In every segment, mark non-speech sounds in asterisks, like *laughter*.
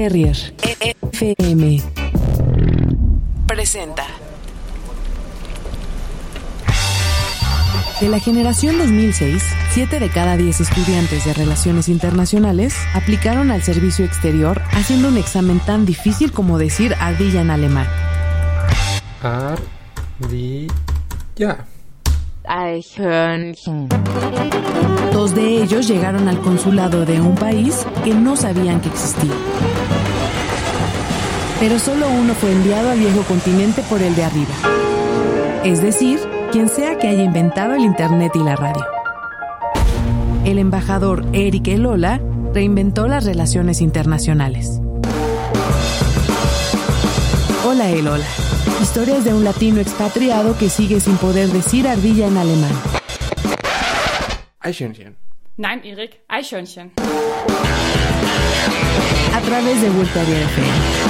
Terrier FM presenta. De la generación 2006, 7 de cada 10 estudiantes de Relaciones Internacionales aplicaron al servicio exterior haciendo un examen tan difícil como decir ardilla en alemán. Ardilla. Eichhörnchen. Dos de ellos llegaron al consulado de un país que no sabían que existía. Pero solo uno fue enviado al viejo continente por el de arriba. Es decir, quien sea que haya inventado el Internet y la radio. El embajador Eric Elola reinventó las relaciones internacionales. Hola Elola. Historias de un latino expatriado que sigue sin poder decir ardilla en alemán. Eichhörnchen. Nein, Erik, Eichhörnchen. A través de Terrier FM.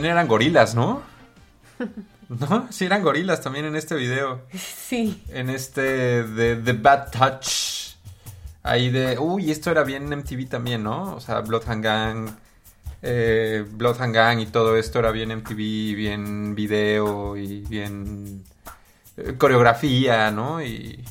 también eran gorilas, ¿no? *laughs* ¿No? Sí, eran gorilas también en este video. Sí. En este de The Bad Touch. Ahí de. Uy, esto era bien MTV también, ¿no? O sea, Bloodhound Gang. Eh, Bloodhound Gang y todo esto era bien MTV, bien video y bien. eh, coreografía, ¿no? Y.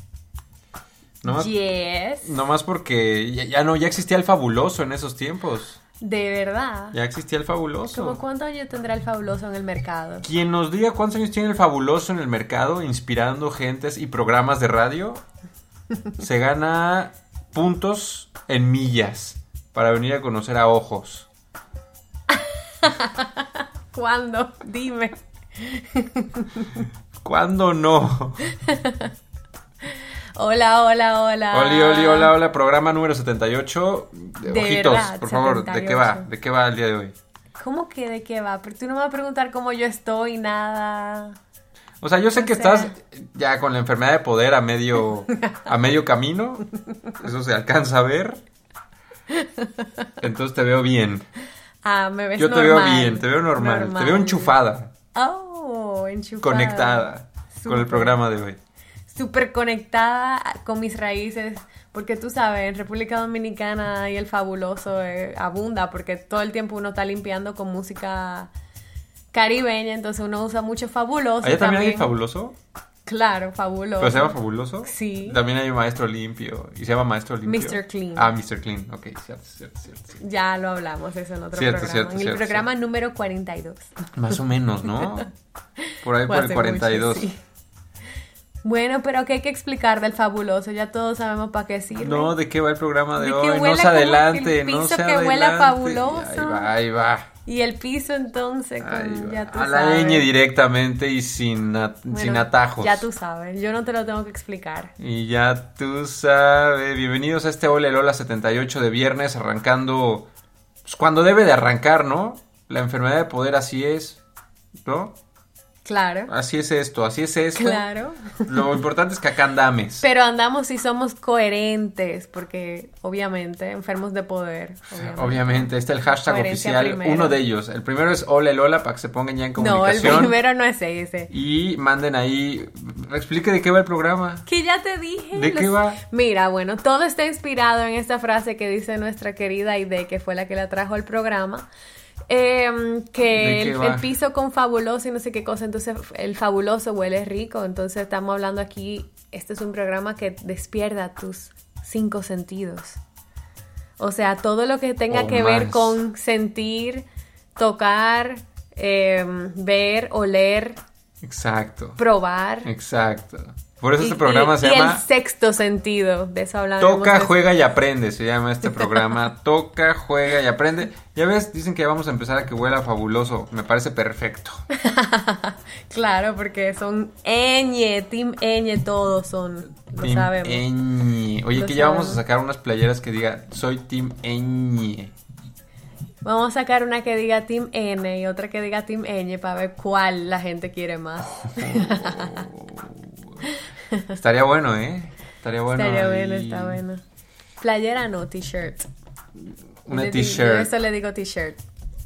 No, Yes. no más porque ya, ya no, ya existía el fabuloso en esos tiempos. De verdad. Ya existía el fabuloso. ¿Cómo cuántos años tendrá el fabuloso en el mercado? Quien nos diga cuántos años tiene el fabuloso en el mercado, inspirando gentes y programas de radio, *laughs* se gana puntos en millas para venir a conocer a ojos. *laughs* ¿Cuándo? Dime. ¿Cuándo no? *laughs* Hola, hola, hola. Oli, oli, hola, hola, programa número 78. De Ojitos, verdad, por favor, ¿de qué va? 78. ¿De qué va el día de hoy? ¿Cómo que de qué va? Pero tú no me vas a preguntar cómo yo estoy, nada. O sea, yo sé O que sea- estás ya con la enfermedad de poder a medio, a medio camino. Eso se alcanza a ver. Entonces te veo bien. Ah, me ves Yo te veo bien, te veo normal, te veo enchufada, Oh, enchufada. conectada con el programa de hoy. Súper conectada con mis raíces. Porque tú sabes, en República Dominicana y el fabuloso eh, abunda. Porque todo el tiempo uno está limpiando con música caribeña. Entonces uno usa mucho fabuloso. ¿Allá también hay fabuloso? Claro, fabuloso. ¿Pero se llama fabuloso? Sí. También hay un maestro limpio. ¿Y se llama maestro limpio? Mr. Clean. Ah, Mr. Clean. Ok, cierto, cierto, cierto. cierto. Ya lo hablamos eso en otro Cierto, programa. cierto, en el programa número 42. Más o menos, ¿no? *laughs* Por ahí por el hace 42. mucho, sí. Bueno, pero ¿qué hay que explicar del fabuloso? Ya todos sabemos para qué sirve. No, ¿de qué va el programa de, hoy? No huela se adelante, el no piso se que huela adelante. fabuloso. Ahí va, ahí va. Y el piso entonces, con, ya tú a la sabes. ñ directamente y sin, Bueno, sin atajos. Ya tú sabes, yo no te lo tengo que explicar. Y ya tú sabes, bienvenidos a este Ole Lola 78 de viernes, arrancando pues, cuando debe de arrancar, ¿no? La enfermedad de poder así es, ¿no? Claro, Así es esto, así es esto. claro. Lo importante es que acá andames. Pero andamos y somos coherentes, porque obviamente, enfermos de poder. Obviamente. Obviamente, este es el hashtag Coherencia oficial, primero. uno de ellos. El primero es Ole Lola para que se pongan ya en No, el comunicación. primero no es ese. Y manden ahí, explique de qué va el programa. Que ya te dije. ¿De qué va? Mira, bueno, todo está inspirado en esta frase que dice nuestra querida Aide, que fue la que la trajo al programa. Em, ¿De que el, piso con fabuloso y no sé qué cosa, entonces el fabuloso huele rico. Entonces estamos hablando aquí, este es un programa que despierta tus cinco sentidos. O sea, todo lo que tenga que ver con sentir, tocar, em, ver, oler, Exacto, probar. exacto. Por eso Y- este programa y- se y llama el sexto sentido, de eso hablábamos. Toca, juega y aprende, se llama este programa. *laughs* Toca, juega y aprende. Ya ves, dicen que vamos a empezar a que huela fabuloso. Me parece perfecto. *laughs* Claro, porque son ñ, team ñ, todos son, lo Team sabemos. Ñ. Oye, Lo que ya vamos a sacar unas playeras que diga soy Team Ñ. Vamos a sacar una que diga team N y otra que diga team ñ para ver cuál la gente quiere más. *laughs* Estaría bueno, ¿eh? Estaría bueno. Estaría bueno, y está bueno. Playera no, t-shirt. Una Yo t-shirt. eso le digo t-shirt.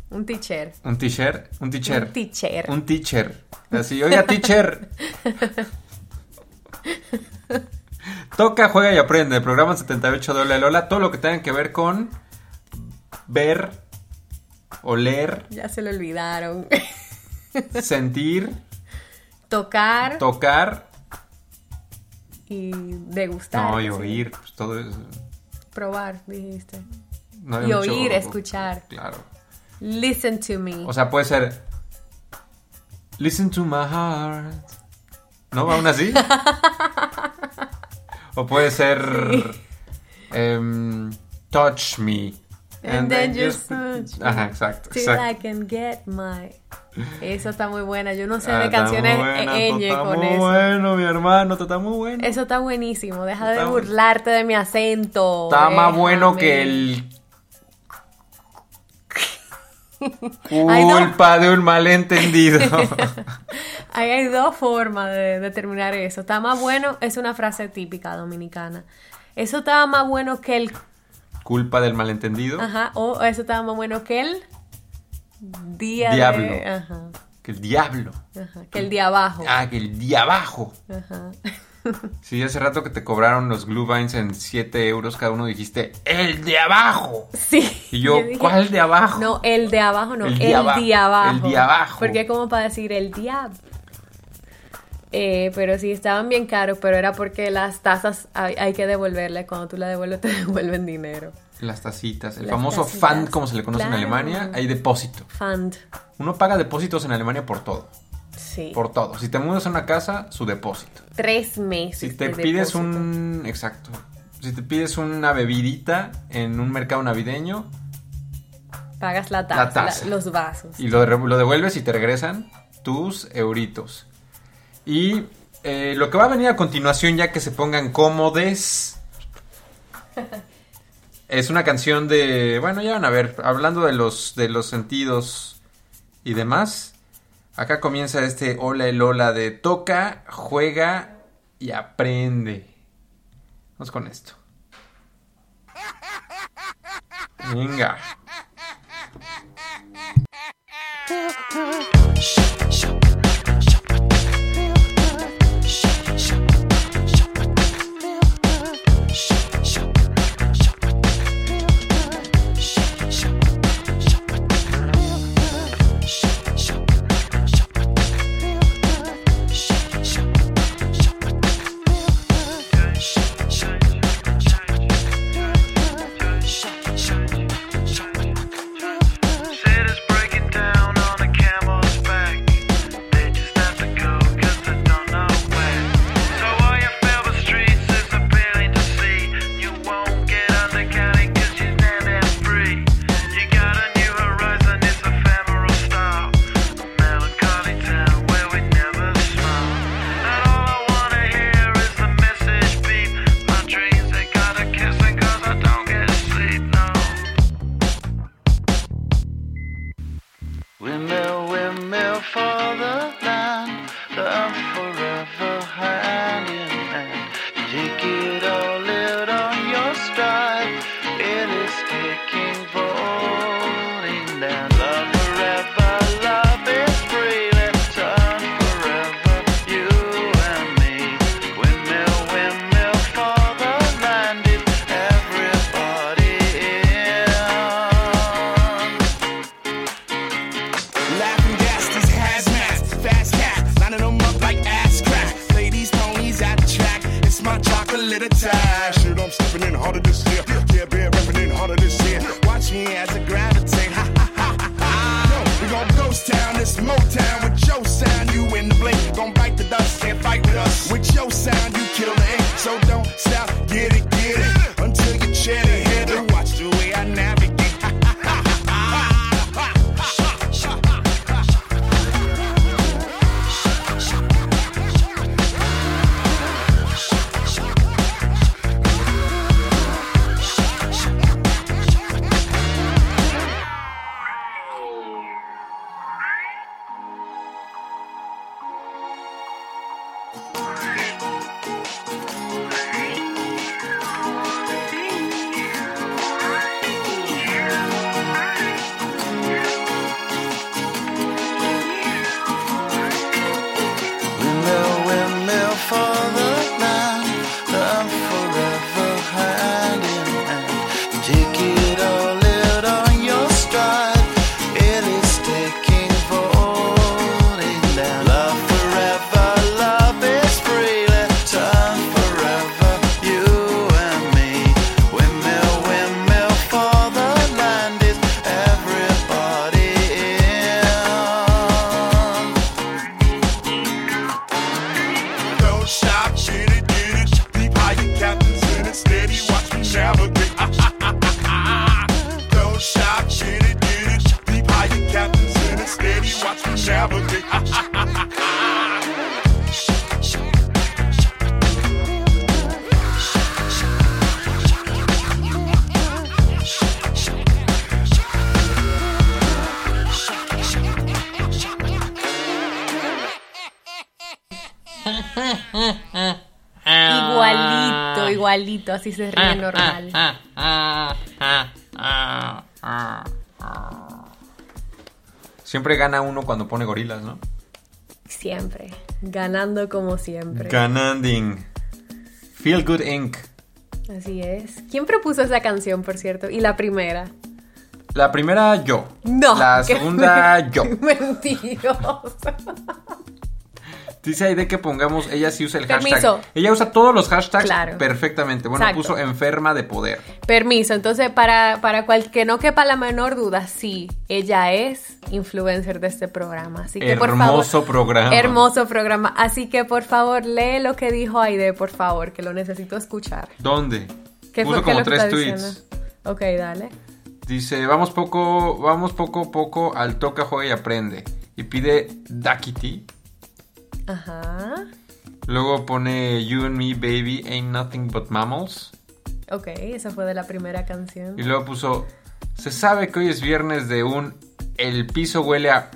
Un t-shirt. Un t-shirt. Un teacher. Un t-shirt. Un teacher. Así, oiga, teacher. *laughs* Toca, juega y aprende. Programa 78 de Hola Lola. Todo lo que tenga que ver con ver, oler, Ya se lo olvidaron. sentir, Tocar tocar. Y degustar. No, y sí. oír. Pues todo eso. Probar, dijiste. No Y mucho- oír, escuchar. Claro. Listen to me. O sea, puede ser. Listen to my heart. ¿No? ¿Aún así? *laughs* o puede ser. em, touch me. And then just touch me. Ajá, exacto. Till exacto. I can get my. Eso está muy buena. Yo no sé Ah, de está canciones ñ está con muy eso. bueno, mi hermano, está muy bueno. Eso está buenísimo. Deja de Está- burlarte de mi acento. Está más bueno que el. *laughs* Culpa de un malentendido. *laughs* Hay dos formas de determinar eso. Está más bueno, es una frase típica dominicana. Eso estaba más bueno que el. Culpa del malentendido. Ajá, o eso estaba más bueno que el. Día de- Diablo. ajá, Que el diablo. ajá, que el día abajo. Ah, que el día abajo. Ajá. *laughs* Sí, hace rato que te cobraron los glue vines en 7 euros cada uno dijiste, ¡el de abajo! Sí. Y *laughs* yo, dije, ¿cuál de abajo? No, el de abajo, no, El el, de abajo. el de abajo. Porque es como para decir el diablo. Eh, pero sí, estaban bien caros, pero era porque las tasas hay, hay que devolverle. Cuando tú la devuelves, *laughs* te devuelven dinero. Las tacitas. El Las famoso tacitas. como se le conoce Claro. en Alemania, hay depósito. Fund. Uno paga depósitos en Alemania por todo. Sí. Por todo. Si te mudas a una casa, su depósito. Tres meses. Si te de pides depósito. un... Exacto. Si te pides una bebidita en un mercado navideño Pagas la taza, La taza. la- los vasos. y lo, lo devuelves y te regresan tus euritos. Y eh, lo que va a venir a continuación, ya que se pongan cómodes, *laughs* es una canción de... Bueno, ya van a ver, hablando de los, de los sentidos y demás. Acá comienza este hola el hola de toca, juega y aprende. Vamos con esto. Venga. Así se Ah, ríe normal. Siempre gana uno cuando pone gorilas, ¿no? Siempre. Ganando como siempre. Gananding. Feel Good Inc. Así es. ¿Quién propuso esa canción, por cierto? Y la primera. La primera, yo. No. La *laughs* segunda, yo. *laughs* Mentiroso. Dice ahí de que pongamos, ella sí usa el Permiso. hashtag. Ella usa todos los hashtags Claro. perfectamente. Bueno, Exacto. puso enferma de poder. Permiso, entonces para, para cual que no quepa la menor duda, sí, ella es influencer de este programa. Así que por favor. Hermoso programa. Hermoso programa. Así que por favor, lee lo que dijo Aide, por favor, que lo necesito escuchar. ¿Dónde? ¿Qué puso fue como que tres tweets. diciendo? Ok, dale. Dice, vamos poco, vamos poco a poco al toca, juega y aprende. Y pide Dakiti. Ajá. Luego pone You and Me Baby Ain't Nothing But Mammals. Ok, esa fue de la primera canción. Y luego puso, se sabe que hoy es viernes de un El piso huele a...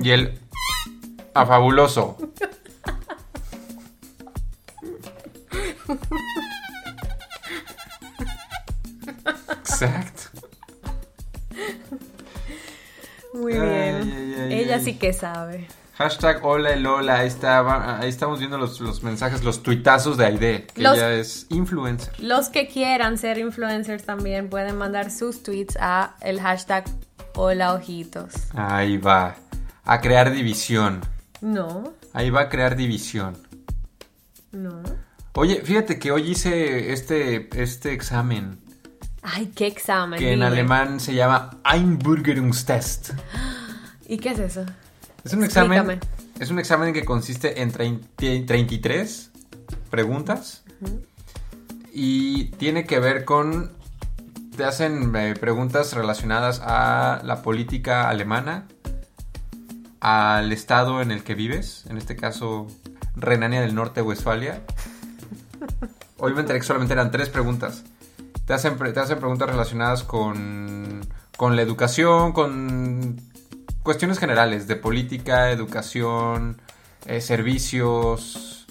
Y el... A fabuloso. Exacto. Muy bien. ay, ay, ella sí que sabe. Hashtag hola Lola, ahí, está, ahí estamos viendo los, los mensajes, los tuitazos de Aide, que Los- ella es influencer. Los que quieran ser influencers también pueden mandar sus tweets a el hashtag hola ojitos. Ahí va, a crear división. No, Ahí va a crear división. no. Oye, fíjate que hoy hice este, este examen Ay, qué examen. que en alemán se llama Einbürgerungstest. *gasps* ¿Y qué es eso? Es un examen, es un examen que consiste en 30 33 preguntas y tiene que ver con te hacen eh, preguntas relacionadas a la política alemana, al estado en el que vives, en este caso Renania del Norte Westfalia. *laughs* Hoy me enteré que solamente eran tres preguntas. Te hacen, te hacen preguntas relacionadas con, con la educación, con cuestiones generales de política, educación, eh, servicios,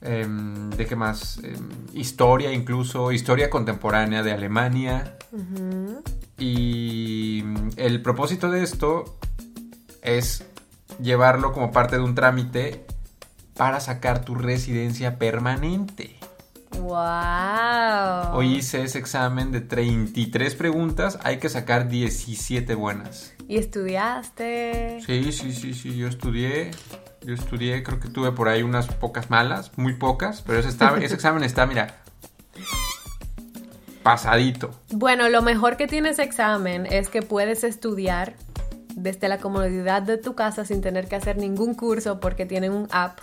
em, ¿de qué más? Em, historia incluso, historia contemporánea de Alemania. Y el propósito de esto es llevarlo como parte de un trámite para sacar tu residencia permanente. Wow. Hoy hice ese examen de 33 preguntas, hay que sacar 17 buenas. ¿Y estudiaste? Sí, sí, sí, sí, yo estudié, yo estudié, creo que tuve por ahí unas pocas malas, muy pocas, pero ese, está- ese *laughs* examen está, mira, pasadito. Bueno, lo mejor que tiene ese examen es que puedes estudiar desde la comodidad de tu casa sin tener que hacer ningún curso porque tiene un app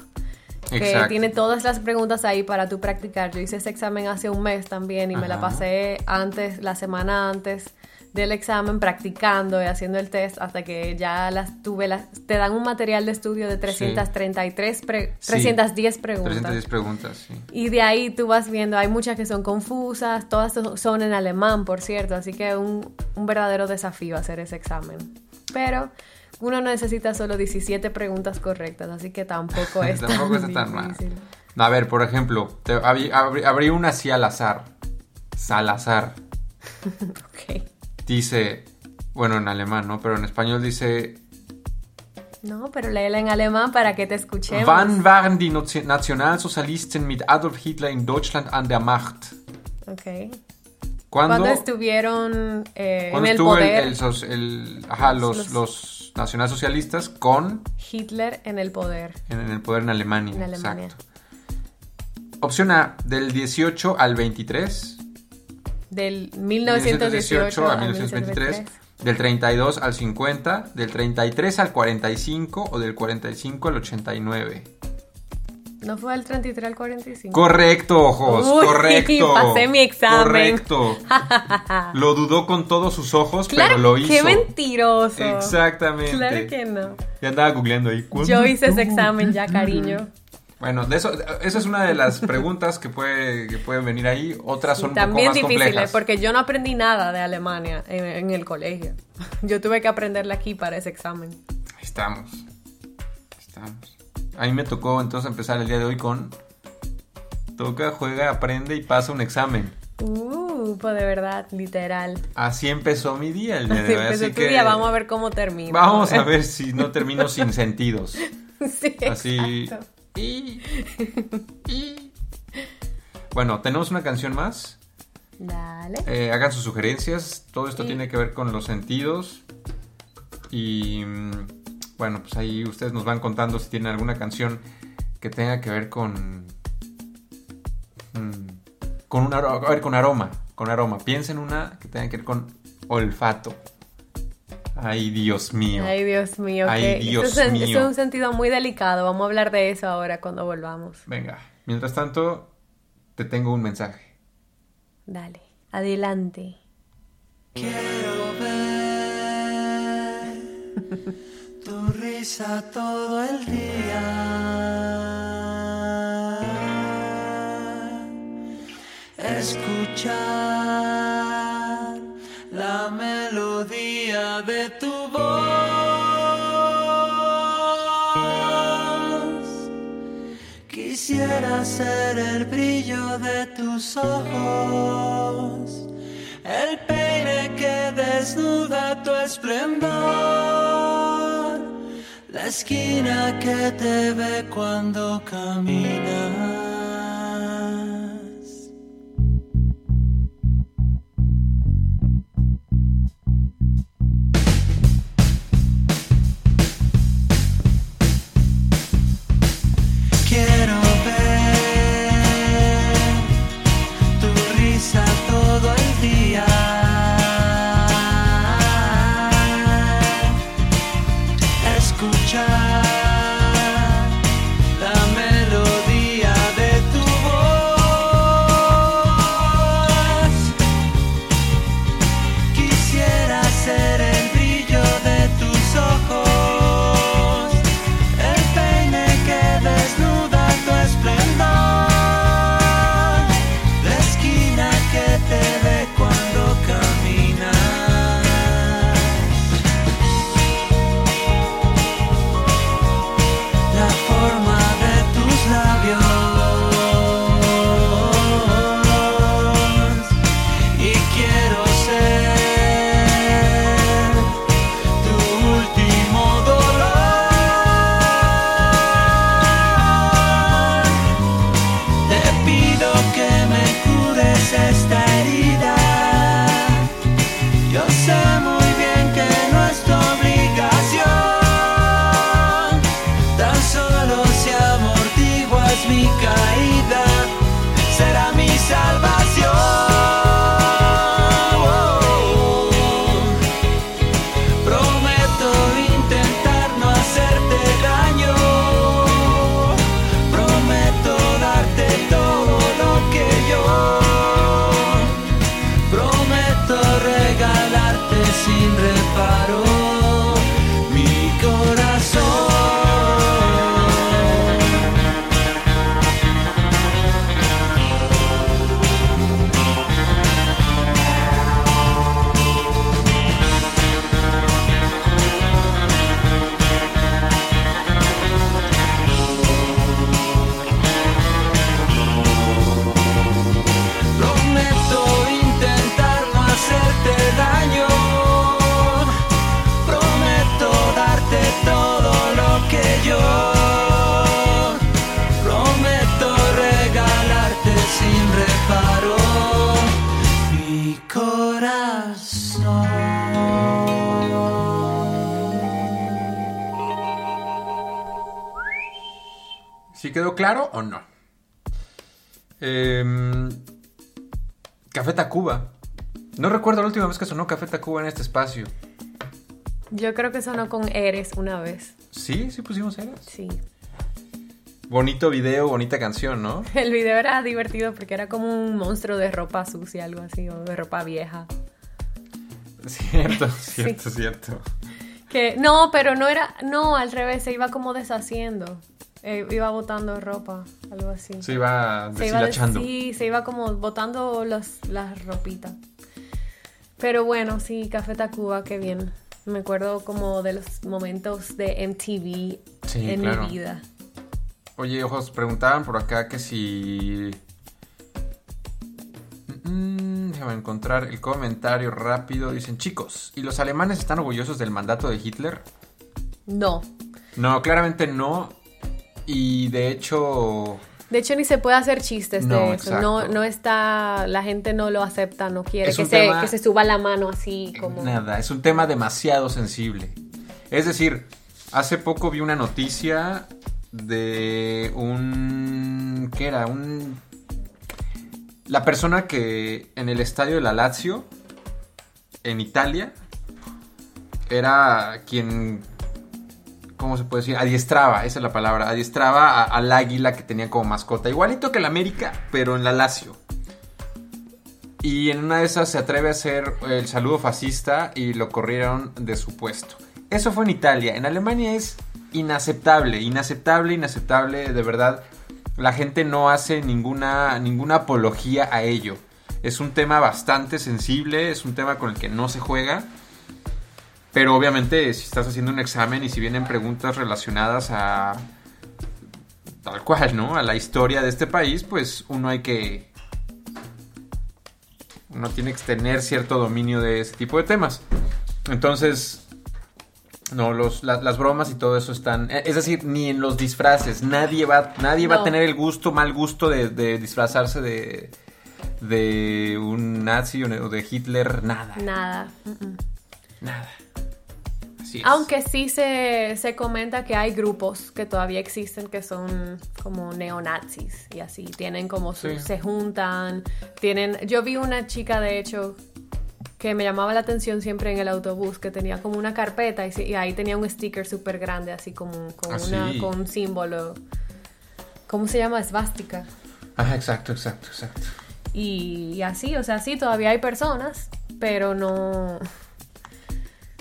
que Exacto. tiene todas las preguntas ahí para tú practicar. Yo hice ese examen hace un mes también y me la Ajá. pasé antes, la semana antes del examen practicando y haciendo el test hasta que ya las tuve las te dan un material de estudio de 333 pre- Sí. 310 preguntas. 310 preguntas, sí. Y de ahí tú vas viendo, hay muchas que son confusas, todas so- son en alemán, por cierto, así que un, un verdadero desafío hacer ese examen. Pero uno necesita solo 17 preguntas correctas, así que tampoco *laughs* es Tampoco tan está tan mal. difícil. A ver, por ejemplo, te- abrí, abrí- abrí una así al azar. Salazar. *laughs* Ok. Dice, bueno, en alemán, ¿no? Pero en español dice, No, pero léela en alemán para que te escuchemos. Wann waren die Nationalsozialisten mit Adolf Hitler in Deutschland an der Macht? Ok. ¿Cuándo, ¿Cuándo estuvieron eh, en cuándo el estuvo el- poder el sos- el- ajá, los, Los- los nacionalsocialistas con Hitler en el poder? en, en el poder en Alemania? En Alemania. Exacto. Opción A, del 18 al 23. Del 1918 a 1923. Del 32 al 50, del 33 al 45 o del 45 al 89. ¿No fue del 33 al 45? Correcto, ojos, Uy, correcto. *laughs* pasé mi examen. Correcto. *laughs* Lo dudó con todos sus ojos, Claro, pero lo hizo. qué mentiroso. Exactamente. Claro que no. Ya andaba googleando ahí. ¿cuándo Yo hice ese examen ya, cariño. Bueno, de eso, eso es una de las *laughs* preguntas que, puede, que pueden venir ahí. Otras son un También poco más difíciles, complejas. porque yo no aprendí nada de Alemania en, en el colegio. *laughs* Yo tuve que aprenderla aquí para ese examen. Ahí estamos. Ahí estamos. A mí me tocó entonces empezar el día de hoy con... Toca, juega, aprende y pasa un examen. Uh, supo, de verdad, literal. Así empezó mi día el día Así de hoy. empezó Así tu que día, vamos a ver cómo termina. Vamos a *laughs* ver si no termino sin sentidos. Sí, Así. exacto. Y, y. Bueno, tenemos una canción más. Dale. Eh, hagan sus sugerencias. Todo esto Sí. tiene que ver con los sentidos. Y bueno, pues ahí ustedes nos van contando si tienen alguna canción que tenga que ver con. mm, con un aroma. A ver, con aroma. Con aroma. Piensen una que tenga que ver con olfato. Ay, Dios mío. Ay, Dios mío. Ay, Dios eso es, mío. eso es un sentido muy delicado. Vamos a hablar de eso ahora cuando volvamos. Venga. Mientras tanto, te tengo un mensaje. Dale, adelante. Quiero ver tu risa todo el día. Escuchar la melodía de tu voz. Quisiera ser el brillo de tus ojos, el peine que desnuda tu esplendor, la esquina que te ve cuando caminas. Tacuba. No recuerdo la última vez que sonó Café Tacuba en este espacio. Yo creo que sonó con Eres una vez. Sí, sí pusimos eras. Sí. Bonito video, bonita canción, ¿no? *laughs* El video era divertido porque era como un monstruo de ropa sucia, algo así, o de ropa vieja. Cierto, *laughs* cierto, cierto. Que no, pero no era, no, al revés, se iba como deshaciendo. Eh, iba botando ropa, algo así. Se iba Se iba, deshilachando. sí, se iba como botando los, las ropitas. Pero bueno, sí, Café Tacuba, qué bien. Me acuerdo como de los momentos de MTV Sí, en claro. mi vida. Oye, ojos, preguntaban por acá que si. Mm, déjame encontrar el comentario rápido. Dicen, chicos, ¿y los alemanes están orgullosos del mandato de Hitler? No. No, claramente no. Y de hecho, De hecho, ni se puede hacer chistes No, de eso. No, está, la gente no lo acepta, no quiere que se, tema- que se suba la mano así como... nada, es un tema demasiado sensible. Es decir, hace poco vi una noticia de un... ¿Qué era? Un... La persona que en el estadio de la Lazio, en Italia, era quien... ¿Cómo se puede decir? Adiestraba, esa es la palabra. Adiestraba al águila que tenía como mascota. Igualito que el América, pero en la Lazio. Y en una de esas se atreve a hacer el saludo fascista y lo corrieron de su puesto. Eso fue en Italia. En Alemania es inaceptable, inaceptable, inaceptable. De verdad, la gente no hace ninguna, ninguna apología a ello. Es un tema bastante sensible, es un tema con el que no se juega. Pero obviamente si estás haciendo un examen y si vienen preguntas relacionadas a tal cual, ¿no? A la historia de este país, pues uno hay que uno tiene que tener cierto dominio de ese tipo de temas. Entonces, no, los, la- las bromas y todo eso están... eh, Es decir, ni en los disfraces. Nadie va, nadie va a tener el gusto, mal gusto de, de disfrazarse de, de un nazi o de Hitler. Nada, Nada. nada. Así es. Aunque sí se, se comenta que hay grupos que todavía existen que son como neonazis y así. Tienen como Sí. se juntan, tienen... Yo vi una chica, de hecho, que me llamaba la atención siempre en el autobús, que tenía como una carpeta y, y ahí tenía un sticker súper grande, así como con, Ah, una, con un símbolo. ¿Cómo se llama? Esvástica. Ajá, exacto, exacto, exacto. Y, y así, o sea, sí, todavía hay personas, pero no...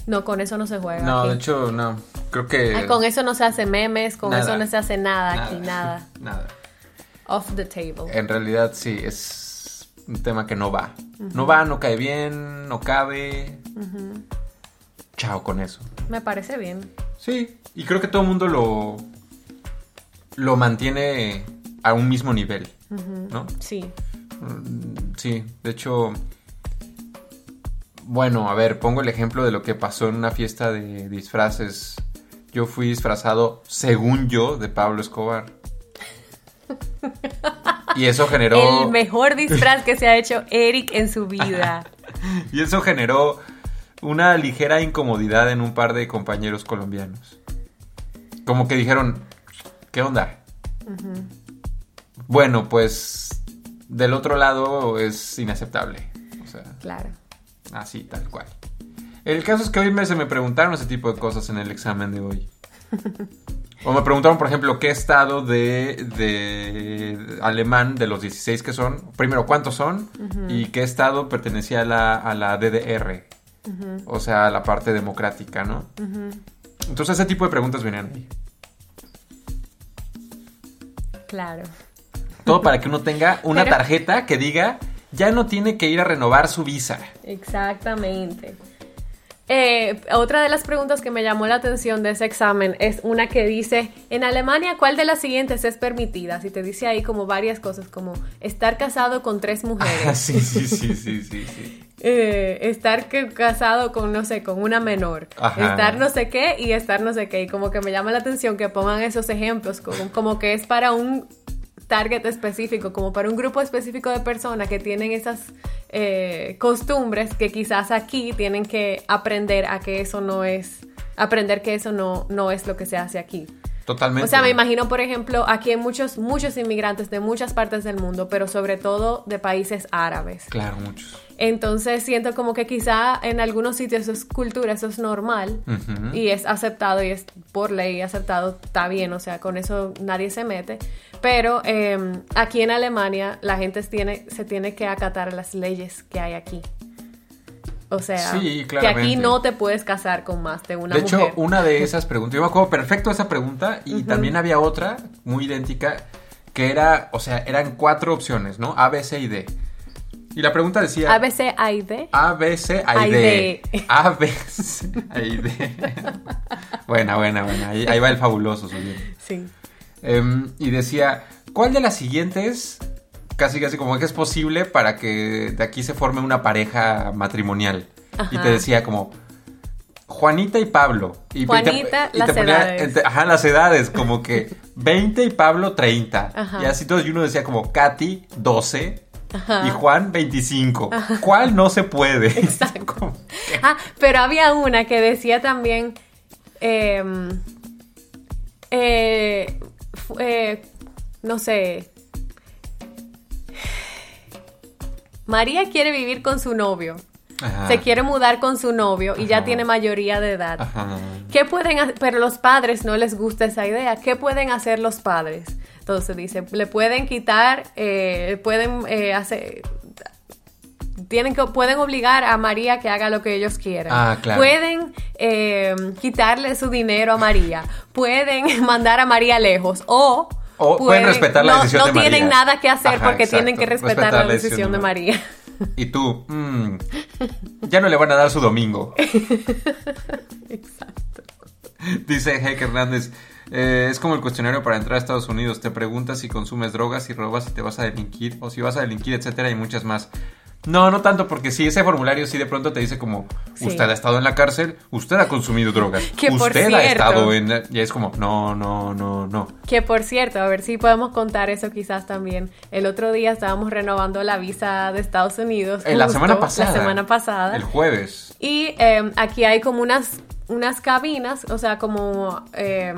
No, con eso no se juega. No, aquí. de hecho, no. Creo que... Ah, Con eso no se hace memes, con Nada. eso no se hace nada, aquí, nada. Nada. *laughs* Off the table. En realidad sí, es un tema que no va. No va, no cae bien, no cabe. Chao con eso. Me parece bien. Sí, y creo que todo el mundo lo, lo mantiene a un mismo nivel, ¿no? Sí. Mm, Sí, de hecho, bueno, a ver, pongo el ejemplo de lo que pasó en una fiesta de disfraces. Yo fui disfrazado, según yo, de Pablo Escobar. Y eso generó... El mejor disfraz que se ha hecho Eric en su vida. *laughs* Y eso generó una ligera incomodidad en un par de compañeros colombianos. Como que dijeron, ¿qué onda? Bueno, pues del otro lado es inaceptable. O sea, Claro. Así, tal cual. El caso es que hoy me, se me preguntaron ese tipo de cosas en el examen de hoy. *laughs* O me preguntaron, por ejemplo, qué estado de, de alemán de los 16 que son, primero, cuántos son y qué estado pertenecía a la, a la DDR, o sea, a la parte democrática, ¿no? Entonces ese tipo de preguntas venían ahí. Claro. Todo para que uno tenga una Pero- tarjeta que diga, ya no tiene que ir a renovar su visa. Exactamente. Eh, otra de las preguntas que me llamó la atención de ese examen es una que dice, en Alemania, ¿cuál de las siguientes es permitida? Y te dice ahí como varias cosas, como estar casado con tres *laughs* mujeres. Ah, sí, sí, sí, sí, sí, sí. eh, estar que- casado con, no sé, con una menor, Ajá. estar no sé qué y estar no sé qué. Y como que me llama la atención que pongan esos ejemplos, como, como que es para un target específico, como para un grupo específico de personas que tienen esas eh, costumbres que quizás aquí tienen que aprender a que eso no es, aprender que eso no, no es lo que se hace aquí. Totalmente. O sea, me imagino, por ejemplo, aquí hay muchos, muchos inmigrantes de muchas partes del mundo, pero sobre todo de países árabes. Claro, muchos. Entonces siento como que quizá en algunos sitios eso es cultura, eso es normal y es aceptado y es por ley aceptado, está bien, o sea, con eso nadie se mete. Pero eh, aquí en Alemania la gente tiene, se tiene que acatar a las leyes que hay aquí. O sea, Sí, que aquí no te puedes casar con más de una de hecho, mujer. una de esas preguntas, yo me acuerdo perfecto esa pregunta y también había otra muy idéntica que era, o sea, eran cuatro opciones, ¿no? A, B, C y D. Y la pregunta decía A, B, C, A y D. A, B, C, A y D. A, B, C, A y D. *laughs* buena, buena, buena. Ahí, ahí va el fabuloso subiendo. Sí. Em, y decía, ¿cuál de las siguientes casi casi como que es posible para que de aquí se forme una pareja matrimonial. Y Ajá. te decía como Juanita y Pablo. Y te- Juanita, y las ponía edades. entre- ajá, las edades, como que *laughs* 20 y Pablo 30. Ajá. Y así todos, y uno decía como Katy 12 Ajá. y Juan 25. ¿Cuál no se puede? *laughs* *laughs* Exacto. Ah, pero había una que decía también. em, eh, fu- eh, no sé. María quiere vivir con su novio. Ajá. Se quiere mudar con su novio y ya tiene mayoría de edad. Ajá. ¿Qué pueden hacer? Pero los padres no les gusta esa idea. ¿Qué pueden hacer los padres? Entonces dice, le pueden quitar, eh, pueden eh, hacer... Tienen que, pueden obligar a María que haga lo que ellos quieran. Ah, claro. Pueden eh, quitarle su dinero a María. Pueden *laughs* mandar a María lejos. O, O pueden respetar la no, decisión no de María. tienen nada que hacer Ajá, porque exacto. tienen que respetar, la decisión de María. Y tú, mm, ya no le van a dar su domingo. *laughs* Exacto. Dice Heck Hernández, eh, es como el cuestionario para entrar a Estados Unidos. Te preguntas si consumes drogas, si robas, si te vas a delinquir, o si vas a delinquir, etcétera, y muchas más. No, no tanto, porque si ese formulario sí de pronto te dice como, Sí. usted ha estado en la cárcel, usted ha consumido drogas, *laughs* Que por usted ha cierto- estado en... la-". Y es como, no, no, no, no. Que por cierto, a ver si podemos contar eso quizás también. El otro día estábamos renovando la visa de Estados Unidos. Eh, la justo, semana pasada. La semana pasada. El jueves. Y eh, aquí hay como unas, unas cabinas, o sea, como... eh,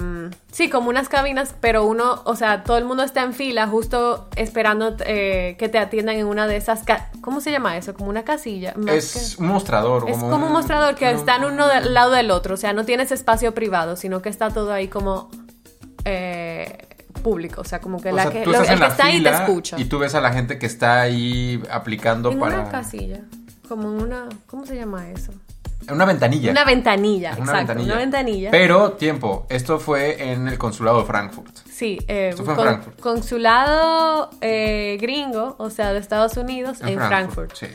sí, como unas cabinas, pero uno, o sea, todo el mundo está en fila justo esperando eh, que te atiendan en una de esas... ca- ¿Cómo se llama eso? Como una casilla. Es que- un mostrador. es como un mostrador que no- están uno del lado del otro, o sea, no tienes espacio privado, sino que está todo ahí como eh, público, o sea, como que, O la sea, que lo- el que está ahí te escucha. y tú ves a la gente que está ahí aplicando en para... una casilla, como en una, ¿cómo se llama eso? Una ventanilla. Una ventanilla, Ajá, exacto, una ventanilla. Pero, tiempo, esto fue en el consulado de Frankfurt. Sí, eh, Esto fue en Frankfurt. consulado eh, gringo, o sea, de Estados Unidos, en, Frankfurt. Sí.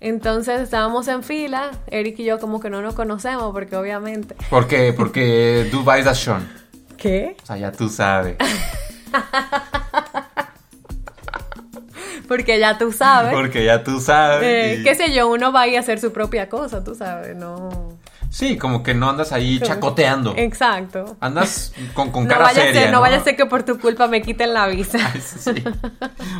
Entonces estábamos en fila, Eric y yo como que no nos conocemos porque obviamente... *laughs* ¿Por qué? Porque du weißt das schon. ¿Qué? O sea, ya tú sabes. *laughs* Porque ya tú sabes. Porque ya tú sabes. Eh, y- qué sé yo, uno va a ir a hacer su propia cosa, tú sabes, no... Sí, como que no andas ahí chacoteando. Exacto. Andas con, con No cara vaya, a seria, ser, no vaya a ser que por tu culpa me quiten la visa. Ay, sí.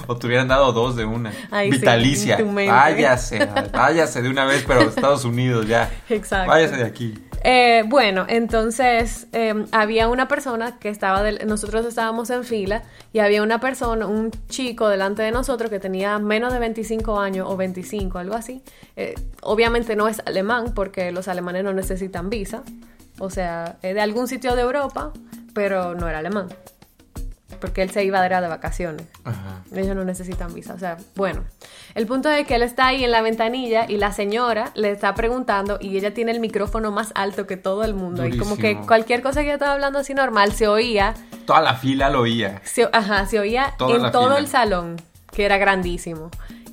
O te hubieran dado dos de una. Ay, sí, Vitalicia. mente. váyase, váyase de una vez, pero a Estados Unidos ya. *laughs* Exacto. Váyase de aquí. Eh, bueno, entonces eh, había una persona que estaba, del- nosotros estábamos en fila y había una persona, un chico delante de nosotros que tenía menos de 25 años o 25, algo así. Eh, obviamente no es alemán porque los alemanes no necesitan visa, o sea, es de algún sitio de Europa, pero no era alemán. Porque él se iba era de vacaciones. Ajá. Ellos no necesitan visa. O sea, bueno. El punto es que él está ahí en la ventanilla y la señora le está preguntando y ella tiene el micrófono más alto que todo el mundo. Y como que Durísimo. cualquier cosa que ella estaba hablando así normal se oía. Toda la fila lo oía. Se, ajá, se oía Toda en todo fila. el salón, que era grandísimo.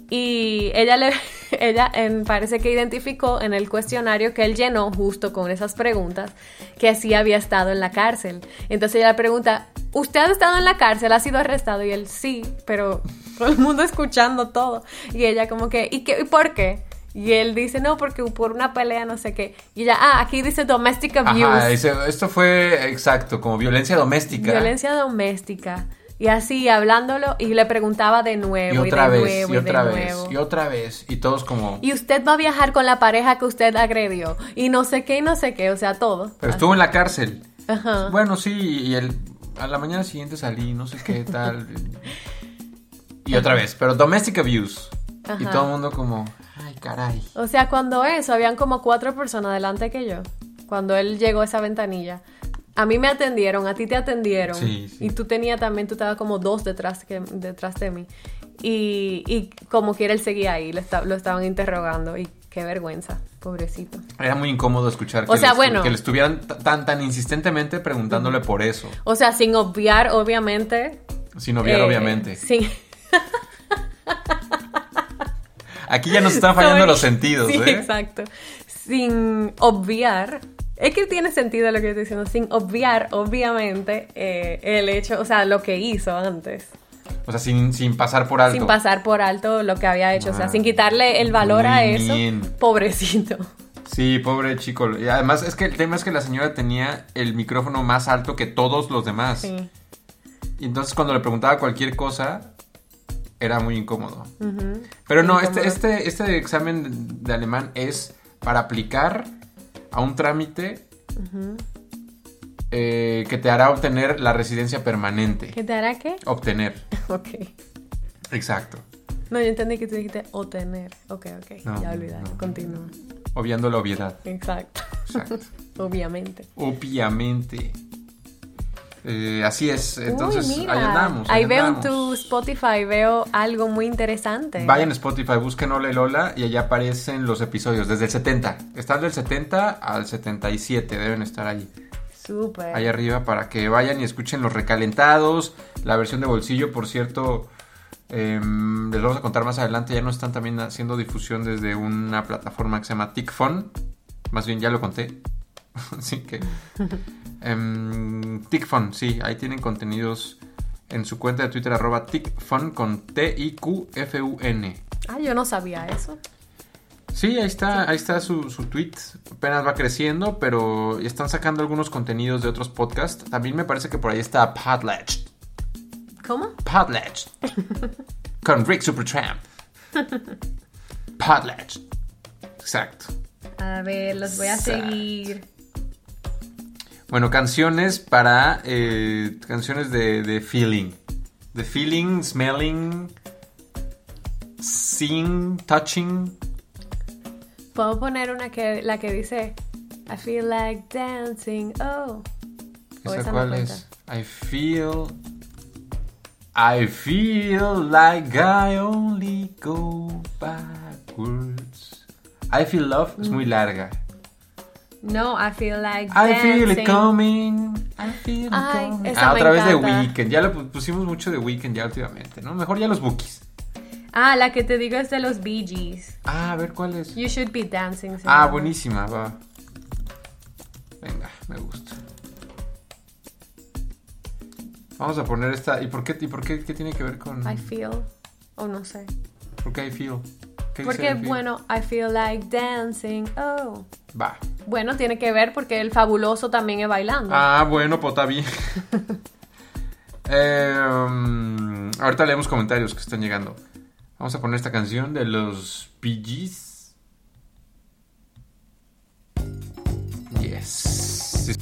Y ella le, *laughs* ella parece que identificó en el cuestionario que él llenó justo con esas preguntas que sí había estado en la cárcel. Entonces ella le pregunta, ¿usted ha estado en la cárcel? ¿Ha sido arrestado? Y él, sí, pero *laughs* todo el mundo escuchando todo. Y ella como que, ¿y, qué, ¿y por qué? Y él dice, no, porque por una pelea, no sé qué. Y ella, ah, aquí dice domestic abuse. Ajá, dice, esto fue exacto, como violencia doméstica. Violencia doméstica. Y así hablándolo y le preguntaba de nuevo y, otra de vez, nuevo y otra de vez, nuevo. y otra vez. Y todos como... Y usted va a viajar con la pareja que usted agredió. Y no sé qué y no sé qué, o sea, todo. Pero estuvo en la cárcel. Ajá. Bueno, sí, y el, a la mañana siguiente salí, no sé qué tal. *laughs* y otra vez, pero domestic abuse. Y todo el mundo como, ay, caray. O sea, cuando eso, habían como cuatro personas delante que yo. Cuando él llegó a esa ventanilla. A mí me atendieron, a ti te atendieron. Sí, sí. Y tú tenías también, tú estabas como dos detrás, que, detrás de mí. Y, y como quiera él seguía ahí, lo estaban interrogando. Y qué vergüenza, pobrecito. Era muy incómodo escuchar que, O sea, le, estu- bueno. que le estuvieran tan, tan insistentemente preguntándole por eso. O sea, sin obviar, obviamente. Sin obviar, eh, obviamente. Sin, *laughs* Aquí ya nos están fallando Sorry. los sentidos, Sí, ¿eh? exacto. Sin obviar. Es que tiene sentido lo que estoy diciendo. Sin obviar, obviamente, eh, el hecho, o sea, lo que hizo antes. O sea, sin, sin pasar por alto. sin pasar por alto lo que había hecho, o sea, Ah, sin quitarle el valor a eso. bien. Pobrecito. Sí, pobre chico. Y además es que el tema es que la señora tenía el micrófono más alto que todos los demás. Sí. Y entonces cuando le preguntaba cualquier cosa, era muy incómodo. Pero no, este, Incómodo. este, este examen de alemán es para aplicar a un trámite eh, que te hará obtener la residencia permanente. ¿Qué te hará qué? Obtener, *laughs* Ok. exacto. No, yo entendí que tú dijiste obtener. Ok, ok. No, ya olvidado. no. Continúa. Obviando la obviedad. Exacto. Exacto. *laughs* Obviamente. Obviamente. Eh, así es. Entonces, Uy, mira. ahí andamos. Ahí veo en tu Spotify, veo algo muy interesante. Vayan a Spotify, busquen Ole Lola y allá aparecen los episodios desde el 70. Están del 70 al 77, deben estar ahí. Súper. Ahí arriba para que vayan y escuchen los recalentados. La versión de bolsillo, por cierto, em, les vamos a contar más adelante. Ya no están también haciendo difusión desde una plataforma que se llama TicFun. Más bien ya lo conté. *laughs* Así que. em, TicFun, sí, ahí tienen contenidos en su cuenta de Twitter, arroba TicFun con T-I-Q-F-U-N. Ah, yo no sabía eso. Sí, ahí está, ahí está su, su tweet. Apenas va creciendo, pero están sacando algunos contenidos de otros podcasts. También me parece que por ahí está Podlatch. ¿Cómo? Podlatch. *laughs* Con Rick Supertramp. Podlatch. Exacto. A ver, los voy a Exacto. seguir. Bueno, canciones para. eh, canciones de, de feeling. De feeling, smelling, seeing, touching. Puedo poner una que la que dice I feel like dancing. Oh. ¿Esa cuál es? I feel. I feel like I only go backwards. I feel love es Mm. muy larga. No, I feel like I feel it dancing. coming. I feel it Ay, coming. esa Ah, me otra vez de. Weekend. Ya lo pu- pusimos mucho de Weekend ya últimamente, ¿no? Mejor ya los bookies. Ah, la que te digo es de los Bee Gees. Ah, a ver cuál es. You should be dancing. Ah, buenísima, va. Venga, me gusta. Vamos a poner esta. ¿Y por qué, y por qué, qué tiene que ver con.? I feel. O no sé. ¿Por qué I feel? ¿Qué dice Porque, I feel? bueno, I feel like dancing. Oh. Va. Bueno, tiene que ver porque el fabuloso también es bailando. Ah, bueno, pues está bien. *laughs* *laughs* Eh, um, ahorita leemos comentarios que están llegando. Vamos a poner esta canción de los Gees. Yes.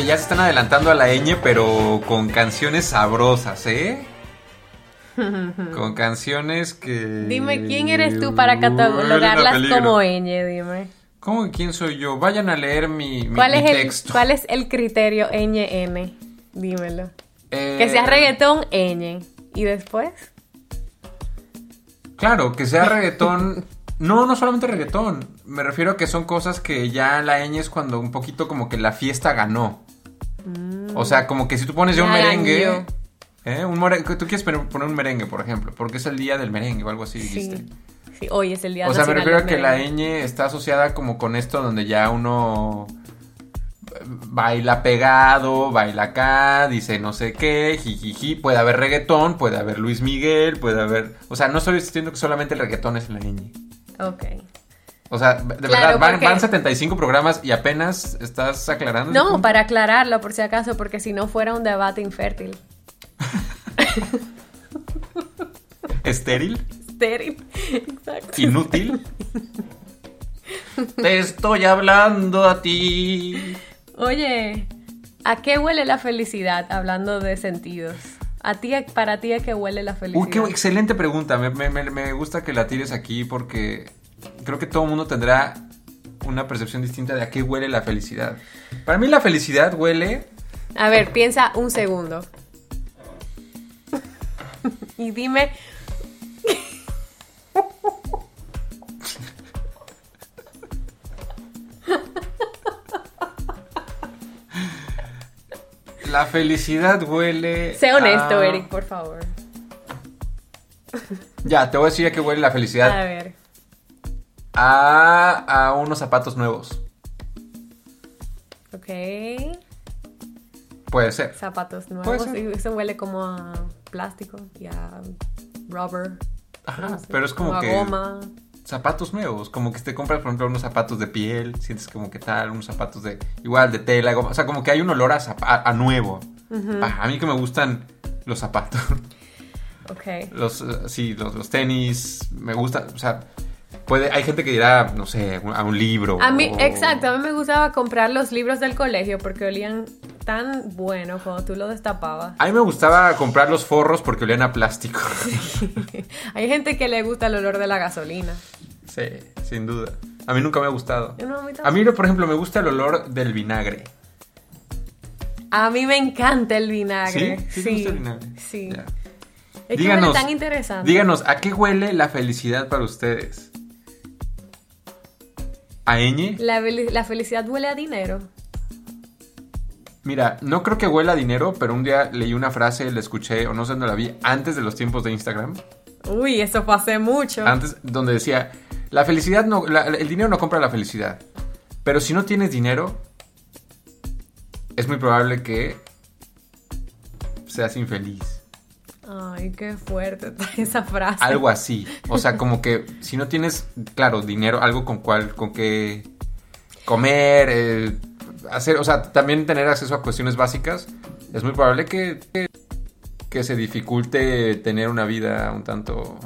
Oye, ya se están adelantando a la ñ, pero con canciones sabrosas, ¿eh? *laughs* Con canciones que... Dime, ¿quién eres tú para catalogarlas como ñ? Dime. ¿Cómo quién soy yo? Vayan a leer mi, mi- ¿Cuál mi es, el, texto. ¿Cuál es el criterio ñ-n? Dímelo. Eh, Que sea reggaetón, ñ. ¿Y después? Claro, que sea reggaetón. *laughs* No, no solamente reggaetón. Me refiero a que son cosas que ya la ñ es cuando un poquito como que la fiesta ganó. O sea, como que si tú pones ya un merengue. ¿eh? Un more- Tú quieres poner un merengue, por ejemplo, porque es el día del merengue o algo así, dijiste. Sí. Sí, hoy es el día O sea, me refiero a que la merengue. ñ está asociada como con esto donde ya uno baila pegado, baila acá, dice no sé qué, jijiji, puede haber reggaetón, puede haber Luis Miguel, puede haber... O sea, no estoy diciendo que solamente el reggaetón es la ñ. Ok. O sea, de Claro, verdad, van, porque- van 75 programas y apenas estás aclarando. No, para aclararlo por si acaso, porque si no fuera un debate infértil. *laughs* Estéril, Estéril. Exacto. inútil. Te estoy hablando a ti. Oye, ¿a qué huele la felicidad? Hablando de sentidos. ¿A ti, para ti, ¿a qué huele la felicidad? Uy, qué excelente pregunta. Me, me- gusta que la tires aquí porque creo que todo el mundo tendrá una percepción distinta de a qué huele la felicidad. Para mí la felicidad huele... A ver, piensa un segundo. *laughs* y dime, La felicidad huele... sé honesto, a- Eric, por favor. Ya, te voy a decir a qué huele la A felicidad. ver. A, a unos zapatos nuevos. Ok. Puede ser. Zapatos nuevos. ser. Eso huele como a plástico y a rubber. Ajá, no sé, pero es como a que... goma. Zapatos nuevos, como que te compras, por ejemplo, unos zapatos de piel, sientes como que tal, unos zapatos de igual de tela, o sea, como que hay un olor a, a, a nuevo. Ah, a mí que me gustan los zapatos, *laughs* Ok. los, eh, sí, los, los tenis, me gustan, o sea, puede, hay gente que dirá, no sé, a un libro. A mí, o- exacto, a mí me gustaba comprar los libros del colegio porque olían tan bueno cuando tú lo destapabas. A mí me gustaba comprar los forros porque olían a plástico. *laughs* Hay gente que le gusta el olor de la gasolina. Sí, sin duda. A mí nunca me ha gustado. No, a mí A mí, por ejemplo, me gusta el olor del vinagre. A mí me encanta el vinagre. ¿Sí? ¿Sí te gusta el vinagre? Sí. Es que Díganos, huele tan interesante. Díganos, ¿a qué huele la felicidad para ustedes? ¿A ñ? La felicidad huele a dinero. Mira, no creo que huela a dinero, pero un día leí una frase, la escuché, o no sé dónde la vi, antes de los tiempos de Instagram, Uy, eso fue hace mucho. antes, donde decía, la felicidad no, la- el dinero no compra la felicidad, pero si no tienes dinero, es muy probable que seas infeliz. Ay, qué fuerte *laughs* esa frase. Algo así. O sea, como que si no tienes, claro, dinero, algo con cual, con que comer, eh, hacer, o sea, también tener acceso a cuestiones básicas, es muy probable que, que, que se dificulte tener una vida un tanto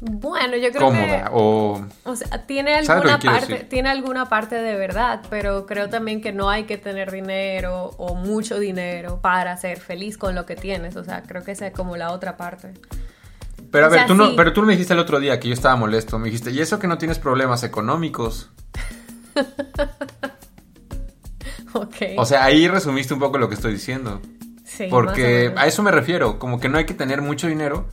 Bueno, yo creo cómoda que... o... O sea, tiene ¿Sabes lo alguna parte, tiene alguna parte de verdad, pero creo también que no hay que tener dinero o mucho dinero para ser feliz con lo que tienes. O sea, creo que esa es como la otra parte. Pero a O ver, sea, tú no, sí. pero tú me dijiste el otro día que yo estaba molesto, me dijiste, ¿y eso que no tienes problemas económicos? *laughs* Ok. O sea, ahí resumiste un poco lo que estoy diciendo. Sí, Porque a eso me refiero, como que no hay que tener mucho dinero,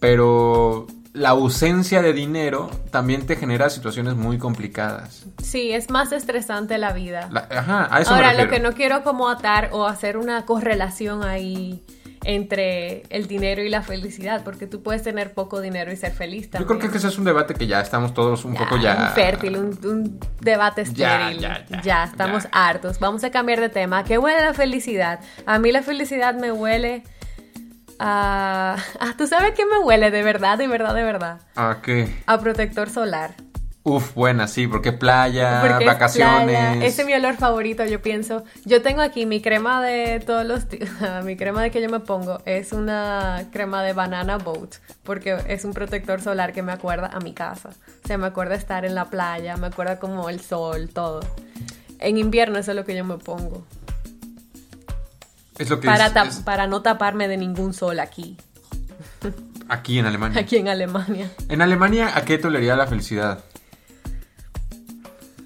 pero la ausencia de dinero también te genera situaciones muy complicadas. Sí, es más estresante la vida. La- ajá, a eso Ahora, me lo que no quiero como atar o hacer una correlación ahí entre el dinero y la felicidad, porque tú puedes tener poco dinero y ser feliz Yo también. creo que ese es un debate que ya estamos todos un poco ya... Infértil, un, un debate Ya, estéril. ya, Ya, ya, estamos hartos. Vamos a cambiar de tema. ¿A ¿Qué huele la felicidad? A mí la felicidad me huele a... *laughs* ah, ¿Tú sabes qué me huele de verdad, de verdad, de verdad? ¿A qué? A protector solar. Uf, buena, sí, porque playa, Porque es vacaciones... playa. Ese es mi olor favorito, yo pienso. Yo tengo aquí mi crema de todos los *laughs* mi crema de que yo me pongo es una crema de banana boat. Porque es un protector solar que me acuerda a mi casa. O sea, me acuerda estar en la playa, me acuerda como el sol, todo. En invierno eso es lo que yo me pongo. Es lo que Para, es- tap- es para no taparme de ningún sol aquí. *laughs* aquí en Alemania. Aquí en Alemania. En Alemania, ¿a qué te olería la felicidad?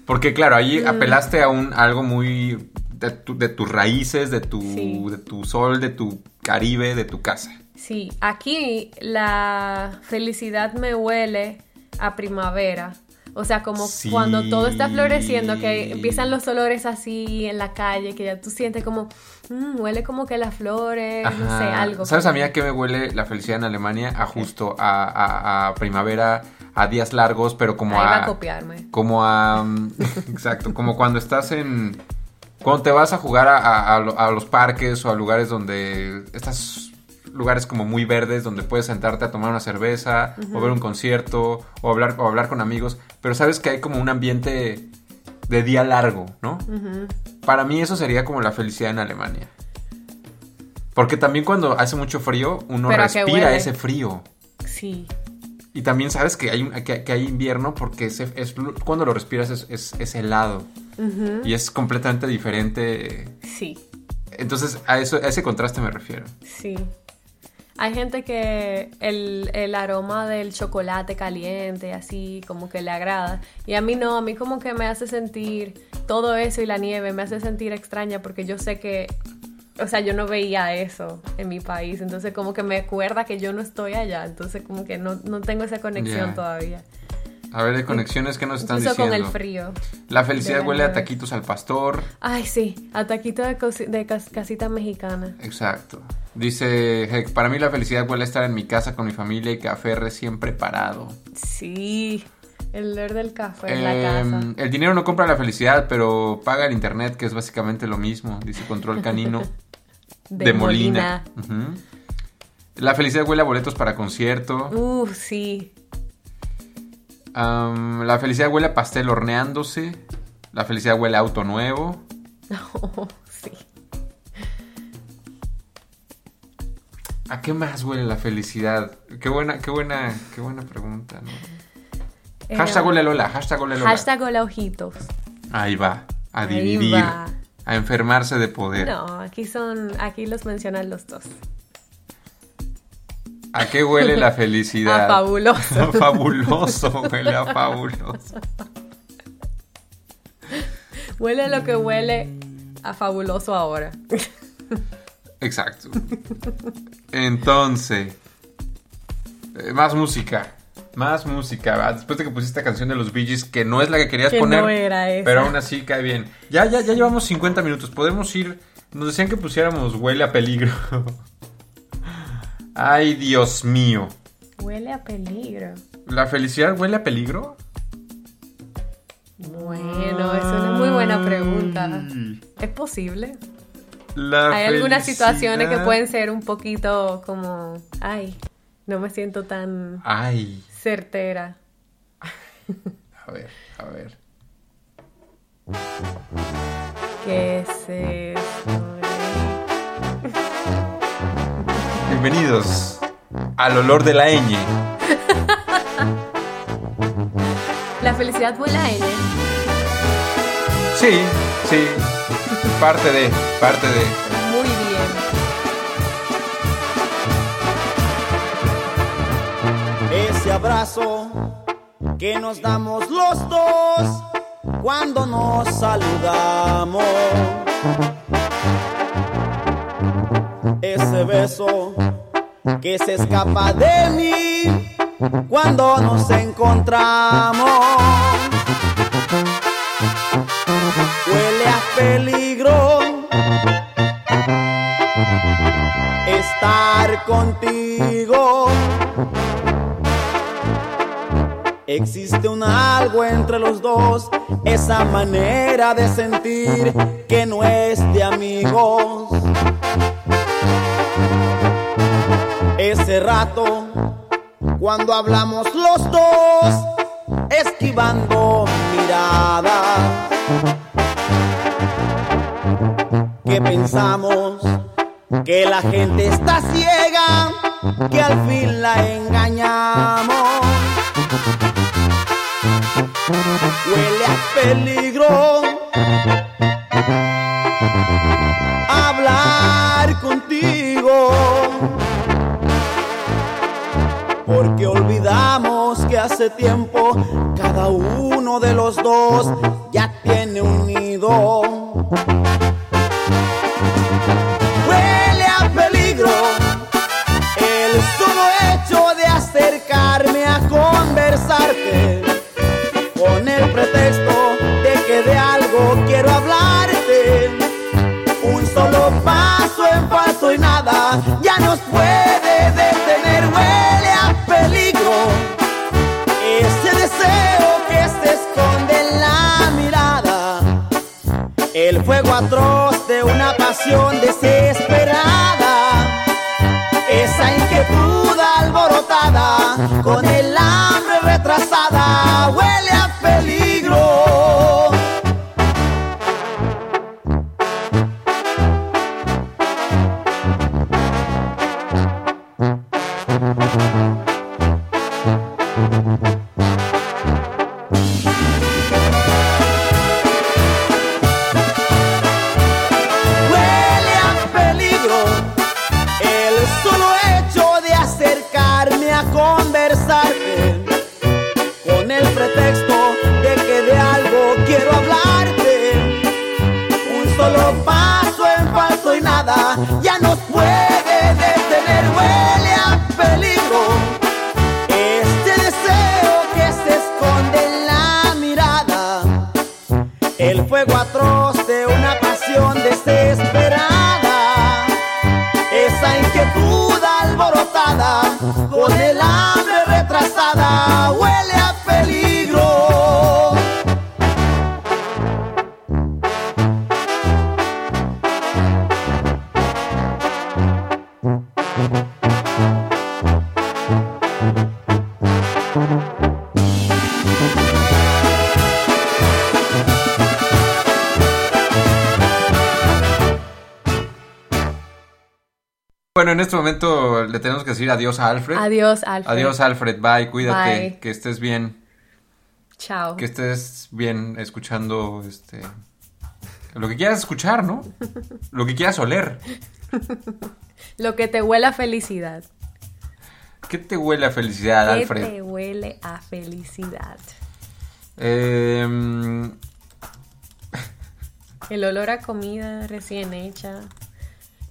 Porque claro, ahí Mm. apelaste a un a algo muy de, tu- de tus raíces, de tu, Sí. de tu sol, de tu Caribe, de tu casa. Sí, aquí la felicidad me huele a primavera. O sea, como Sí. cuando todo está floreciendo, que empiezan los olores así en la calle, que ya tú sientes como, mm, huele como que las flores, no sé, algo. ¿Sabes a mí a qué me huele la felicidad en Alemania? A justo a, a- a primavera, a días largos, pero como Ahí va a a copiarme. como a mm, *laughs* exacto, como cuando estás en cuando te vas a jugar a, a- a lo- a los parques o a lugares donde estas lugares como muy verdes donde puedes sentarte a tomar una cerveza o ver un concierto o hablar o hablar con amigos, pero sabes que hay como un ambiente de día largo, ¿no? Para mí eso sería como la felicidad en Alemania. Porque también cuando hace mucho frío, uno Pero ¿a qué respira ese frío. Sí, Y también sabes que hay, que, que hay invierno porque es, cuando lo respiras es, es- es helado. Y es completamente diferente. sí, Entonces a, eso, a ese contraste me refiero. sí. Hay gente que el, el aroma del chocolate caliente, así, como que le agrada. Y a mí no, a mí como que me hace sentir todo eso y la nieve, me hace sentir extraña porque yo sé que, o sea, yo no veía eso en mi país. Entonces como que me acuerda que yo no estoy allá. Entonces como que no, no tengo esa conexión todavía. A ver, de conexiones que nos están Incluso diciendo. con el frío. La felicidad la huele a taquitos al pastor. Ay, sí, a taquito de, cosi- de cas- casita mexicana. Exacto. Dice, Heck, para mí la felicidad huele a estar en mi casa con mi familia y café recién preparado. Sí, el olor del café en la Em, casa. el dinero no compra la felicidad, pero paga el internet, que es básicamente lo mismo, dice Control Canino. *laughs* de, Molina. La felicidad huele a boletos para concierto. Uh, sí. La felicidad huele a pastel horneándose. La felicidad huele a auto nuevo. *laughs* Oh, sí. ¿A qué más huele la felicidad? Qué buena, qué buena, qué buena pregunta, ¿no? Eh, Hashtag huele Lola, hashtag huele Lola. Hashtag hola ojitos. Ahí va, a Ahí dividir, va. a enfermarse de poder. No, aquí son, aquí los mencionan los dos. ¿A qué huele la felicidad? A fabuloso. *laughs* fabuloso, huele a fabuloso. Huele lo que huele a fabuloso ahora. Exacto. Entonces, eh, más música. Más música. ¿va? Después de que pusiste esta canción de los Bee Gees, que no es la que querías Que poner. no era esa. Pero aún así cae bien. Ya, ya, ya llevamos 50 minutos. Podemos ir. Nos decían que pusiéramos huele a peligro. *laughs* Ay, Dios mío. Huele a peligro. ¿La felicidad huele a peligro? Bueno, es una muy buena pregunta. ¿Es posible? La Hay algunas situaciones que pueden ser un poquito como, ay, no me siento tan Ay. certera. A ver, a ver. ¿Qué es esto? Bienvenidos al olor de la ñ. La felicidad huele a ella. Sí, sí. Parte de, parte de. Muy bien. Ese abrazo que nos damos los dos cuando nos saludamos. Ese beso que se escapa de mí cuando nos encontramos. Huele a peligro estar contigo. Existe un algo entre los dos, esa manera de sentir que no es de amigos. Ese rato, cuando hablamos los dos, esquivando miradas, que pensamos que la gente está ciega, que al fin la engañamos. Huele a peligro hace tiempo cada uno de los dos ya tiene un nido. Huele a peligro el solo hecho de acercarme a conversarte con el pretexto de que de algo quiero hablarte. Un solo paso en falso y nada ya nos puede Fuego atroz de una pasión desesperada. Esa inquietud alborotada con el hambre Bueno, en este momento le tenemos que decir adiós a Alfred. Adiós, Alfred. Adiós, Alfred. Bye, cuídate. Bye. Que estés bien. Chao. Que estés bien escuchando este. Lo que quieras escuchar, ¿no? *laughs* Lo que quieras oler. Lo que te huele a felicidad. ¿Qué te huele a felicidad, ¿Qué Alfred? te huele a felicidad? Eh, El olor a comida recién hecha.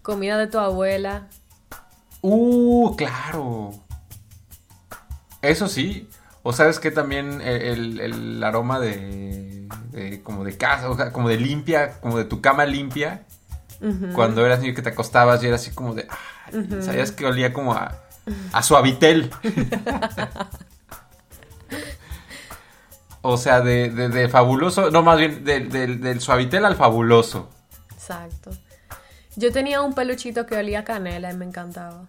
Comida de tu abuela. Uh, claro. Eso sí. O sabes que también el, el aroma de, de- como de casa, o sea, como de limpia, como de tu cama limpia. Cuando eras niño que te acostabas y era así como de, ah, sabías que olía como a, a suavitel. *laughs* o sea, de, de- de fabuloso, no más bien de- del- del suavitel al fabuloso. Exacto. Yo tenía un peluchito que olía a canela y me encantaba.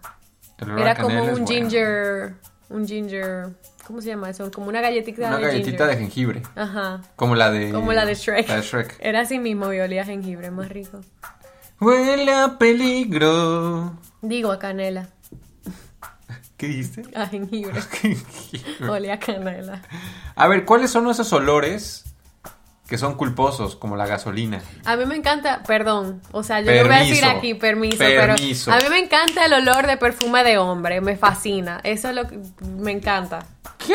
Era como un bueno. ginger. Un ginger. ¿Cómo se llama eso? Como una galletita Una de galletita ginger. de jengibre. Ajá. Como la de... Como la de Shrek. La de Shrek. *laughs* Era así mismo y olía a jengibre, más rico. Huele a peligro. Digo a canela. *laughs* ¿Qué dijiste? *laughs* A jengibre. olía a canela. A ver, ¿cuáles son esos olores que son culposos, como la gasolina? A mí me encanta, perdón, o sea, yo lo voy a decir aquí, permiso, Permiso. pero a mí me encanta el olor de perfume de hombre, me fascina, eso es lo que me encanta. ¿Qué?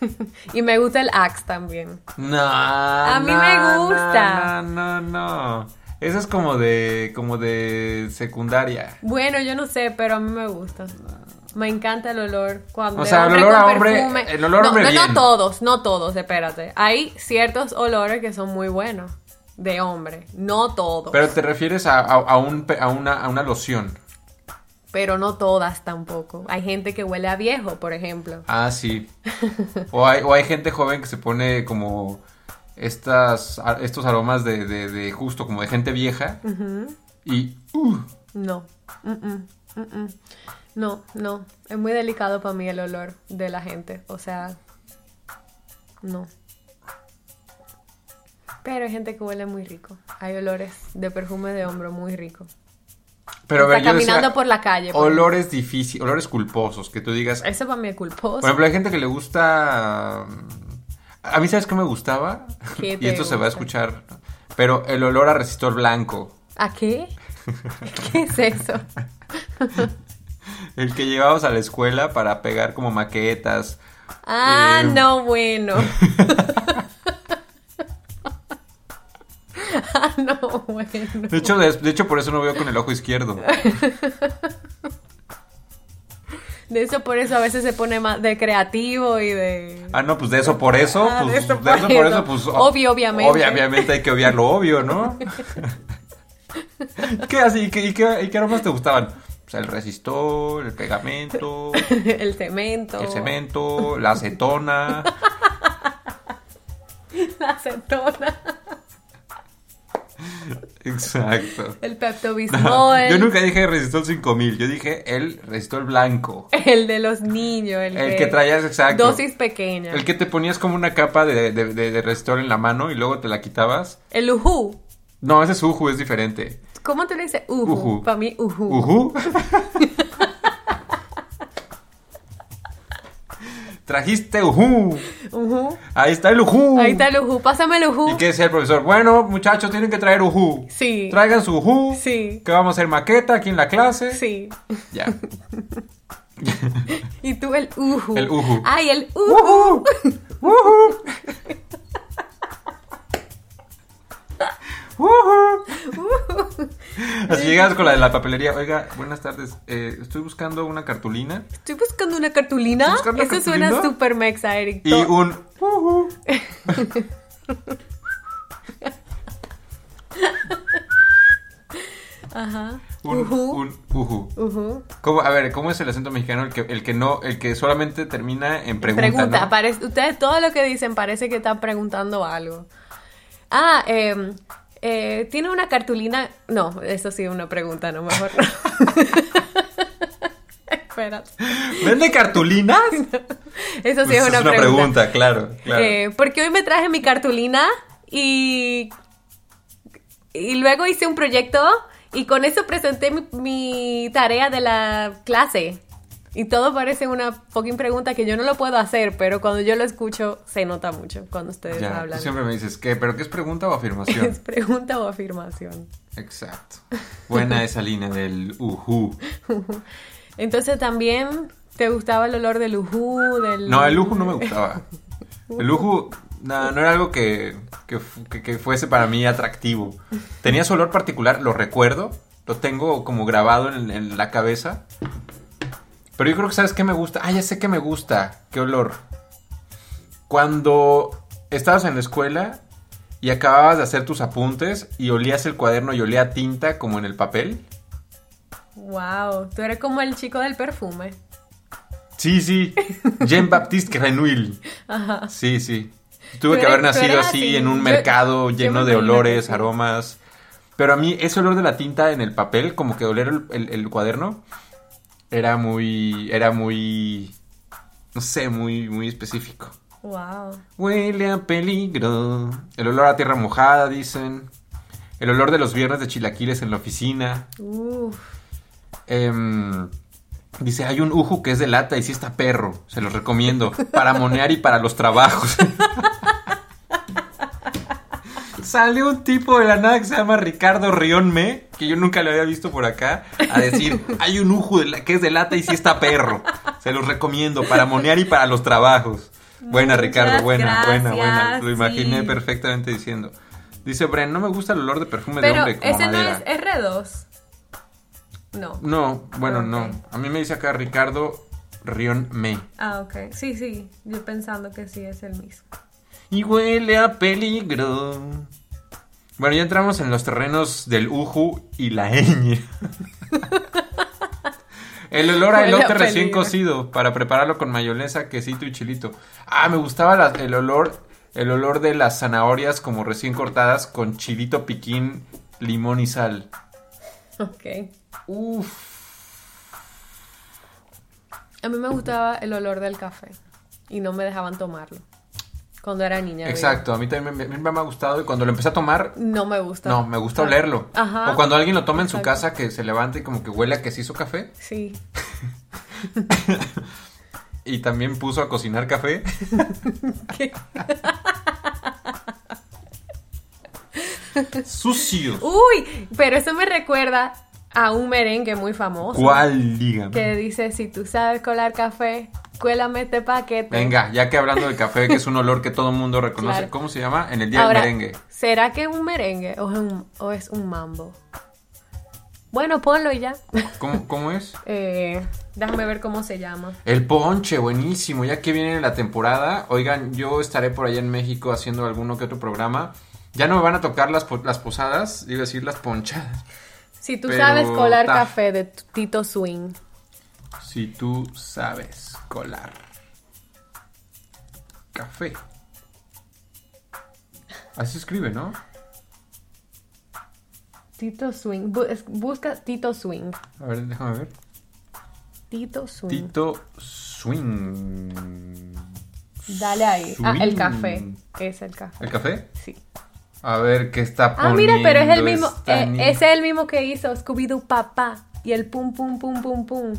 *laughs* y me gusta el Axe también. No. A mí no, me gusta. No, no, no. Eso es como de, como de secundaria. Bueno, yo no sé, pero a mí me gusta. Me encanta el olor cuando O sea, el hombre olor a hombre- perfume. el olor no, hombre no, bien. no todos, no todos, espérate. Hay ciertos olores que son muy buenos de hombre, no todos, Pero te refieres a, a- a un, a, una, a una loción. pero no todas tampoco. Hay gente que huele a viejo, por ejemplo. Ah, sí. O hay, o hay gente joven que se pone como estas, estos aromas de, de- de justo como de gente vieja. Y uh, No. Mm, mm, mm, mm. No, no. Es muy delicado para mí el olor de la gente. O sea, no. Pero hay gente que huele muy rico. Hay olores de perfume de hombro muy rico. pero a ver, yo decía, caminando por la calle. por olores difíciles, olores culposos, que tú digas. Eso para mí es culposo. Por ejemplo, hay gente que le gusta. A mí, ¿sabes qué me gustaba? ¿Qué *laughs* y esto se va a escuchar. Pero el olor a resistor blanco. ¿A qué? *laughs* ¿Qué es eso? *laughs* El que llevábamos a la escuela para pegar como maquetas. Ah, Eh, no, bueno. *laughs* ah, no, bueno. De hecho, de, de hecho, por eso no veo con el ojo izquierdo. De eso por eso a veces se pone más de creativo y de... Ah, no, pues de eso por eso, Ah, pues de de eso por eso. eso, pues. Obvio, obviamente. obvia- obviamente hay que obviar lo obvio, ¿no? *laughs* ¿Qué así? ¿Y qué, y qué, y qué aromas te gustaban? O sea, el resistor, el pegamento, *laughs* el cemento. el cemento, la acetona. *laughs* La acetona. Exacto. El No, Pepto-Bismol. yo nunca dije resistor 5000, yo dije el resistor blanco. El de los niños. El, El que traías, exacto. Dosis pequeña. El que te ponías como una capa de, de, de, de resistor en la mano y luego te la quitabas. El ujú. No, ese es Uju, es diferente. ¿Cómo te le dices? Ujú. Ujú. Para mí, ujú. Ujú. *laughs* Trajiste Uju. Ujú. Ahí está el Uju. Ahí está el ujú. Pásame el ujú. ¿Y qué decía el profesor? Bueno, muchachos, tienen que traer Uju. Sí. Traigan su Uju. Sí. Que vamos a hacer maqueta aquí en la clase. Sí. Ya. *laughs* Y tú el ujú. El ujú. Ay, el ujú. Uju. Uju. Llegas con la de la papelería. Oiga, buenas tardes. Eh, estoy buscando una cartulina Estoy buscando una cartulina. ¿Estás buscando Eso suena cartulina? super mexa, Eric. y un uju. *laughs* Ajá. Un, Ujú. un. Ujú. ¿Cómo- a ver, ¿cómo es el acento mexicano? El que, el que no, el que solamente termina en pregunta. Pregunta, ¿no? parece- ustedes todo lo que dicen parece que están preguntando algo. Ah, eh, eh, tiene una cartulina. No, eso sí es una pregunta, no mejor. no. Espérate. ¿Vende cartulinas? Eso sí Pues es una, pregunta. pregunta, claro, claro. Eh, porque hoy me traje mi cartulina y, y luego hice un proyecto y con eso presenté mi, mi tarea de la clase. Y todo parece una fucking pregunta que yo no lo puedo hacer, pero cuando yo lo escucho se nota mucho cuando ustedes ya, tú hablan. siempre me dices, ¿qué? ¿Pero qué es pregunta o afirmación? ¿Es pregunta o afirmación? Exacto. Buena *laughs* esa línea del uju. *laughs* Entonces también te gustaba el olor del ujú, del... No, el uju no me gustaba. *laughs* El uju no, no era algo que, que- que fuese para mí atractivo. Tenía su olor particular, lo recuerdo, lo tengo como grabado en, en la cabeza. Pero yo creo que sabes qué me gusta. Ah, ya sé qué me gusta. ¿Qué olor? Cuando estabas en la escuela y acababas de hacer tus apuntes y olías el cuaderno y olía tinta como en el papel. Wow, tú eres como el chico del perfume. Sí, sí. *laughs* Jean-Baptiste Grenouille. Ajá. Sí, sí. Tuve que haber nacido así así. en un mercado yo lleno de olores, que aromas. Pero a mí ese olor de la tinta en el papel, como que oler el, el- el cuaderno, era muy, era muy, no sé, muy, muy específico. Wow. Huele a peligro. El olor a tierra mojada, dicen. El olor de los viernes de chilaquiles en la oficina. Uf. Em, dice, hay un uju que es de lata y sí está perro. Se los recomiendo. Para monear y para los trabajos. *laughs* Salió un tipo de la nada que se llama Ricardo Rionme, que yo nunca lo había visto por acá, a decir, *laughs* hay un uju de la- que es de lata y sí está perro. Se los recomiendo para monear y para los trabajos. Buena, Muchas Ricardo, buena, buena, buena. Lo imaginé sí. perfectamente diciendo. Dice Bren, no me gusta el olor de perfume de hombre como ese no madera. es R2. No. No, bueno, no. A mí me dice acá Ricardo Rion Me. Ah, ok. Sí, sí. Yo pensando que sí es el mismo. Y huele a peligro. Bueno, ya entramos en los terrenos del uju y la ñ. El olor a elote recién cocido para prepararlo con mayonesa, quesito y chilito. Ah, me gustaba la- el olor el olor de las zanahorias como recién cortadas con chilito piquín, limón y sal. Ok. Uf. A mí me gustaba el olor del café. Y no me dejaban tomarlo. Cuando era niña. Exacto, a mí también me, me- me ha gustado y cuando lo empecé a tomar No me gusta. No, me gusta Ah, olerlo. Ajá. O cuando alguien lo toma en su casa que se levanta y como que huele a que se hizo café. Sí. *laughs* Y también puso a cocinar café. *laughs* *laughs* Sucio. Uy, pero eso me recuerda a un merengue muy famoso. ¿Cuál? Dígame. Que dice, si tú sabes colar café, cuélame este paquete. Venga, ya que hablando del café, que es un olor que todo el mundo reconoce, Claro. ¿cómo se llama? En el día Ahora, del merengue. ¿será que es un merengue o es un, o es un mambo? Bueno, ponlo y ya. ¿Cómo, cómo es? *laughs* Eh, déjame ver cómo se llama. El ponche, buenísimo. Ya que viene la temporada, oigan, yo estaré por allá en México haciendo alguno que otro programa. Ya no me van a tocar las, las posadas, iba a decir las ponchadas. Si tú Pero sabes colar ta. café de Tito Swing. Si tú sabes colar café. Así se escribe, ¿no? Tito Swing. Busca Tito Swing. A ver, déjame ver. Tito Swing. Tito Swing. Dale ahí. Ah, el café. Es el café. ¿El café? Sí. A ver qué está Ah, poniendo mira, pero es el mismo. eh, es el mismo que hizo Scooby-Doo Papá. Y el pum, pum, pum, pum, pum.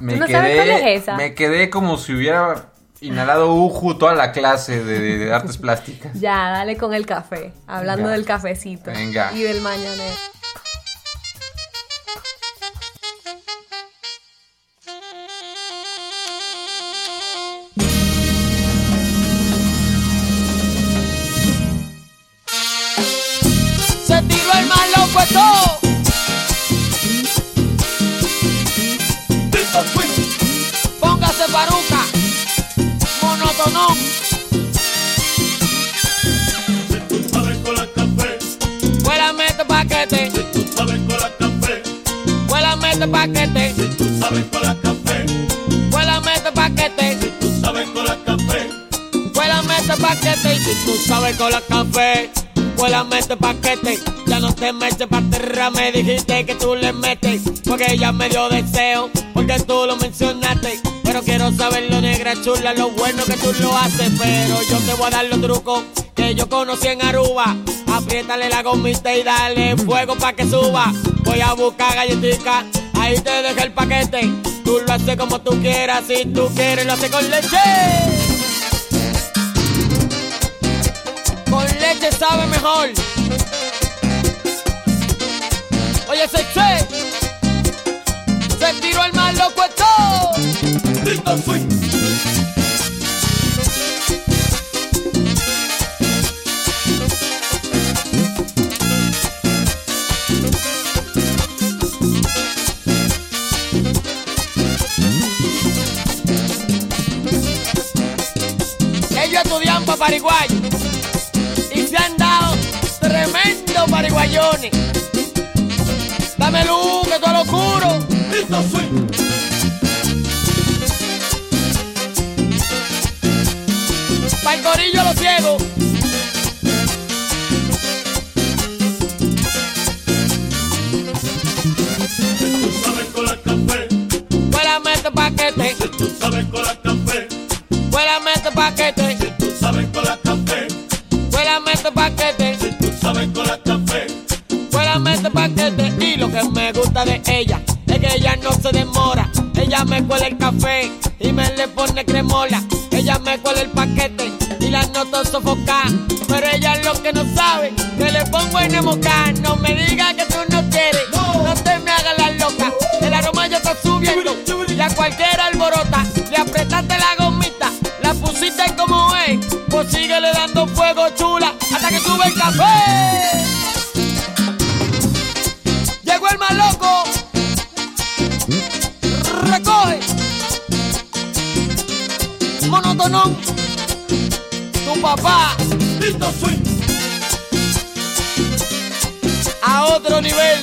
Me ¿Tú no quedé, sabes cuál es esa? Me quedé como si hubiera inhalado Uju toda la clase de, de- de artes plásticas. Ya, dale con el café. Hablando Venga. del cafecito. Venga. Y del mañanero. Este paquete. Huélame este paquete. Huélame este paquete. Y si tú sabes colar café, huélame este paquete. Ya no te metes pa' atrás, me dijiste que tú le metes. Porque ella me dio deseo, porque tú lo mencionaste. Pero quiero saber lo negra chula, lo bueno que tú lo haces. Pero yo te voy a dar los trucos que yo conocí en Aruba. Apriétale la gomita y dale fuego pa' que suba. Voy a buscar galletica, ahí te deja el paquete. Tú lo haces como tú quieras, si tú quieres lo haces con leche. Con leche sabe mejor. Oye, se se tiró el más loco de estudian para Paraguay y se han dado tremendo pariguayones. Dame luz, que todo lo oscuro. Pa' el corillo los ciegos. Huélame este paquete. Huélame lo que me gusta de ella es que ella no se demora. Ella me cuela el café y me le pone cremola. Ella me cuela el paquete y la noto sofocar. Pero ella es lo que no sabe, que le pongo en emocar. No me digas que tú no quieres, no te me hagas la loca. El aroma ya está subiendo y a cualquiera alborota. Le apretaste la gomita, la pusiste como es. Pues síguele dando fuego chula hasta que sube el café. A otro nivel.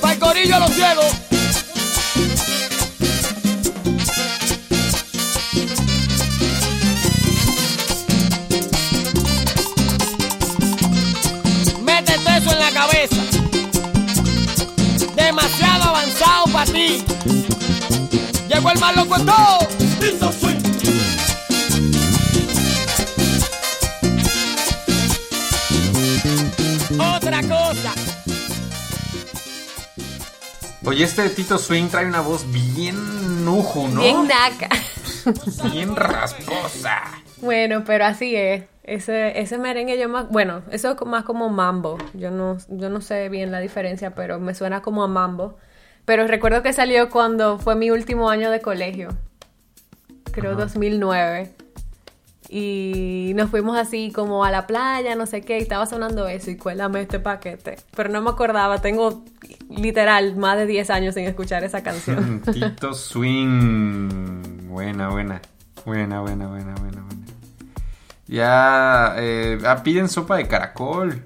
Pa' el corillo a los ciegos. Métete eso en la cabeza. Demasiado avanzado para ti. Llegó el más loco en todo. Oye, este Tito Swing trae una voz bien nuju, ¿no? Bien naca. Bien rasposa. Bueno, pero así es. Ese, ese merengue yo más, bueno, eso es más como mambo. Yo no, yo no sé bien la diferencia, pero me suena como a mambo. Pero recuerdo que salió cuando fue mi último año de colegio. Creo Ajá. 2009. Y nos fuimos así como a la playa, no sé qué, y estaba sonando eso y cuélame este paquete. Pero no me acordaba, tengo literal más de 10 años sin escuchar esa canción. *laughs* Tito Swing. Buena, buena. Buena, buena, buena, buena, buena. Ya eh, ah, piden sopa de caracol.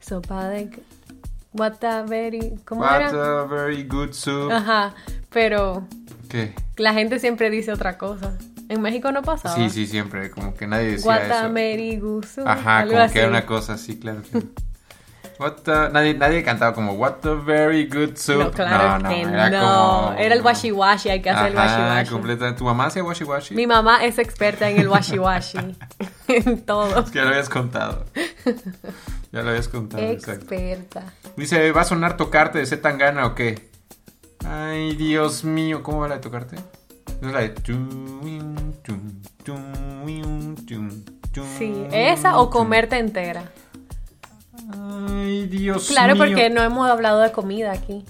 Sopa de... What a very... ¿Cómo What era? a very good soup. Ajá, pero ¿Qué? la gente siempre dice otra cosa. En México no pasaba. Sí, sí, siempre. Como que nadie decía eso. Guatamerigusu, Ajá, algo como así. que era una cosa así, claro. claro. What a- nadie, nadie cantaba como What a very good soup. No, claro no, que era no. como- Era el washi washi, hay que hacer el washi Ajá, washi. completamente. ¿Tu mamá hacía washi washi? Mi mamá es experta en el washi washi. *laughs* en todo. Es que ya lo habías contado. Ya lo habías contado, exacto. Experta. Dice, ¿va a sonar tocarte de Z Tangana o qué? Ay, Dios mío, ¿cómo va la de tocarte? Es la de... Sí, esa o comerte entera. Ay, Dios Claro, mío. porque no hemos hablado de comida aquí.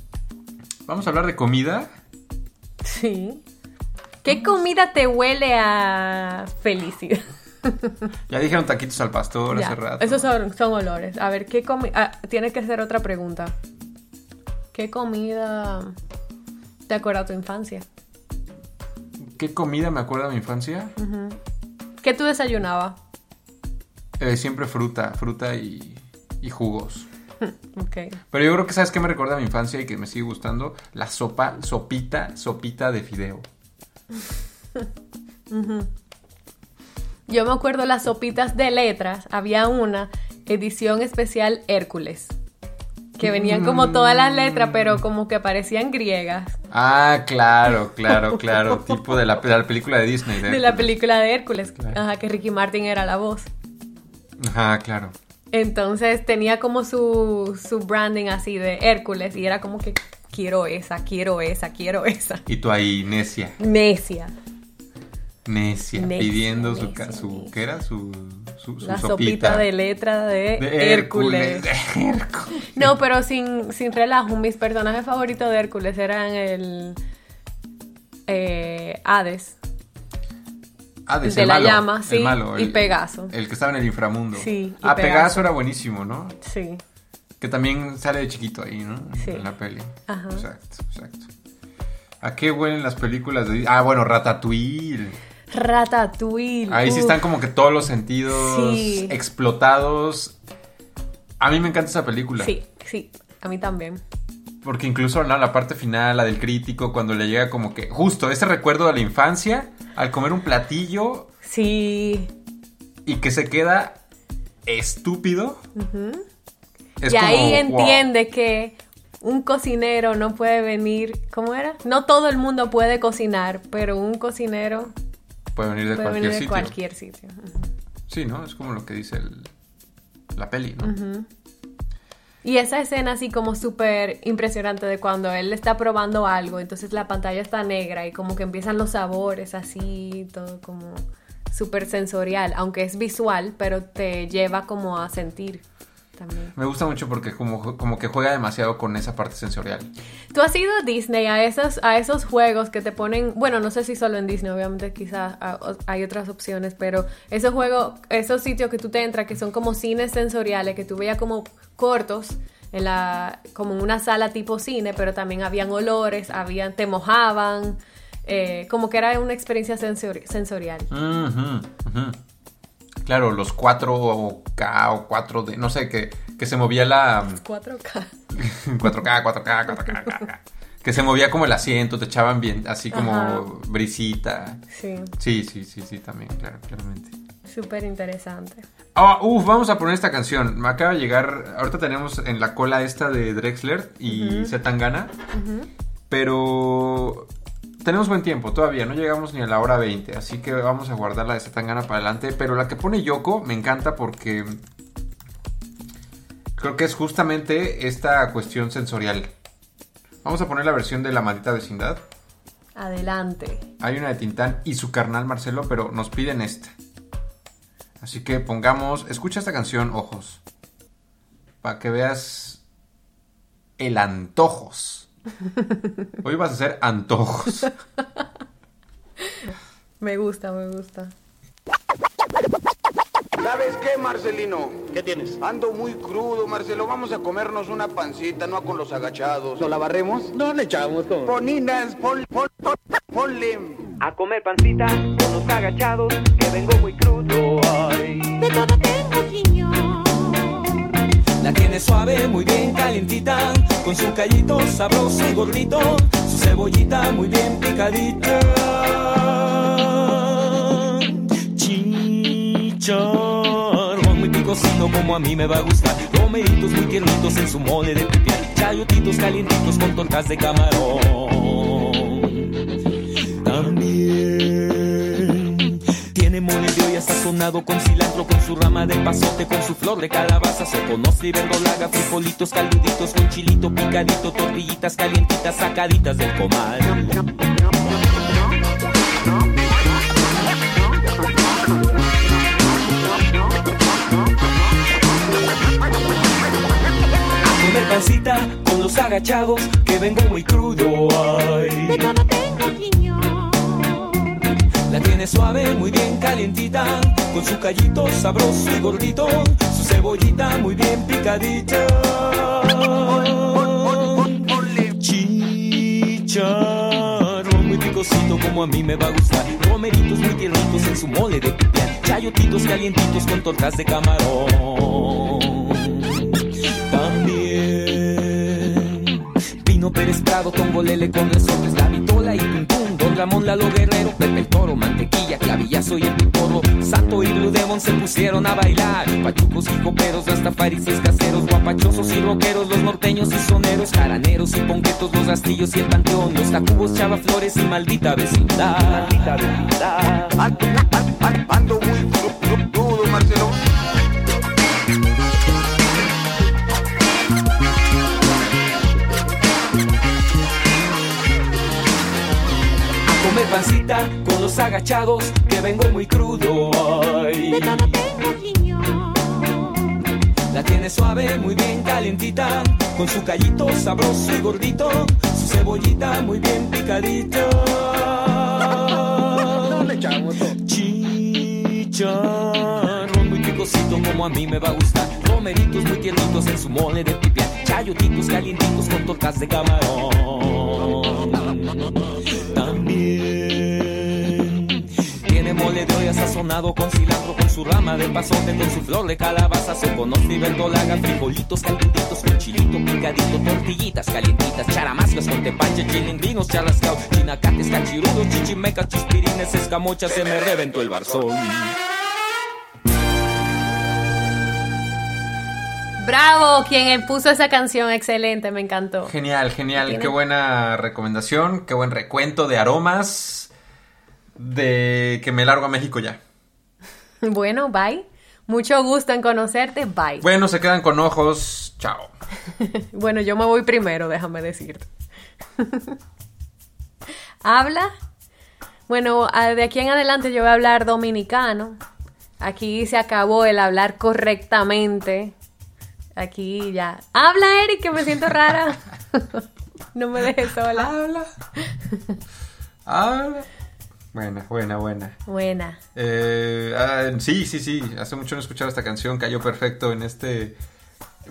Vamos a hablar de comida. Sí. ¿Qué comida te huele a felicidad? *laughs* Ya dijeron taquitos al pastor Ya, hace rato. Esos son, son olores. A ver, ¿qué comida? tiene que ser otra pregunta. ¿Qué comida te acuerda tu infancia? ¿Qué comida me acuerdo de mi infancia? ¿Qué tú desayunabas? Eh, siempre fruta, fruta y, y jugos. *laughs* Ok. Pero yo creo que sabes qué me recuerda a mi infancia y que me sigue gustando la sopa, sopita, sopita de fideo. *laughs* Yo me acuerdo las sopitas de letras. Había una edición especial Hércules. Que venían como todas las letras, pero como que parecían griegas. Ah, claro, claro, claro. tipo de la, de la película de Disney. De la Hércules. película de Hércules. Claro. Ajá, que Ricky Martin era la voz. Ajá, claro. Entonces tenía como su, su branding así de Hércules y era como que quiero esa, quiero esa, quiero esa. Y tú ahí, necia, Necia. Necia, Necia, pidiendo su, necia, su ¿qué era? Su, su, su La sopita. sopita de letra de, De Hércules. Hércules, de Hércules. No, pero sin, sin relajo, mis personajes favoritos de Hércules eran el eh, Hades. Hades, de el la malo, llama, el sí, malo, y el- Pegaso. El que estaba en el inframundo. Sí, y Ah, Pegaso. Pegaso. era buenísimo, ¿no? Sí. Que también sale de chiquito ahí, ¿no? Sí. En la peli. Ajá. Exacto, exacto. ¿A qué huelen las películas de Ah, bueno, Ratatouille. Ratatouille. Ahí sí están como que todos los sentidos Sí. explotados. A mí me encanta esa película. Sí, sí, a mí también. Porque incluso ¿no? la parte final, la del crítico, cuando le llega como que justo ese recuerdo de la infancia, al comer un platillo Sí. y que se queda estúpido. Es y ahí wow. entiende que un cocinero no puede venir, ¿cómo era? No todo el mundo puede cocinar, pero un cocinero Puede venir de puede cualquier venir de sitio. cualquier sitio. Sí, ¿no? Es como lo que dice el- la peli, ¿no? Y esa escena así como súper impresionante de cuando él está probando algo, entonces la pantalla está negra y como que empiezan los sabores así, todo como súper sensorial, aunque es visual, pero te lleva como a sentir también. Me gusta mucho porque como, como que juega demasiado con esa parte sensorial. ¿Tú has ido a Disney a esos, a esos juegos que te ponen, bueno, no sé si solo en Disney, obviamente quizás hay otras opciones, pero esos juegos, esos sitios que tú te entras que son como cines sensoriales, que tú veías como cortos, en la, como en una sala tipo cine, pero también habían olores, habían, te mojaban, eh, como que era una experiencia sensori- sensorial. Ujú, ujú. Claro, los 4K o 4D, no sé, que, que se movía la... 4K. 4K, 4K, 4K, 4K. Que se movía como el asiento, te echaban bien, así como Ajá. brisita. Sí, Sí, sí, sí, sí, también, claro, claramente. súper interesante. Ah, uf, vamos a poner esta canción. Me acaba de llegar. Ahorita tenemos en la cola esta de Drexler y Ujú. Zetangana. Ujú. Pero tenemos buen tiempo todavía. No llegamos ni a la hora 20. Así que vamos a guardar la de Zetangana para adelante. Pero la que pone Yoko me encanta porque. Creo que es justamente esta cuestión sensorial. Vamos a poner la versión de La Maldita Vecindad. Adelante. Hay una de Tintán y su carnal Marcelo, pero nos piden esta. Así que pongamos, escucha esta canción, ojos, para que veas el antojos. Hoy vas a hacer antojos. *laughs* Me gusta, me gusta. ¿Sabes qué, Marcelino? ¿Qué tienes? Ando muy crudo, Marcelo. Vamos a comernos una pancita, no con los agachados. ¿No la barremos? No le echamos con... Poninas, pon, pon, pon- ponle... A comer pancita con los agachados, que vengo muy crudo. Ay. De todo tengo, señor. La tiene suave, muy bien calientita, con su callito sabroso y gordito, su cebollita muy bien picadita. Chicharrón muy picosito como a mí me va a gustar, romeritos muy tiernitos en su mole de pipián, chayotitos calientitos con tortas de camarón. También mole de sazonado con cilantro, con su rama de pasote, con su flor de calabaza, soconostre y verdolaga, frijolitos caluditos con chilito picadito, tortillitas calientitas sacaditas del comal. Comer pancita con los agachados, que vengo muy crudo. Ay. De todo tengo, señor. La tiene suave, muy bien calientita, con su callito sabroso y gordito, su cebollita muy bien picadita. Chicharrón muy picosito como a mí me va a gustar, romeritos muy tiernitos en su mole de pipián, chayotitos calientitos con tortas de camarón. Pino Pérez Prado, Tongolele con resortes, la vitola y pum pum, Don Ramón Lalo Guerrero, Pepe el Toro, Mantequilla, Clavillazo y el Piporro, Sato y Blue Demon se pusieron a bailar, pachucos y coperos, rastafaris y caseros, guapachosos y rockeros, los norteños y soneros, jaraneros y ponquetos, los rastillos y el panteón, los tacubos, chava flores y maldita vecindad. Maldita vecindad. Ando, ando- ando muy pancita con los agachados, que vengo muy crudo. Ay. De todo tengo. La tiene suave, muy bien calientita, con su callito sabroso y gordito, su cebollita muy bien picadita. No le echamos. Chicharrón muy picosito como a mí me va a gustar, romeritos muy tiernitos en su mole de pipián, chayotitos calientitos con tortas de camarón. De olla sazonado con cilantro, con su rama de pasote, con su flor de calabaza, se conoce y verdolaga, frijolitos calientitos con chilito picadito, tortillitas calientitas, charamascas con tepache, chilindrinos, charrascao, chinacates, cachirudos, chichimecas, chispirines, escamochas, se me reventó el barzón. Bravo, quien puso esa canción, excelente, me encantó. Genial, genial. Qué buena recomendación, qué buen recuento de aromas. De que me largo a México ya. *laughs* Bueno, bye. Mucho gusto en conocerte, bye. Bueno, se quedan con ojos. Chao. *laughs* Bueno, yo me voy primero, déjame decirte. *laughs* ¿Habla? Bueno, de aquí en adelante yo voy a hablar dominicano. Aquí se acabó el hablar correctamente. Aquí ya. Habla, Eric, que me siento rara. no me dejes sola. Habla. Habla. Buena, buena, buena. Buena. Eh, ah, sí, sí, sí. Hace mucho no escuchaba esta canción. Cayó perfecto en este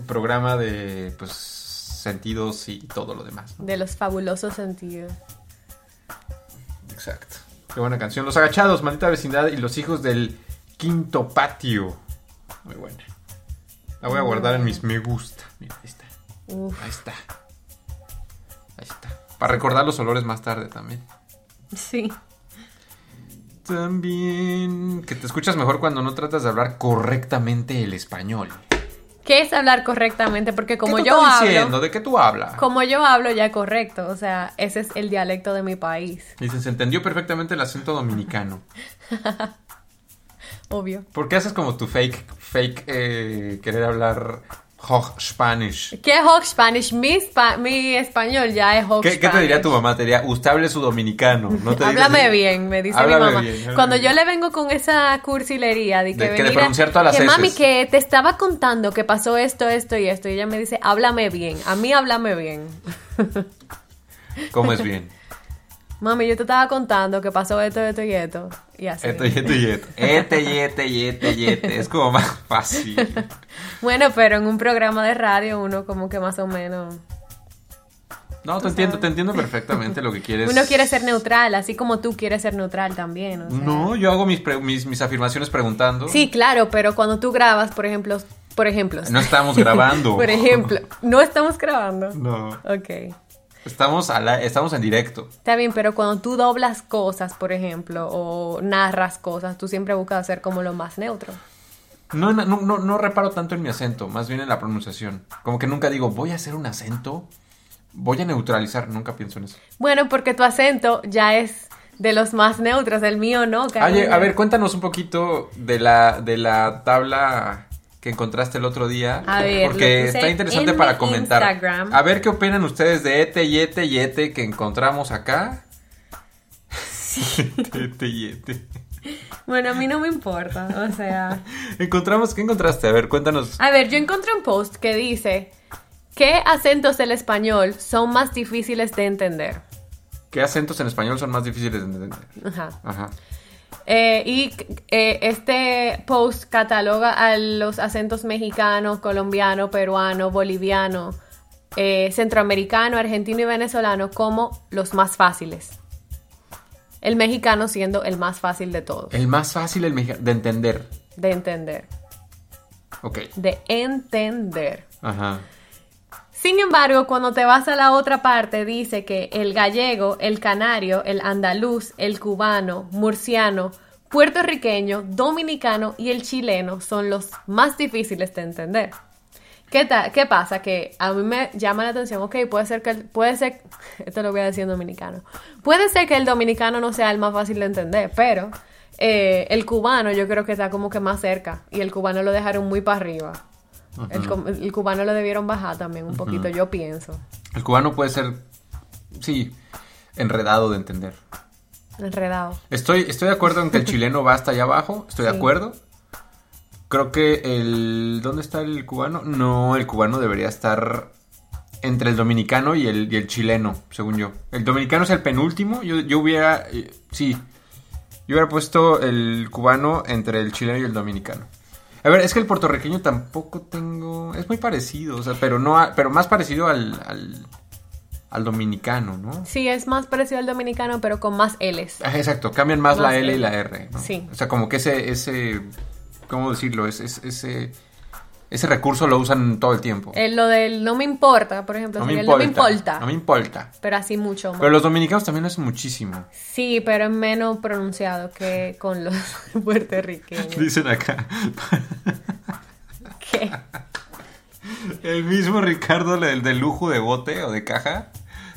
programa de pues sentidos y todo lo demás. ¿no? De los fabulosos sentidos. Exacto. Qué buena canción. Los agachados, maldita vecindad y los hijos del quinto patio. Muy buena. La voy a guardar en mis me gusta. Mira, ahí está. Uf, Ahí está. Ahí está. Para recordar los olores más tarde también. sí. También que te escuchas mejor cuando no tratas de hablar correctamente el español. ¿Qué es hablar correctamente? Porque como ¿Qué tú yo estás hablo, diciendo? ¿De qué tú hablas? como yo hablo ya correcto, o sea, ese es el dialecto de mi país, Dicen, se entendió perfectamente el acento dominicano. *laughs* obvio. ¿Por qué haces como tu fake, fake, eh, querer hablar Hoch Spanish. ¿Qué es Hawk Spanish? Mi, spa- mi español ya es Hawk ¿Qué, qué te diría tu Spanish. mamá? Te diría, usted hable su dominicano. No te Háblame así. bien, me dice mi mamá. bien, Cuando bien. yo le vengo con esa cursilería de que, De que de venir pronunciar todas las que mami que te estaba contando que pasó esto, esto y esto y ella me dice, háblame bien. A mí háblame bien. ¿Cómo es bien? Mami, yo te estaba contando que pasó esto, esto y esto. Y así. Esto y esto y esto. *laughs* Este y este y este y este. Es como más fácil. *laughs* Bueno, pero en un programa de radio uno como que más o menos... No, te entiendo, te entiendo perfectamente lo que *laughs* quieres. Uno quiere ser neutral, así como tú quieres ser neutral también. o sea. No, yo hago mis, pre- mis, mis afirmaciones preguntando. Sí, claro, pero cuando tú grabas, por ejemplo, por ejemplo. No estamos grabando. por ejemplo, no estamos grabando. No. Ok. Estamos, a la- estamos en directo. Está bien, pero cuando tú doblas cosas, por ejemplo, o narras cosas, tú siempre buscas ser como lo más neutro. No, no, no, no reparo tanto en mi acento, más bien en la pronunciación. Como que nunca digo, voy a hacer un acento, voy a neutralizar, nunca pienso en eso. Bueno, porque tu acento ya es de los más neutros, el mío no, Oye, a ver, cuéntanos un poquito de la, de la tabla que encontraste el otro día. A ver, porque está interesante en para mi comentar. Instagram. A ver qué opinan ustedes de este y este y este que encontramos acá. este *laughs* y este. Bueno, a mí no me importa, o sea... Encontramos, ¿qué encontraste? A ver, cuéntanos. A ver, yo encontré un post que dice, ¿qué acentos del español son más difíciles de entender? ¿Qué acentos en español son más difíciles de entender? Ajá. Ajá. Eh, y eh, este post cataloga a los acentos mexicano, colombiano, peruano, boliviano, eh, centroamericano, argentino y venezolano como los más fáciles. El mexicano siendo el más fácil de todos, El más fácil el mexica- de entender. de entender. Ok. De entender. Ajá. Sin embargo, cuando te vas a la otra parte, dice que el gallego, el canario, el andaluz, el cubano, murciano, puertorriqueño, dominicano y el chileno son los más difíciles de entender. ¿Qué, ¿Qué pasa? Que a mí me llama la atención, ok, puede ser que, el- puede ser, *laughs* esto lo voy a decir en dominicano, puede ser que el dominicano no sea el más fácil de entender, pero eh, el cubano yo creo que está como que más cerca y el cubano lo dejaron muy para arriba. El, cubano lo debieron bajar también un poquito, yo pienso. El cubano puede ser, sí, enredado de entender. Enredado. Estoy, estoy de acuerdo en que el *laughs* chileno va hasta allá abajo, estoy de acuerdo. Creo que el... ¿Dónde está el cubano? No, el cubano debería estar entre el dominicano y el, y el chileno, según yo. El dominicano es el penúltimo, yo, yo hubiera... eh, sí, yo hubiera puesto el cubano entre el chileno y el dominicano. A ver, es que el puertorriqueño tampoco tengo... Es muy parecido, o sea, pero, no a- pero más parecido al, al, al dominicano, ¿no? Sí, es más parecido al dominicano, pero con más L's. Ah, Exacto, cambian más, Más la L y la R. ¿no? Sí. O sea, como que ese, ese, ¿cómo decirlo? Es, es- ese, ese recurso lo usan todo el tiempo. Eh, lo del no me importa, por ejemplo, no, me importa, no me importa. No me importa. Pero así mucho más. Pero los dominicanos también lo hacen muchísimo. Sí, pero es menos pronunciado que con los *laughs* puertorriqueños. Dicen acá. *laughs* ¿Qué? El mismo Ricardo, el de lujo de bote o de caja,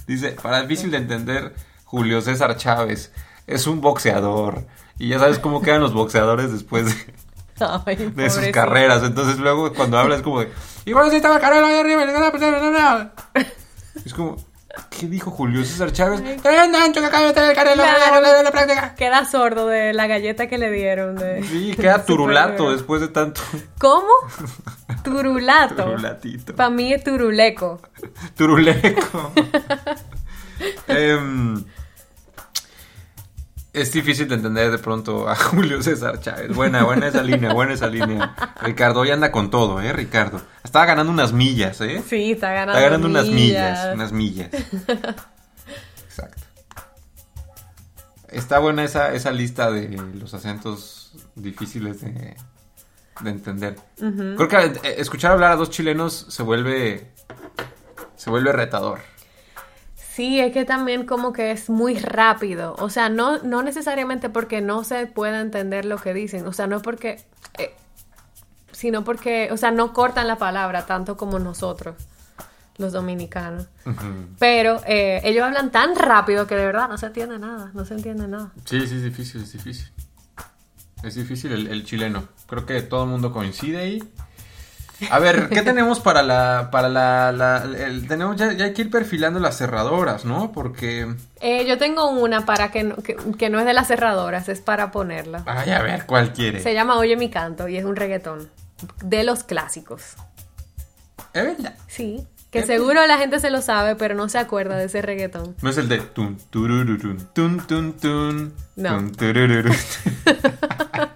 dice, para difícil de entender, Julio César Chávez es un boxeador. Y ya sabes cómo quedan los boxeadores después de, *laughs* Ay, de sus carreras. Entonces luego cuando habla es como de, y bueno, si estaba el Canelo ahí arriba, y le gana, pues, no, no, no". Es como, ¿qué dijo Julio César Chávez? ¡Eh, Claro. Queda sordo de la galleta que le dieron. De... Sí, *laughs* queda turulato después de tanto ¿Cómo? *laughs* Turulato. turulatito. Para mí es turuleco. Turuleco. Em, es difícil de entender de pronto a *laughs* Julio César Chávez. Buena, buena esa línea, buena esa línea. Ricardo hoy anda con todo, ¿eh, Ricardo? Estaba ganando unas millas, ¿eh? Sí, está ganando. Está ganando unas millas, unas millas. *laughs* Exacto. Está buena esa, esa lista de los acentos difíciles de, de entender. Creo que eh, escuchar hablar a dos chilenos se vuelve se vuelve retador. Sí, es que también como que es muy rápido. O sea, no, no necesariamente porque no se pueda entender lo que dicen. O sea, no porque... eh, sino porque, o sea, no cortan la palabra tanto como nosotros, los dominicanos. Pero eh, ellos hablan tan rápido que de verdad no se entiende nada, no se entiende nada. Sí, sí, es difícil, es difícil. Es difícil el, el chileno. Creo que todo el mundo coincide ahí. A ver, ¿qué tenemos para la, para la, la- el- tenemos ya, ya hay que ir perfilando las cerradoras, ¿no? Porque, Eh, yo tengo una para que no, que, que no es de las cerradoras, es para ponerla. ay, a ver, ¿cuál quiere? Se llama Oye mi canto y es un reggaetón de los clásicos. ¿Es verdad? Sí, que seguro la gente se lo sabe, pero no se acuerda de ese reggaetón. No es el de tun, turururun, tun, tun, tun, No. tun. *laughs*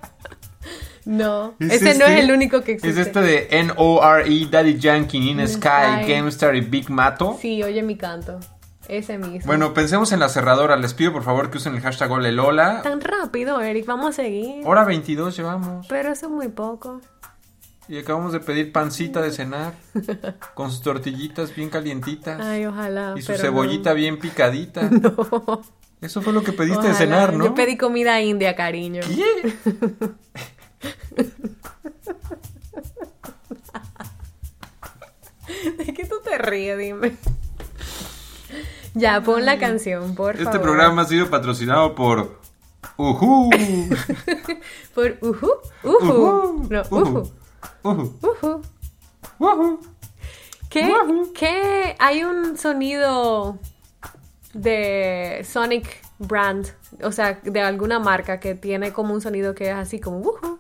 No, ¿Es ese no este? es el único que existe. Es este de N-O-R-E, Daddy Yankee, In In Sky, Sky. Gamestar y Big Mato. Sí, Oye mi canto. Ese mismo. Bueno, pensemos en la cerradora. Les pido por favor que usen el hashtag Olelola. Tan rápido, Eric, vamos a seguir. Hora 22 llevamos. Pero eso es muy poco. Y acabamos de pedir pancita de cenar. *laughs* con sus tortillitas bien calientitas. Ay, ojalá. y su cebollita no. bien picadita. *laughs* Eso fue lo que pediste de cenar, ¿no? Yo pedí comida india, cariño. ¿Qué? *laughs* ¿De qué tú te ríes? Dime. Ya, pon la canción, por Este favor. programa ha sido patrocinado por Uhu. *laughs* Por uhu, uhu. No, ujú, uhu. ujú. Uhu. ¿Qué, qué? Hay un sonido de Sonic Brand, o sea, de alguna marca que tiene como un sonido que es así como uhu.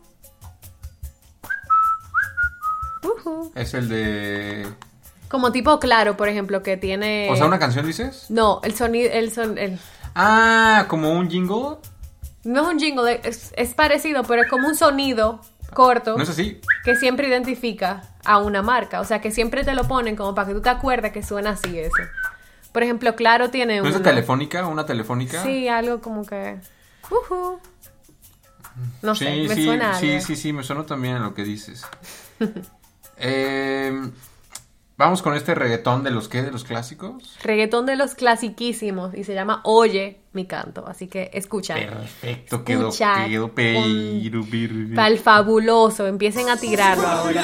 Es el de. Como tipo claro, por ejemplo, que tiene. O sea, una canción dices. No, el sonido, el son, el. Ah, como un jingle. No es un jingle, es, es parecido, pero es como un sonido corto ¿No es así? que siempre identifica a una marca. O sea, que siempre te lo ponen como para que tú te acuerdes que suena así eso. Por ejemplo, Claro tiene ¿No es de uno. telefónica? ¿Una telefónica? Sí, algo como que. Ujú. No sí, sé, me sí, suena sí, algo. sí, sí, me suena también a lo que dices. *laughs* Eh, Vamos con este reggaetón de los qué, de los clásicos. Reggaetón de los clasiquísimos y se llama Oye mi canto. Así que escucha. Perfecto, quedó, Escucha quedó Para el fabuloso. Empiecen a tirarlo ahora.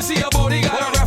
See, a body got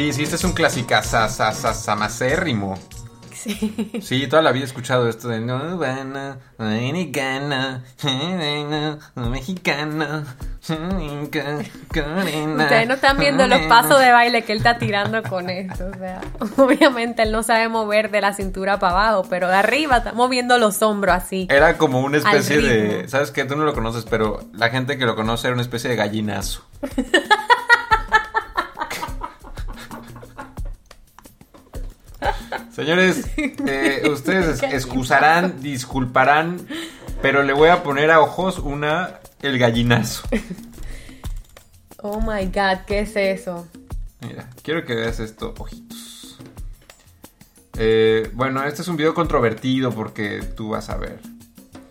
Oye, sí, este es un clásica samacérrimo. Sí. Sí, toda la vida he escuchado esto de no van dominicana, mexicana, Ustedes no están viendo los pasos de baile que él está tirando con esto. O sea, obviamente él no sabe mover de la cintura para abajo, pero de arriba está moviendo los hombros así. Era como una especie de. ¿Sabes qué? Tú no lo conoces, pero la gente que lo conoce era una especie de gallinazo. *laughs* Señores, eh, ustedes es- *laughs* excusarán, disculparán, pero le voy a poner a ojos una. El gallinazo. Oh my god, ¿qué es eso? Mira, quiero que veas esto, ojitos. Eh, bueno, este es un video controvertido porque tú vas a ver.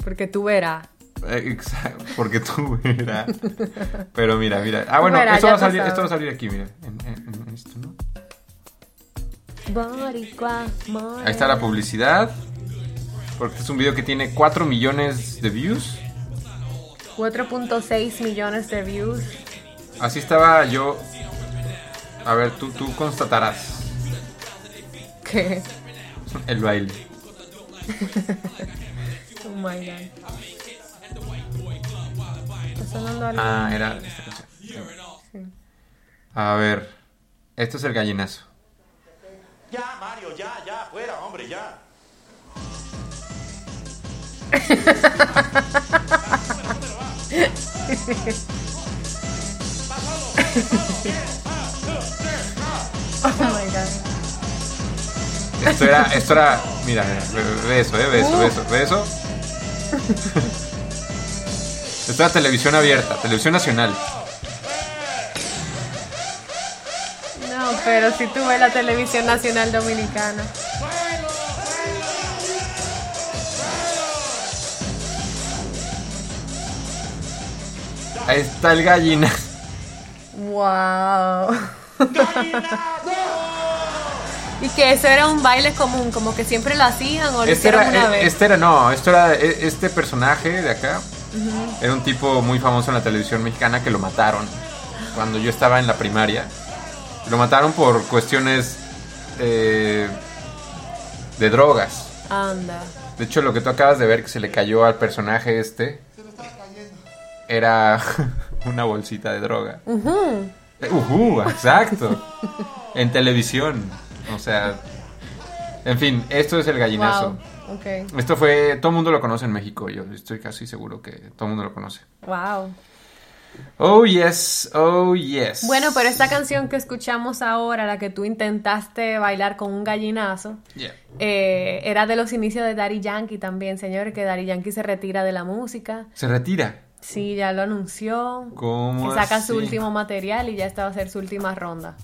Porque tú verás. Eh, Exacto, porque tú verás. Pero mira, mira. Ah, bueno, Verá, esto, va salir, esto va a salir aquí, mira. En, en- en esto, ¿no? Boricua, more. Ahí está la publicidad. Porque es un video que tiene 4 millones de views. 4.6 millones de views. Así estaba yo. A ver, tú, tú constatarás ¿Qué? el baile. *laughs* Oh my god. Ah, era esta canción. A ver, esto es el gallinazo. Ya, Mario, ya, ya, fuera, hombre, ya. Oh my god. Esto era, esto era, mira, mira, ve, ve eso, eh, ve eso, ve eso, ve eso. Esto era televisión abierta, televisión nacional. No, pero si tú ves la televisión nacional dominicana. Ahí está el gallina. Wow. y que eso era un baile común, como que siempre lo hacían o lo Este hicieron era, una eh, vez. este era, no, esto era, eh, este personaje de acá era un tipo muy famoso en la televisión mexicana que lo mataron cuando yo estaba en la primaria. Lo mataron por cuestiones eh, de drogas. Anda. De hecho, lo que tú acabas de ver que se le cayó al personaje este era *laughs* una bolsita de droga. Ujú. Eh, ujú, exacto. en televisión. O sea, en fin, esto es el gallinazo. Wow. Esto fue, todo el mundo lo conoce en México, yo estoy casi seguro que todo el mundo lo conoce. Wow. Oh yes, oh yes. Bueno, pero esta canción que escuchamos ahora, la que tú intentaste bailar con un gallinazo, Yeah. eh, era de los inicios de Daddy Yankee también, señores, que Daddy Yankee se retira de la música. Se retira. Sí, ya lo anunció. ¿Cómo Que saca así? su último material y ya esta va a ser su última ronda.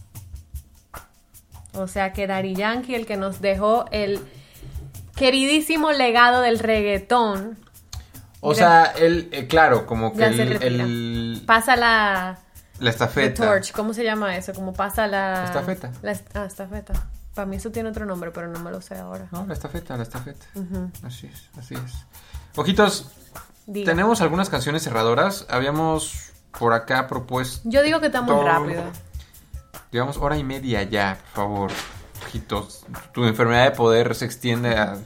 O sea que Daddy Yankee, el que nos dejó el queridísimo legado del reggaetón, O Mira. sea, él, eh, claro, como que Ya se el, retira. el- pasa la la the estafeta. torch, ¿cómo se llama eso? Como pasa la Estafeta. La est- ah, estafeta. Para mí eso tiene otro nombre, pero no me lo sé ahora. No, la estafeta, la estafeta. Ujú. Así es, así es. Ojitos, Diga. tenemos algunas canciones cerradoras. Habíamos por acá propuesto, Yo digo que está muy Todo- rápido. digamos, hora y media ya, por favor. Ojitos, tu enfermedad de poder se extiende a...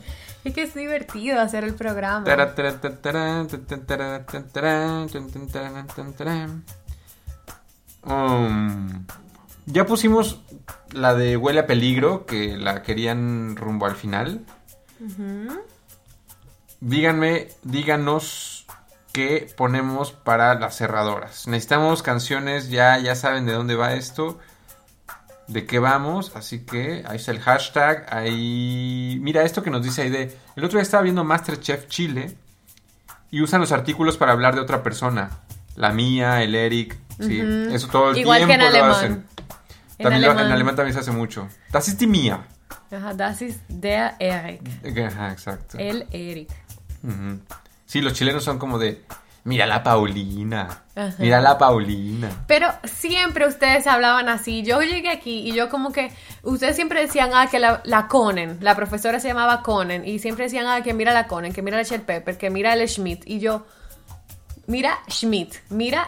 Es que es divertido hacer el programa. Um, ya pusimos la de Huele a Peligro, que la querían rumbo al final. Díganme, díganos qué ponemos para las cerradoras. Necesitamos canciones, ya, ya saben de dónde va esto, de qué vamos, así que ahí está el hashtag, ahí... Mira esto que nos dice ahí de... El otro día estaba viendo Masterchef Chile y usan los artículos para hablar de otra persona. La mía, el Eric, sí, eso todo el Igual que tiempo en lo alemán. hacen. En También lo- en alemán. alemán también se hace mucho. Das ist die Mia. Ajá, das ist der Eric. Ajá, exacto. El Eric. Sí, los chilenos son como de, mira la Paulina, Ajá. mira la Paulina. Pero siempre ustedes hablaban así. Yo llegué aquí y yo como que... Ustedes siempre decían, ah, que la, la Conen, la profesora se llamaba Conen. Y siempre decían, ah, que mira la Conen, que mira la Shell Pepper, que mira el Schmidt. Y yo, mira Schmidt, mira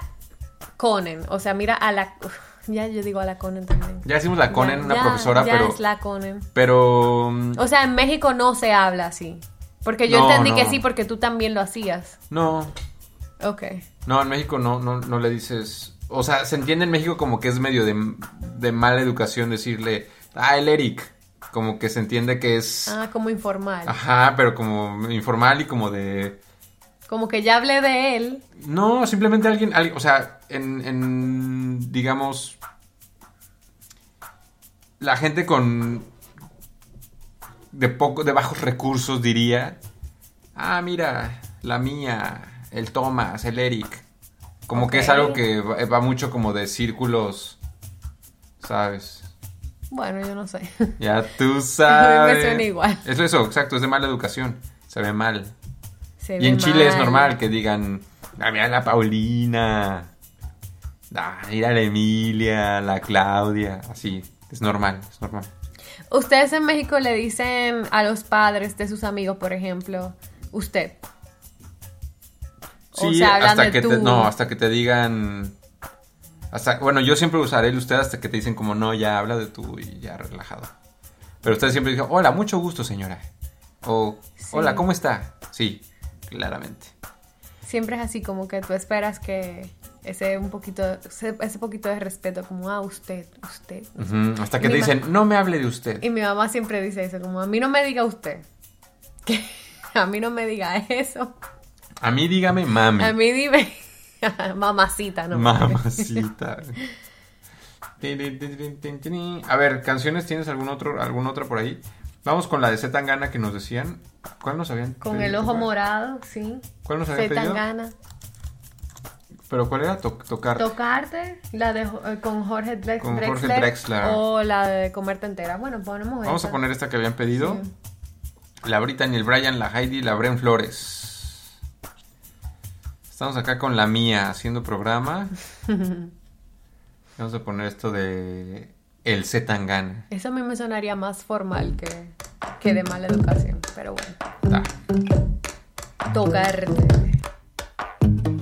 Conen. O sea, mira a la... uf, Ya yo digo a la Conen también. Ya decimos la Conen, Ya, una ya, profesora, ya pero. es la Conen. Pero. O sea, en México no se habla así. Porque yo No, entendí que sí, porque tú también lo hacías. No. Ok. No, en México no, no, no le dices. O sea, se entiende en México como que es medio de, de mala educación decirle. Ah, el Eric. Como que se entiende que es. Ah, como informal. Ajá, pero como informal y como de. Como que ya hablé de él. No, simplemente alguien, alguien- o sea, en, en, digamos, la gente con de poco, de bajos recursos diría, ah, mira, la mía, el Thomas, el Eric, como que es algo que va, va mucho como de círculos, ¿sabes? Bueno, yo no sé. *laughs* Ya tú sabes. *laughs* Me suena igual. Es eso, exacto, es de mala educación, se ve mal. Se Y ve en Chile es mal. normal que digan, ah, mira la Paulina, ah, mira la Emilia, la Claudia, así, es normal, es normal. Ustedes en México le dicen a los padres de sus amigos, por ejemplo, usted. O Sí, sea, hasta que tú. te, no, hasta que te digan, hasta, bueno, yo siempre usaré el usted hasta que te dicen como, no, ya habla de tú y ya relajado. Pero ustedes siempre dicen, hola, mucho gusto señora. O, hola, ¿cómo está? Sí, claramente. Siempre es así, como que tú esperas que ese un poquito, ese, ese poquito de respeto, como, ah, usted, usted. Hasta que Mi te dicen, no me hable de usted. Y mi mamá siempre dice eso, como, a mí no me diga usted. *laughs* Que a mí no me diga eso. A mí dígame mami. A mí dime, *laughs* mamacita, ¿no? Mamacita. *laughs* A ver, canciones, ¿tienes algún otro, alguna otra por ahí? Vamos con la de Z Tangana que nos decían. ¿Cuál nos habían Con pedido? el ojo morado, sí. ¿Cuál nos habían Se pedido? gana. ¿Pero cuál era? To- tocar. Tocarte, la de eh, con Jorge, Drex- Con Jorge Drexler, Drexler. o la de comerte entera. Bueno, ponemos Vamos a poner esta que habían pedido. La Brittany, el Brian, la Heidi, la Bren Flores. Estamos acá con la mía haciendo programa. *laughs* Vamos a poner esto de El Z Tangana. Eso a mí me sonaría más formal que, que de mala educación, pero bueno. Tocarte.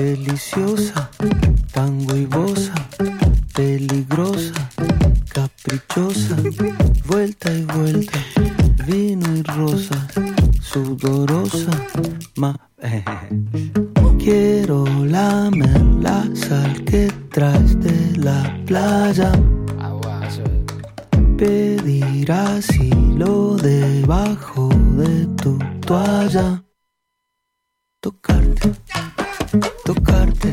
Deliciosa, tango y bosa, peligrosa, caprichosa, vuelta y vuelta, vino y rosa, sudorosa, ma. Quiero lamer la sal que traes de la playa. Pedir asilo debajo de tu toalla. Tocarte, tocarte,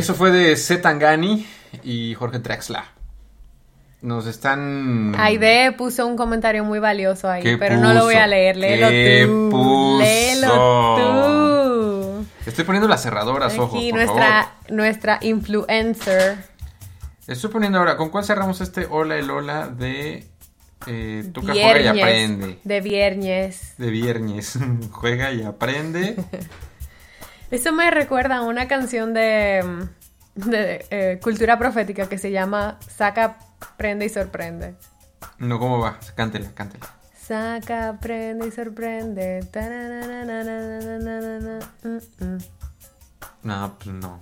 Eso fue de Z Tangani y Jorge Drexler. Nos están... Aide puso un comentario muy valioso ahí, ¿Qué pero no lo voy a leer. Léelo ¿Qué tú. puso? Léelo tú. Estoy poniendo las cerradoras, ojos, Aquí nuestra, favor. nuestra influencer. Estoy poniendo ahora, ¿con cuál cerramos este Hola el Hola de eh, Toca, juega y aprende? De viernes. De viernes. *laughs* juega y aprende. *laughs* Eso me recuerda a una canción de, mm, de eh, cultura profética que se llama Saca, prende y sorprende. No, ¿cómo va? Cántela, cántela. Saca, prende y sorprende. No, pues no.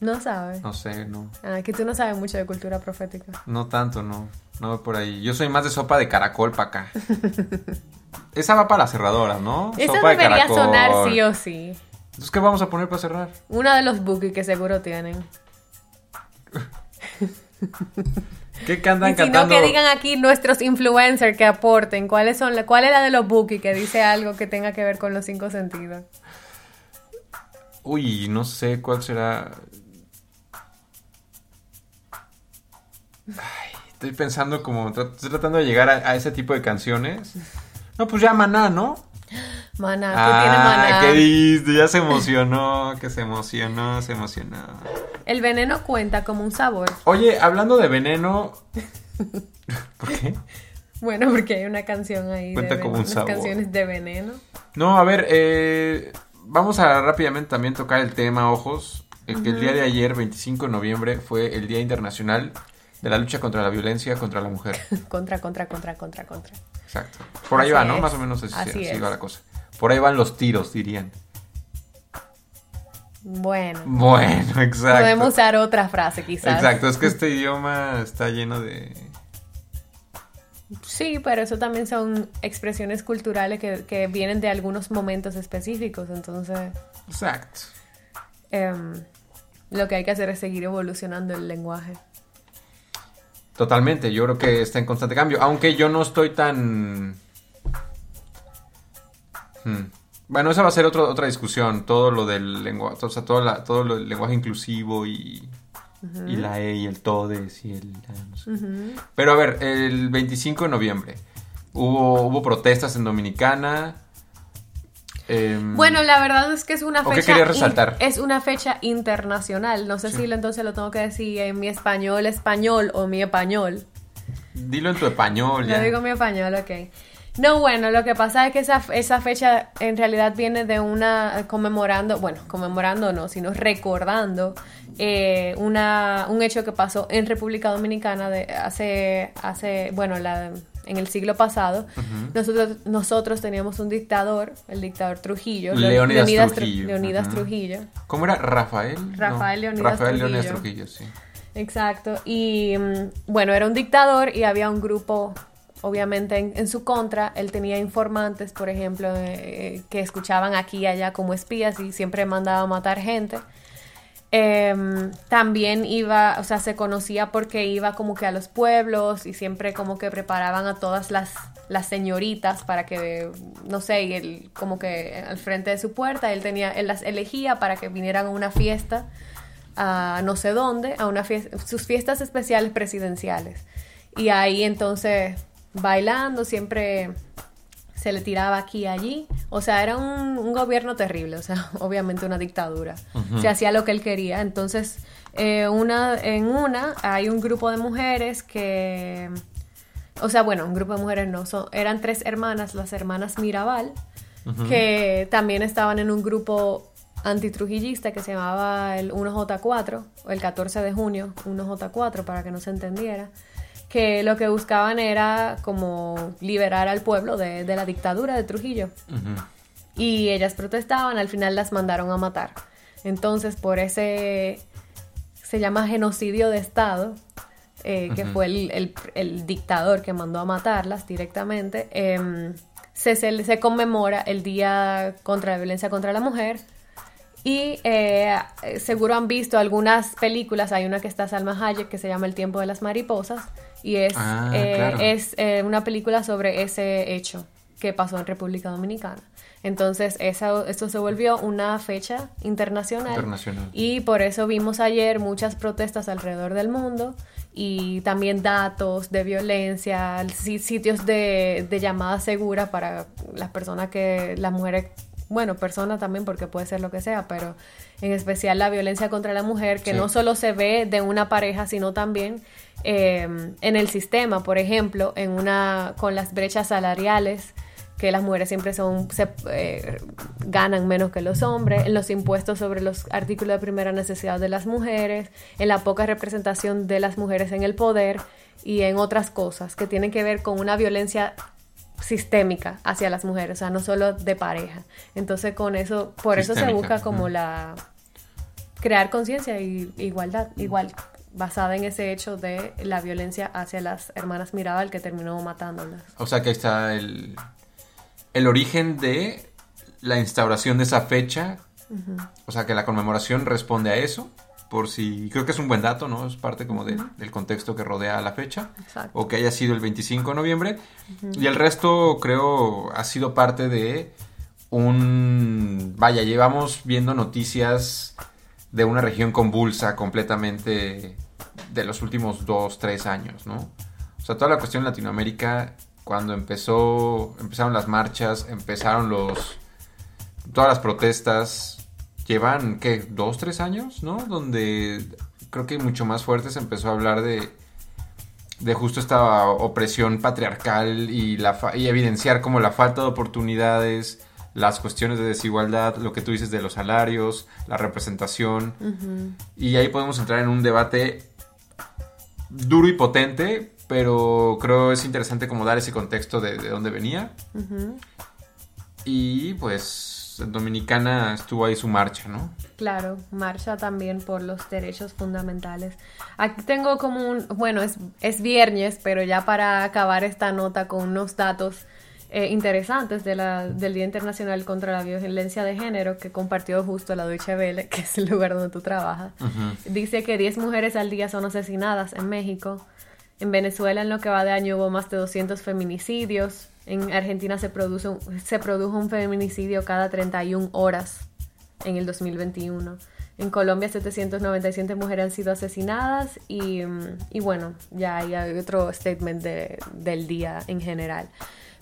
No sabes. No sé, no. Ah, que tú no sabes mucho de cultura profética. No tanto, no. No por ahí. Yo soy más de sopa de caracol para acá. Esa va para las cerradoras, ¿no? Esa debería sonar sí o sí. Entonces, ¿qué vamos a poner para cerrar? Uno de los bookies que seguro tienen. ¿Qué cantan y si no, que digan aquí nuestros influencers que aporten. ¿Cuáles son? la- ¿Cuál es la de los bookies que dice algo que tenga que ver con los cinco sentidos? Uy, no sé cuál será. Ay, estoy pensando como. Estoy tratando de llegar a, a ese tipo de canciones. No, pues ya Maná, ¿no? Maná, ¿qué tiene Maná? Ah, ¿qué dices? Ya se emocionó, que se emocionó, se emocionó. El veneno cuenta como un sabor. Oye, hablando de veneno. *laughs* ¿Por qué? Bueno, porque hay una canción ahí Cuenta de como un sabor. canciones de veneno. No, a ver, eh, vamos a rápidamente también tocar el tema, ojos. eh, que el día de ayer, 25 de noviembre, fue el Día Internacional de la Lucha contra la Violencia contra la Mujer. *laughs* Contra, contra, contra, contra, contra. Exacto. Por ahí Así va, ¿no? es. Más o menos así, Así así va la cosa. Por ahí van los tiros, dirían. Bueno. Bueno, exacto. Podemos usar otra frase quizás. Exacto, es que este idioma está lleno de... Sí, pero eso también son expresiones culturales que, que vienen de algunos momentos específicos. Entonces, Exacto. em, lo que hay que hacer es seguir evolucionando el lenguaje. Totalmente, yo creo que está en constante cambio, aunque yo no estoy tan... Hmm. Bueno, esa va a ser otro- otra discusión, todo lo del lenguaje, o sea, todo, la- todo lo del lenguaje inclusivo y, y la E y el todes y el... no sé. Pero a ver, el 25 de noviembre hubo, hubo protestas en Dominicana. em, Bueno, la verdad es que es una ¿O qué fecha. querías resaltar? in- es una fecha internacional. No sé Sí. si lo- entonces lo tengo que decir en mi español español o mi español. Dilo en tu español. Lo ya. digo en mi español, ok. No, bueno, lo que pasa es que esa, esa fecha en realidad viene de una conmemorando, bueno, conmemorando no, sino recordando eh, una, un hecho que pasó en República Dominicana de hace, hace bueno, la, en el siglo pasado. Nosotros, nosotros teníamos un dictador, el dictador Trujillo, Leónidas Tru- Trujillo. Leonidas. Trujillo. ¿Cómo era? ¿Rafael? Rafael No, Leónidas Rafael Trujillo. Trujillo, sí. Exacto. Y mm, bueno, era un dictador y había un grupo, obviamente, en, su contra. Él tenía informantes, por ejemplo, eh, que escuchaban aquí y allá como espías y siempre mandaba a matar gente. Em, también iba, o sea, se conocía porque iba como que a los pueblos y siempre como que preparaban a todas las, las señoritas para que, no sé, y él como que al frente de su puerta, él tenía, él las elegía para que vinieran a una fiesta a no sé dónde, a una fiesta, sus fiestas especiales presidenciales. Y ahí entonces bailando, siempre se le tiraba aquí y allí. O sea, era un, un gobierno terrible, o sea, *laughs* obviamente una dictadura. Se hacía lo que él quería. Entonces, eh, una, en una hay un grupo de mujeres que... O sea, bueno, un grupo de mujeres no, son, eran tres hermanas, las hermanas Mirabal, que también estaban en un grupo antitrujillista que se llamaba el 1J4, o el 14 de junio, 1J4, para que no se entendiera, que lo que buscaban era como liberar al pueblo de, de la dictadura de Trujillo. Y ellas protestaban, al final las mandaron a matar. Entonces, por ese, se llama genocidio de Estado, eh, que Ujú. fue el, el- el dictador que mandó a matarlas directamente, em, se, se, se conmemora el Día contra la Violencia contra la Mujer. Y eh, seguro han visto algunas películas, hay una que está Salma Hayek que se llama El tiempo de las mariposas y es, Ah, eh, claro. es eh, una película sobre ese hecho que pasó en República Dominicana. Entonces, esa, esto se volvió una fecha internacional. Internacional. Y por eso vimos ayer muchas protestas alrededor del mundo y también datos de violencia, si- sitios de, de llamada segura para las personas que, las mujeres, bueno, personas también porque puede ser lo que sea, pero en especial la violencia contra la mujer, que Sí. no solo se ve de una pareja, sino también eh, en el sistema, por ejemplo, en una con las brechas salariales que las mujeres siempre son se, eh, ganan menos que los hombres, en los impuestos sobre los artículos de primera necesidad de las mujeres, en la poca representación de las mujeres en el poder y en otras cosas que tienen que ver con una violencia sistémica hacia las mujeres, o sea, no solo de pareja. Entonces, con eso, por eso se busca como la crear conciencia y igualdad, igual basada en ese hecho de la violencia hacia las hermanas Mirabal que terminó matándolas. O sea que ahí está el, el origen de la instauración de esa fecha. O sea que la conmemoración responde a eso. Por si. Creo que es un buen dato, ¿no? Es parte como de- del contexto que rodea la fecha. Exacto. O que haya sido el 25 de noviembre. Y el resto, creo, ha sido parte de un. Vaya, llevamos viendo noticias de una región convulsa completamente de los últimos dos, tres años, ¿no? O sea, toda la cuestión en Latinoamérica, cuando empezó, empezaron las marchas, empezaron los, todas las protestas, llevan, ¿qué? Dos, tres años, ¿no? Donde creo que mucho más fuerte se empezó a hablar de, de justo esta opresión patriarcal y, la fa- y evidenciar como la falta de oportunidades, las cuestiones de desigualdad, lo que tú dices de los salarios, la representación. Ujú. Y ahí podemos entrar en un debate duro y potente, pero creo es interesante como dar ese contexto de, de dónde venía. Ujú. Y pues en Dominicana estuvo ahí su marcha, ¿no? Claro, marcha también por los derechos fundamentales. Aquí tengo como un, bueno, es, es viernes, pero ya para acabar esta nota con unos datos eh, interesantes de la, del Día Internacional contra la Violencia de Género que compartió justo la Deutsche Welle, *laughs* que es el lugar donde tú trabajas. Dice que 10 mujeres al día son asesinadas en México. En Venezuela en lo que va de año hubo más de 200 feminicidios. En Argentina se, produce se produjo un feminicidio cada 31 horas en el 2021. En Colombia 797 mujeres han sido asesinadas y, mm, y bueno, ya hay otro statement de- del día en general.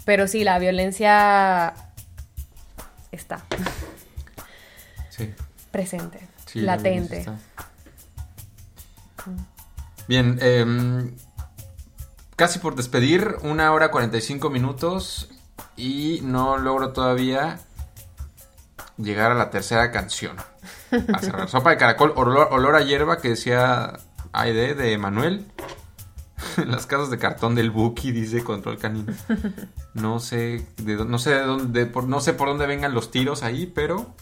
Pero sí, la violencia está Sí. presente, Sí, la latente. violencia Bien, em, casi por despedir, una hora 45 minutos y no logro todavía llegar a la tercera canción. *laughs* A cerrar. Sopa de caracol, olor, olor a hierba que decía Aide de Manuel. *laughs* Las casas de cartón del Buki, dice Control Canino. *laughs* No sé de, no sé de dónde, por, no sé por dónde vengan los tiros ahí, pero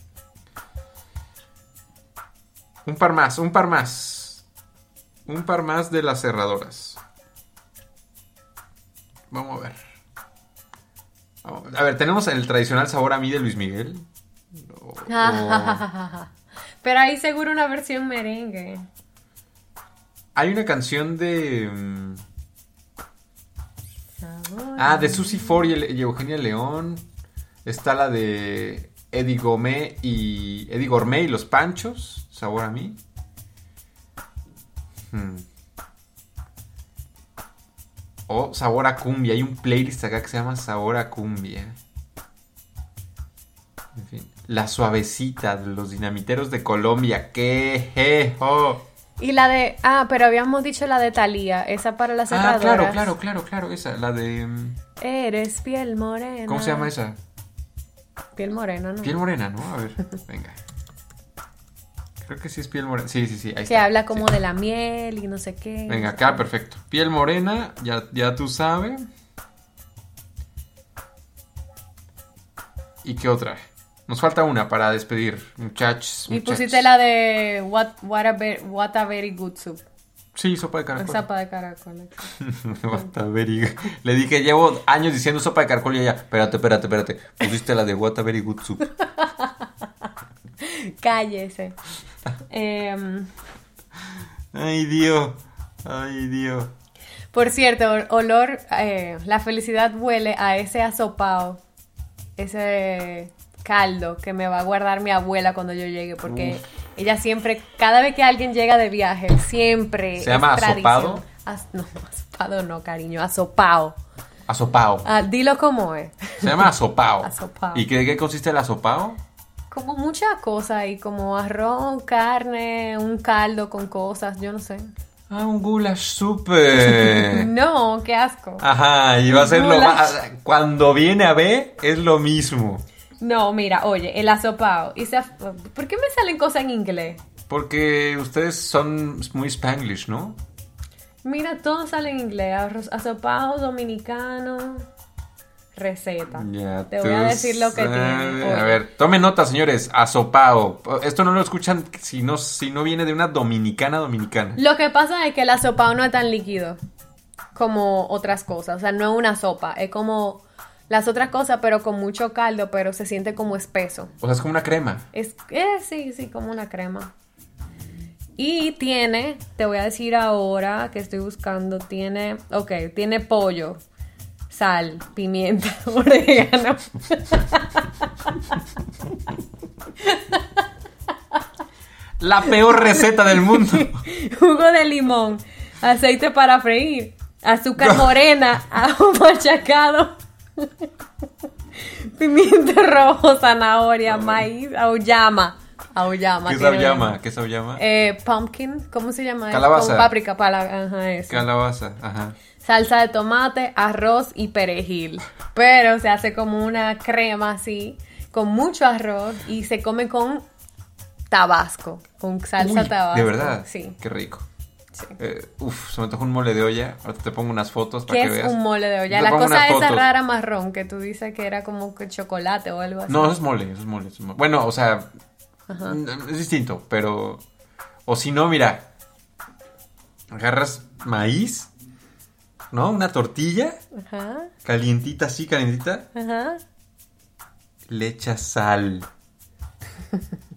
un par más, un par más. Un par más de las cerradoras. Vamos a ver. Vamos a ver. Tenemos el tradicional sabor a mí de Luis Miguel. O- *laughs* o- Pero hay seguro una versión merengue. hay una canción de. mm, Ah, de Susi Ford y, y Eugenia León. Está la de Eddie Gourmet y Eddie Gourmet y los Panchos. Sabor a mí. Hmm. O Sabor a Cumbia. Hay un playlist acá que se llama Sabor a Cumbia. En fin. La suavecita de los dinamiteros de Colombia. ¡Qué jejo! Y la de. Ah, pero habíamos dicho la de Thalía, esa para las Ah, cerradoras. claro, claro, claro, claro. Esa, la de. mm, Eres piel morena. ¿Cómo se llama esa? Piel morena, ¿no? Piel morena, ¿no? A ver, *laughs* venga. Creo que sí es piel morena. Sí, sí, sí. Ahí Que está. habla como de la miel y no sé qué. Venga, acá, perfecto. Piel morena, ya, ya tú sabes. ¿Y qué otra? Nos falta una para despedir, muchachos. Y pusiste la de What, what, a, ver- what a Very Good Soup. Sí, sopa de caracol. Sopa de caracol. *laughs* What a very Le dije, llevo años diciendo sopa de caracol y ella, espérate, espérate, espérate. Pusiste la de What a very good soup. *laughs* Cállese. Em, Ay, Dios. Ay, Dios. por cierto, ol- olor, eh, la felicidad huele a ese asopao, ese caldo que me va a guardar mi abuela cuando yo llegue, porque Uf. ella siempre, cada vez que alguien llega de viaje, siempre. ¿Se llama asopado? As- no, *laughs* asopado no, cariño, asopao. Asopao. Ah, dilo como es. Se llama asopao. *laughs* Asopao. ¿Y qué, qué consiste el asopao? Como muchas cosas ahí, como arroz, carne, un caldo con cosas, yo no sé. Ah, un goulash súper. *laughs* No, qué asco. Ajá, y va a ser lo más... Cuando viene a ver, es lo mismo. No, mira, oye, el asopao. Y se- ¿Por qué me salen cosas en inglés? Porque ustedes son muy spanglish, ¿no? Mira, todo sale en inglés. Arroz, asopao dominicano. Receta. Ya Te voy a decir lo que tiene. A ver, tomen nota, señores. Asopao. Esto no lo escuchan si no, si no viene de una dominicana dominicana. Lo que pasa es que el asopao no es tan líquido como otras cosas. O sea, no es una sopa. Es como las otras cosas, pero con mucho caldo, pero se siente como espeso. O sea, es como una crema. Es, eh, sí, sí, como una crema. Y tiene, te voy a decir ahora que estoy buscando, tiene, ok, tiene pollo, sal, pimienta, *laughs* orégano. La peor receta del mundo. *laughs* jugo de limón, aceite para freír, azúcar morena, ajo *laughs* machacado, pimiento rojo, zanahoria, maíz, auyama. Auyama. ¿Qué es auyama? ¿Qué es auyama? Eh, pumpkin, ¿cómo se llama? Calabaza. Con páprica, para, ajá, eso. Calabaza, ajá. Salsa de tomate, arroz y perejil. Pero se hace como una crema así, con mucho arroz y se come con tabasco, con salsa Uy, tabasco. De verdad. Sí. Qué rico. Eh, uf, se me antoja un mole de olla. Ahorita te pongo unas fotos para ¿Qué que es veas. un mole de olla? Te La cosa esa rara marrón que tú dices que era como que chocolate o algo así. No, eso es mole, eso es mole. eso es mole. Bueno, o sea, Ajá. es distinto, pero... O si no, mira, agarras maíz, ¿no? Una tortilla, Ajá, calientita así, calientita, ajá. le echas sal,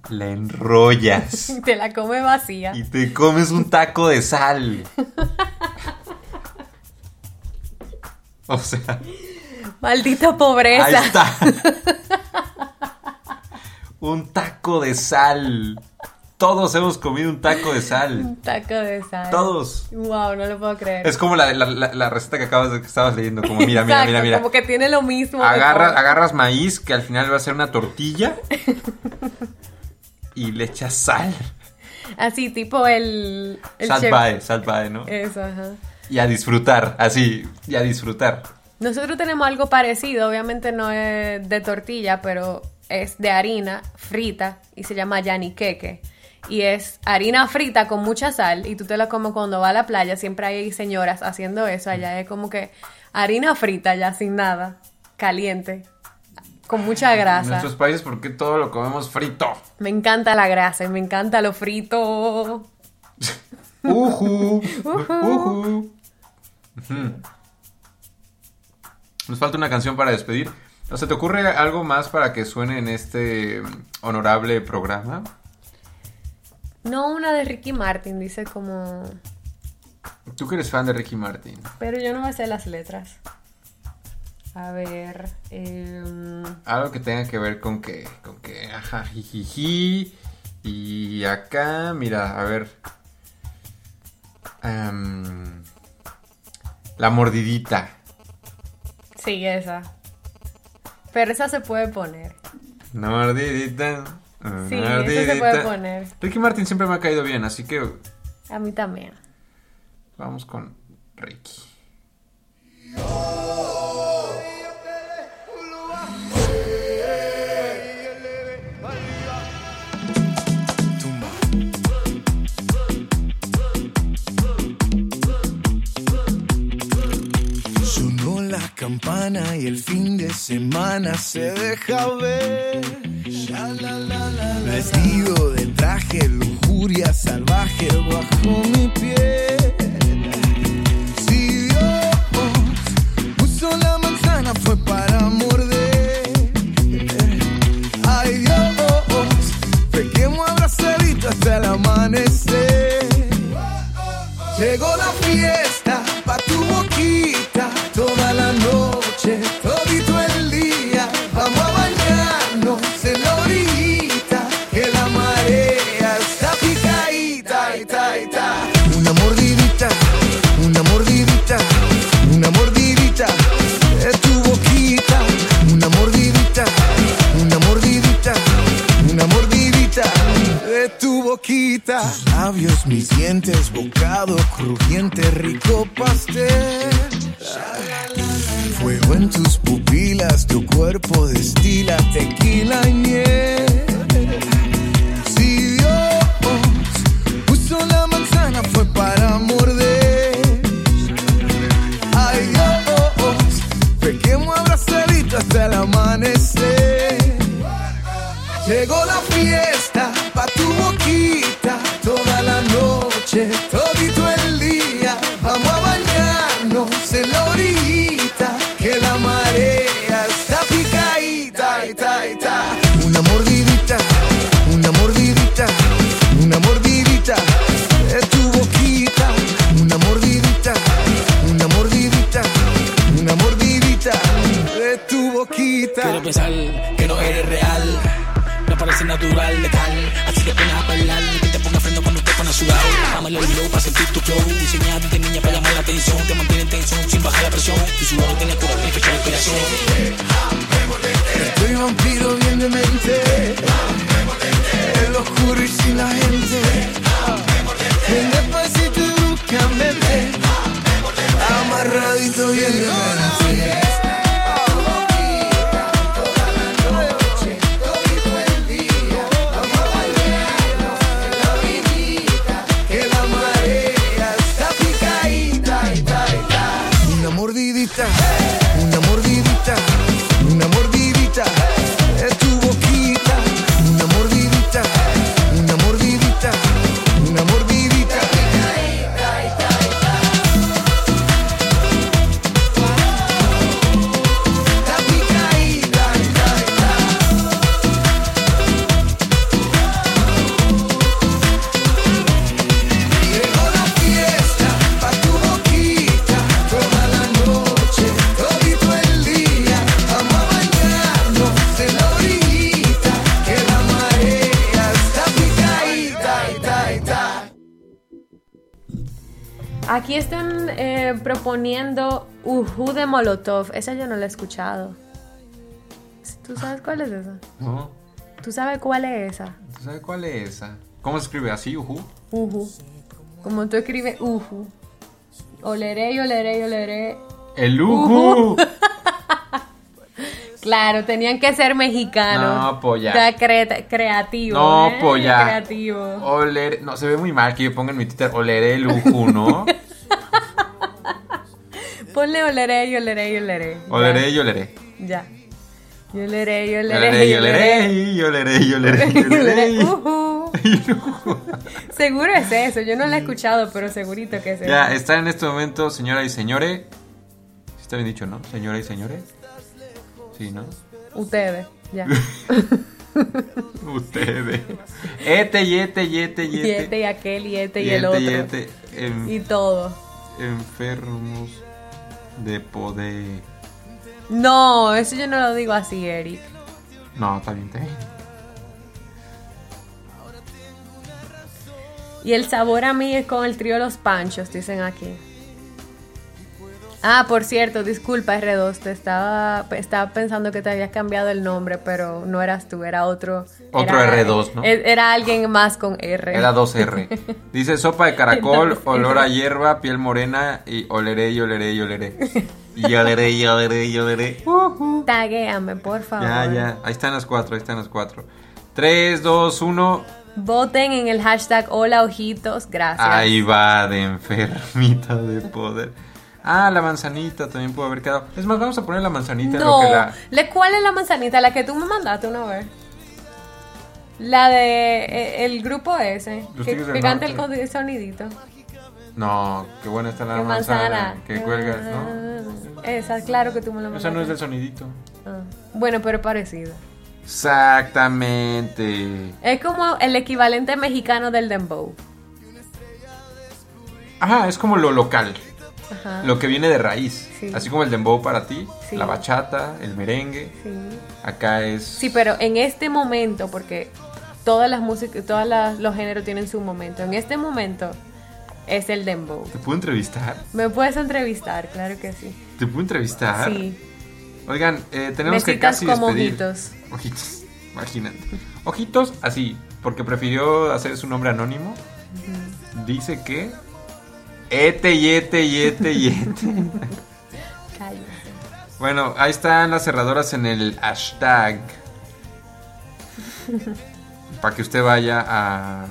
la enrollas *laughs* Te la come vacía. y te comes un taco de sal. *laughs* O sea, Maldita pobreza. ahí está. Un taco de sal. Todos hemos comido un taco de sal. Un taco de sal. Todos. Wow, no lo puedo creer. Es como la, la- la- la receta que acabas de que estabas leyendo. Como mira, mira, Exacto, mira, mira. Como que tiene lo mismo. Agarra- agarras maíz, que al final va a ser una tortilla. *laughs* y le echas sal. Así, tipo el. el Sal chef- bae, sal bae, ¿no? Eso, ajá. Y a disfrutar, así, y a disfrutar. Nosotros tenemos algo parecido, obviamente no es de tortilla, pero es de harina frita y se llama yaniqueque. Y es harina frita con mucha sal y tú te la comes cuando vas a la playa. Siempre hay señoras haciendo eso. Allá es como que harina frita ya sin nada, caliente, con mucha En grasa. nuestros países, ¿por qué todo lo comemos frito? Me encanta la grasa y me encanta lo frito. Ujú. Ujú. Nos falta una canción para despedir. ¿O se te ocurre algo más para que suene en este honorable programa? No una de Ricky Martin, dice como... Tú que eres fan de Ricky Martin. Pero yo no me sé las letras. A ver. em, Algo que tenga que ver con que, con que, ajá, jijiji. Y acá, mira, a ver. Em, la mordidita. sí, esa. Pero esa se puede poner. Mordidita. Sí, eso se puede poner. Ricky Martin siempre me ha caído bien, así que A mí también. vamos con Ricky. Campana y el fin de semana se deja ver. Vestido de traje, lujuria salvaje bajo mi piel. Si Dios puso la manzana fue para morder. Ay Dios, pequemos abrazadito hasta el amanecer. Llegó la fiesta pa' tu noche, todito el día, vamos a bañarnos en la orillita, que la marea está picadita. Una mordidita, una mordidita, una mordidita, es tu boquita. Una mordidita, una mordidita, una mordidita, de tu boquita. Tus labios, mis dientes, bocado crujiente, rico pastel Fuego en tus pupilas, tu cuerpo destila tequila y miel. Si Dios puso la manzana fue para morder. Ay Dios, pequemos abrazaditos hasta el amanecer. Llegó la fiesta pa' tu boquita toda la noche, todito que no eres real. No parece natural, letal. Así que pones a bailar. Que te ponga freno cuando te pones sudado. Dámelo el low para sentir tu flow. Diseñado de niña para llamar la atención. Te mantiene en tensión sin bajar la presión. Tu sudor tiene cura y fecha el corazón. Proponiendo Uhu de Molotov. Esa yo no la he escuchado. ¿Tú sabes cuál es esa? ¿No? ¿Tú sabes cuál es esa? ¿Tú sabes cuál es esa? ¿Cómo se escribe así, Ujú? Uhu. Como tú escribes Uhu. Oleré y oleré y oleré. El Ujú. *laughs* Claro, tenían que ser mexicanos. No, ya. Está cre- creativo. No, ¿eh? ya. Creativo. Oler, no, se ve muy mal que yo ponga en mi Twitter oleré el Ujú, ¿no? *laughs* Ponle oleré y oleré y oleré. Oleré y oleré. Ya. Y oleré y Oleré oleré y oleré y oleré y oleré *laughs* y oleré. y- Ujú. *laughs* Seguro es eso. Yo no lo he escuchado, pero segurito que es eso. Ya, está en este momento, señora y señores. Sí está bien dicho, ¿no? Señora y señores. Sí, ¿no? Ustedes. Ya. *laughs* Ustedes. Este y este y este y Y este. y aquel y este y, el otro. y este. En- Y todo. enfermos de poder. No, eso yo no lo digo así, Eric. No, está bien, está bien. Y el sabor a mí es con el trío Los Panchos, dicen aquí. Ah, por cierto, disculpa R2, te estaba, estaba pensando que te habías cambiado el nombre, pero no eras tú, era otro. Otro era- R2, ¿no? e- Era alguien más con R. Era 2R. *laughs* Dice sopa de caracol, olor a hierba, piel morena y oleré y oleré y oleré. Y oleré y oleré y oleré. *laughs* Taguéame, por favor. Ya, ya. Ahí están las cuatro, ahí están las cuatro. 3, 2, 1. Voten en el hashtag Hola Ojitos, gracias. Ahí va de enfermita de poder. Ah, la manzanita también puede haber quedado. Es más, vamos a poner la manzanita en lo No, que la. ¿le- ¿cuál es la manzanita? La que tú me mandaste una vez. La de eh, el grupo ese. Los Que, canta el sonidito. No, qué buena está la manzana. manzana. Que cuelga, ¿no? Ah, Esa, claro que tú me la mandaste. Esa no es del sonidito. Ah, Bueno, pero parecido. Exactamente. Es como el equivalente mexicano del dembow. Ajá, es como lo local. Ajá. Lo que viene de raíz. Sí. Así como el dembow para ti, Sí. la bachata, el merengue. Sí. Acá es. Sí, pero en este momento, porque todas las músicas, todos los géneros tienen su momento. En este momento es el dembow. ¿Te puedo entrevistar? ¿Me puedes entrevistar? Claro que sí. ¿Te puedo entrevistar? Sí. Oigan, eh, tenemos que casi como despedir. ojitos. Ojitos, *laughs* imagínate. Ojitos así, porque prefirió hacer su nombre anónimo. Dice que ete y ete y ete y ete. Cállate. Bueno, ahí están las cerradoras en el hashtag para que usted vaya a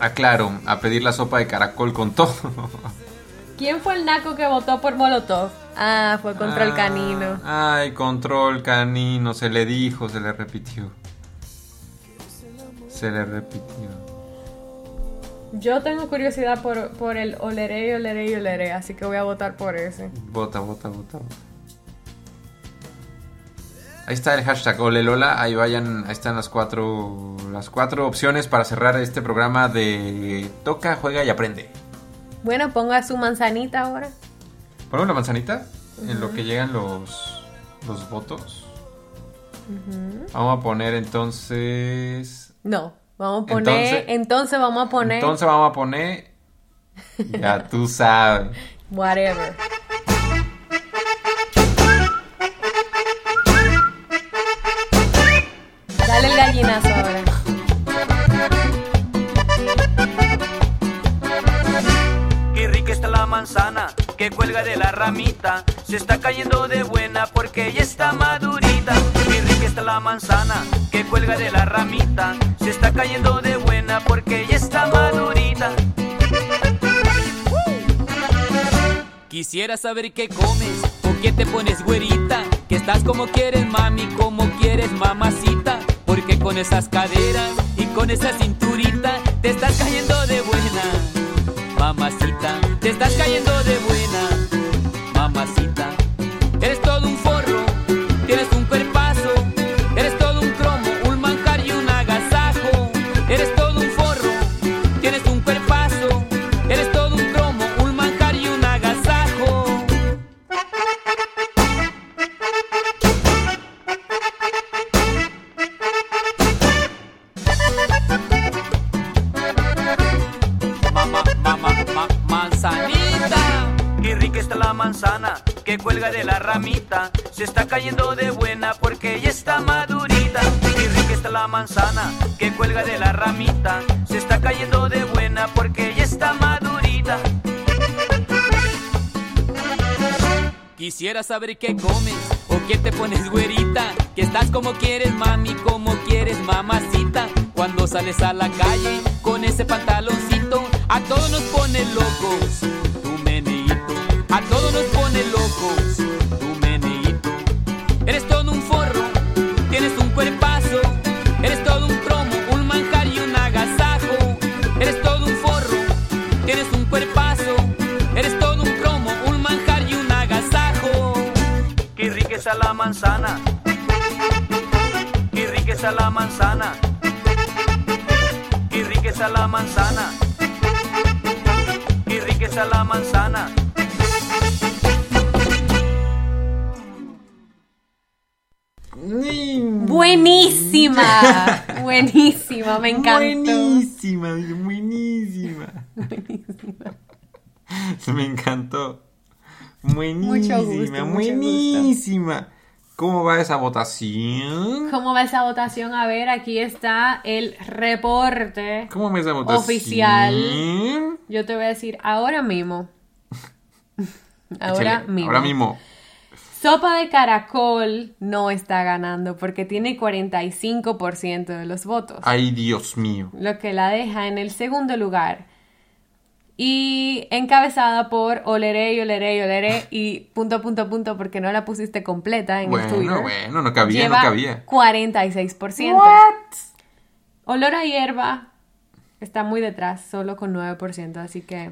a Claro a pedir la sopa de caracol con todo. ¿Quién fue el naco que votó por Molotov? Ah, fue contra el canino. Ay, control canino, se le dijo, se le repitió. Se le repitió. Yo tengo curiosidad por, por el oleré y oleré y oleré, así que voy a votar por ese. Vota, vota, vota. Ahí está el hashtag Olelola, ahí vayan, ahí están las cuatro, las cuatro opciones para cerrar este programa de toca, juega y aprende. Bueno, ponga su manzanita ahora. Ponemos la manzanita en lo que llegan los, los votos. Vamos a poner entonces... No, vamos a poner. Entonces- Entonces, vamos a poner. Entonces vamos a poner... Ya tú sabes. Whatever. Dale el gallinazo ahora. Qué rica está la manzana que cuelga de la ramita. Se está cayendo de buena porque ya está madurita. Está la manzana que cuelga de la ramita. Se está cayendo de buena porque ya está madurita. Quisiera saber qué comes o qué te pones güerita. Que estás como quieres, mami, como quieres, mamacita. Porque con esas caderas y con esa cinturita te estás cayendo de buena, mamacita. Te estás cayendo de buena, mamacita. Se está cayendo de buena porque ya está madurita. Qué rica está la manzana que cuelga de la ramita. Se está cayendo de buena porque ya está madurita. Quisiera saber qué comes o qué te pones güerita. Que estás como quieres, mami, como quieres, mamacita. Cuando sales a la calle con ese pantaloncito, a todos nos pone locos. Tu meneíto, a todos nos pone locos. Manzana. Qué rica está la manzana. Qué rica está la manzana. Qué rica está la manzana. Buenísima. *laughs* Buenísima, me encantó. Buenísima, buenísima. *laughs* Me encantó. Buenísima, Mucho gusto, mucho buenísima. ¿Cómo va esa votación? ¿Cómo va esa votación? A ver, aquí está el reporte ¿Cómo va esa votación? oficial. Yo te voy a decir ahora mismo. *laughs* Ahora Échale, mismo. Ahora mismo. Sopa de caracol no está ganando porque tiene 45% de los votos. Ay, Dios mío. Lo que la deja en el segundo lugar. Y encabezada por Oleré y Oleré y Oleré y punto, punto, punto porque no la pusiste completa en el Twitter. Bueno, bueno, no cabía, Lleva no cabía. 46%. Olor a hierba está muy detrás, solo con 9%. Así que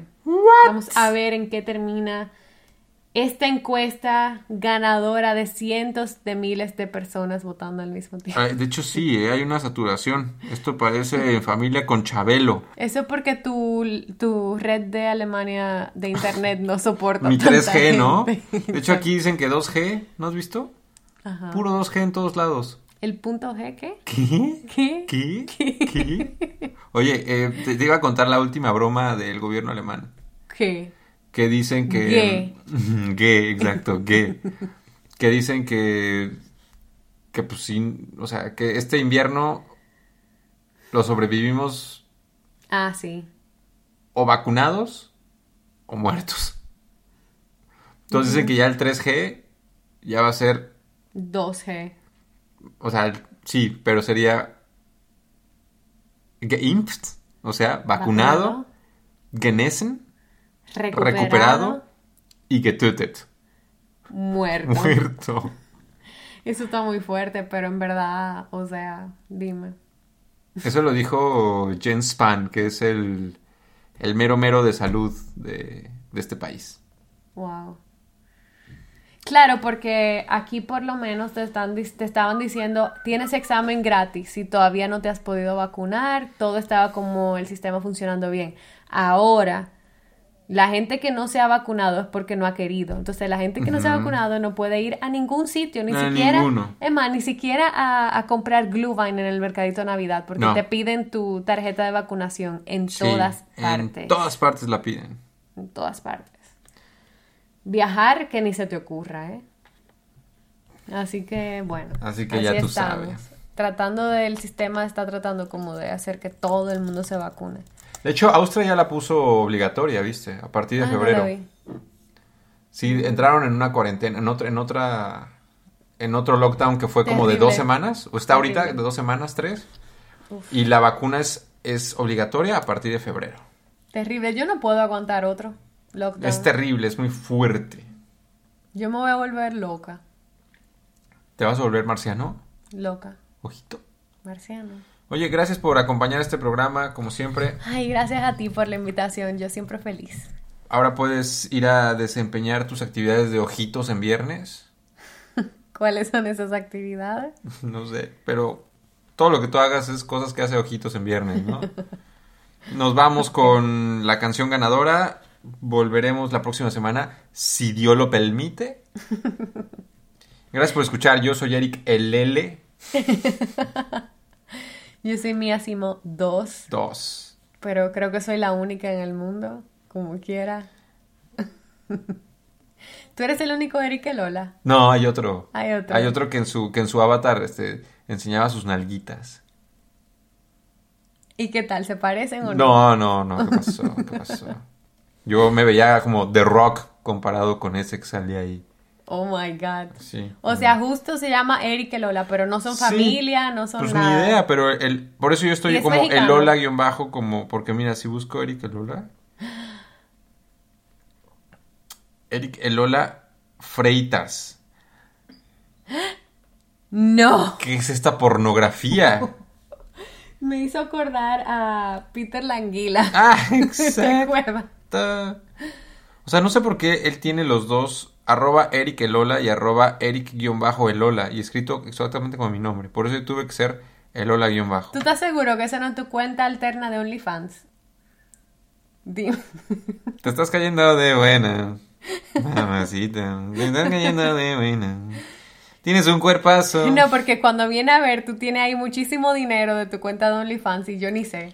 vamos a ver en qué termina esta encuesta ganadora de cientos de miles de personas votando al mismo tiempo. De hecho, sí, eh, hay una saturación. Esto parece familia con Chabelo. Eso porque tu, tu red de Alemania de internet no soporta Mi tanta 3G, ¿no? gente. De hecho, aquí dicen que 2G, ¿no has visto? Ajá. Puro 2G en todos lados. ¿El punto G qué? ¿Qué? ¿Qué? ¿Qué? ¿Qué? Oye, eh, te, te iba a contar la última broma del gobierno alemán. ¿Qué? Que dicen que... *laughs* Gay, exacto, gay. Que dicen que... Que pues sí, o sea, que este invierno lo sobrevivimos Ah, sí. o vacunados o muertos. Entonces dicen que ya el 3G ya va a ser, 2G. o sea, sí, pero sería geimpft, o sea, vacunado, Vacunado. genesen, Recuperado. recuperado y getötet, Muerto. muerto. Eso está muy fuerte, pero en verdad, o sea, dime. Eso lo dijo Jens Spahn, que es el, el mero mero de salud de, de este país. Wow. Claro, porque aquí por lo menos te, están, te estaban diciendo, tienes examen gratis si todavía no te has podido vacunar, todo estaba como el sistema funcionando bien. Ahora, la gente que no se ha vacunado es porque no ha querido. Entonces, la gente que no se ha vacunado no puede ir a ningún sitio, ni A siquiera, ninguno. es más, ni siquiera a, a comprar Glühwein en el mercadito de Navidad, porque No. te piden tu tarjeta de vacunación en Sí, todas En partes. todas partes la piden. En todas partes. Viajar, que ni se te ocurra, ¿eh? Así que, bueno. Así que ya tú sabes. Tratando del sistema, está tratando como de hacer que todo el mundo se vacune. De hecho, Austria ya la puso obligatoria, ¿viste? A partir de Ah, no febrero. vi. Sí, entraron en una cuarentena, en otra, en otra, en otro lockdown que fue como de dos semanas, o está ahorita de dos semanas, tres. Uf. Y la vacuna es, es obligatoria a partir de febrero. Terrible. Yo no puedo aguantar otro lockdown. Es terrible, es muy fuerte. Yo me voy a volver loca. ¿Te vas a volver marciano? Loca. Ojito. Marciano. Oye, gracias por acompañar este programa, como siempre. Ay, gracias a ti por la invitación. Yo siempre feliz. Ahora puedes ir a desempeñar tus actividades de ojitos en viernes. *laughs* ¿Cuáles son esas actividades? *laughs* No sé, pero todo lo que tú hagas es cosas que hace ojitos en viernes, ¿no? *laughs* Nos vamos con la canción ganadora. Volveremos la próxima semana, si Dios lo permite. Gracias por escuchar. Yo soy Eric Elele. Yo soy Mía Simo 2. Dos. Pero creo que soy la única en el mundo, como quiera. *laughs* ¿Tú eres el único Eric Lola? No, hay otro. Hay otro. Hay otro que en su, que en su avatar este, enseñaba sus nalguitas. ¿Y qué tal? ¿Se parecen o no? No, no, no. ¿Qué pasó? ¿Qué pasó? *laughs* Yo me veía como The Rock comparado con ese que salía ahí. Oh my God. Sí. O sea, justo se llama Eric y Lola, pero no son Sí. familia, no son Pues nada. ni idea, pero el, por eso yo ¿Y estoy es como el mexicano? Lola guion bajo, como, porque mira, si busco Eric Elola. Eric Elola Freitas. No. ¿Qué es esta pornografía? *laughs* Me hizo acordar a Peter Languila. Ah, *laughs* ¿Te acuerdas? O sea, no sé por qué él tiene los dos, arroba Eric Elola y arroba Eric guion bajo Elola, y escrito exactamente como mi nombre. Por eso yo tuve que ser Elola guion bajo. ¿Tú estás seguro que esa no es tu cuenta alterna de OnlyFans? Dime. Te estás cayendo de buena. Mamacita. Te estás cayendo de buena. Tienes un cuerpazo. No, porque cuando viene a ver, tú tienes ahí muchísimo dinero de tu cuenta de OnlyFans y yo ni sé.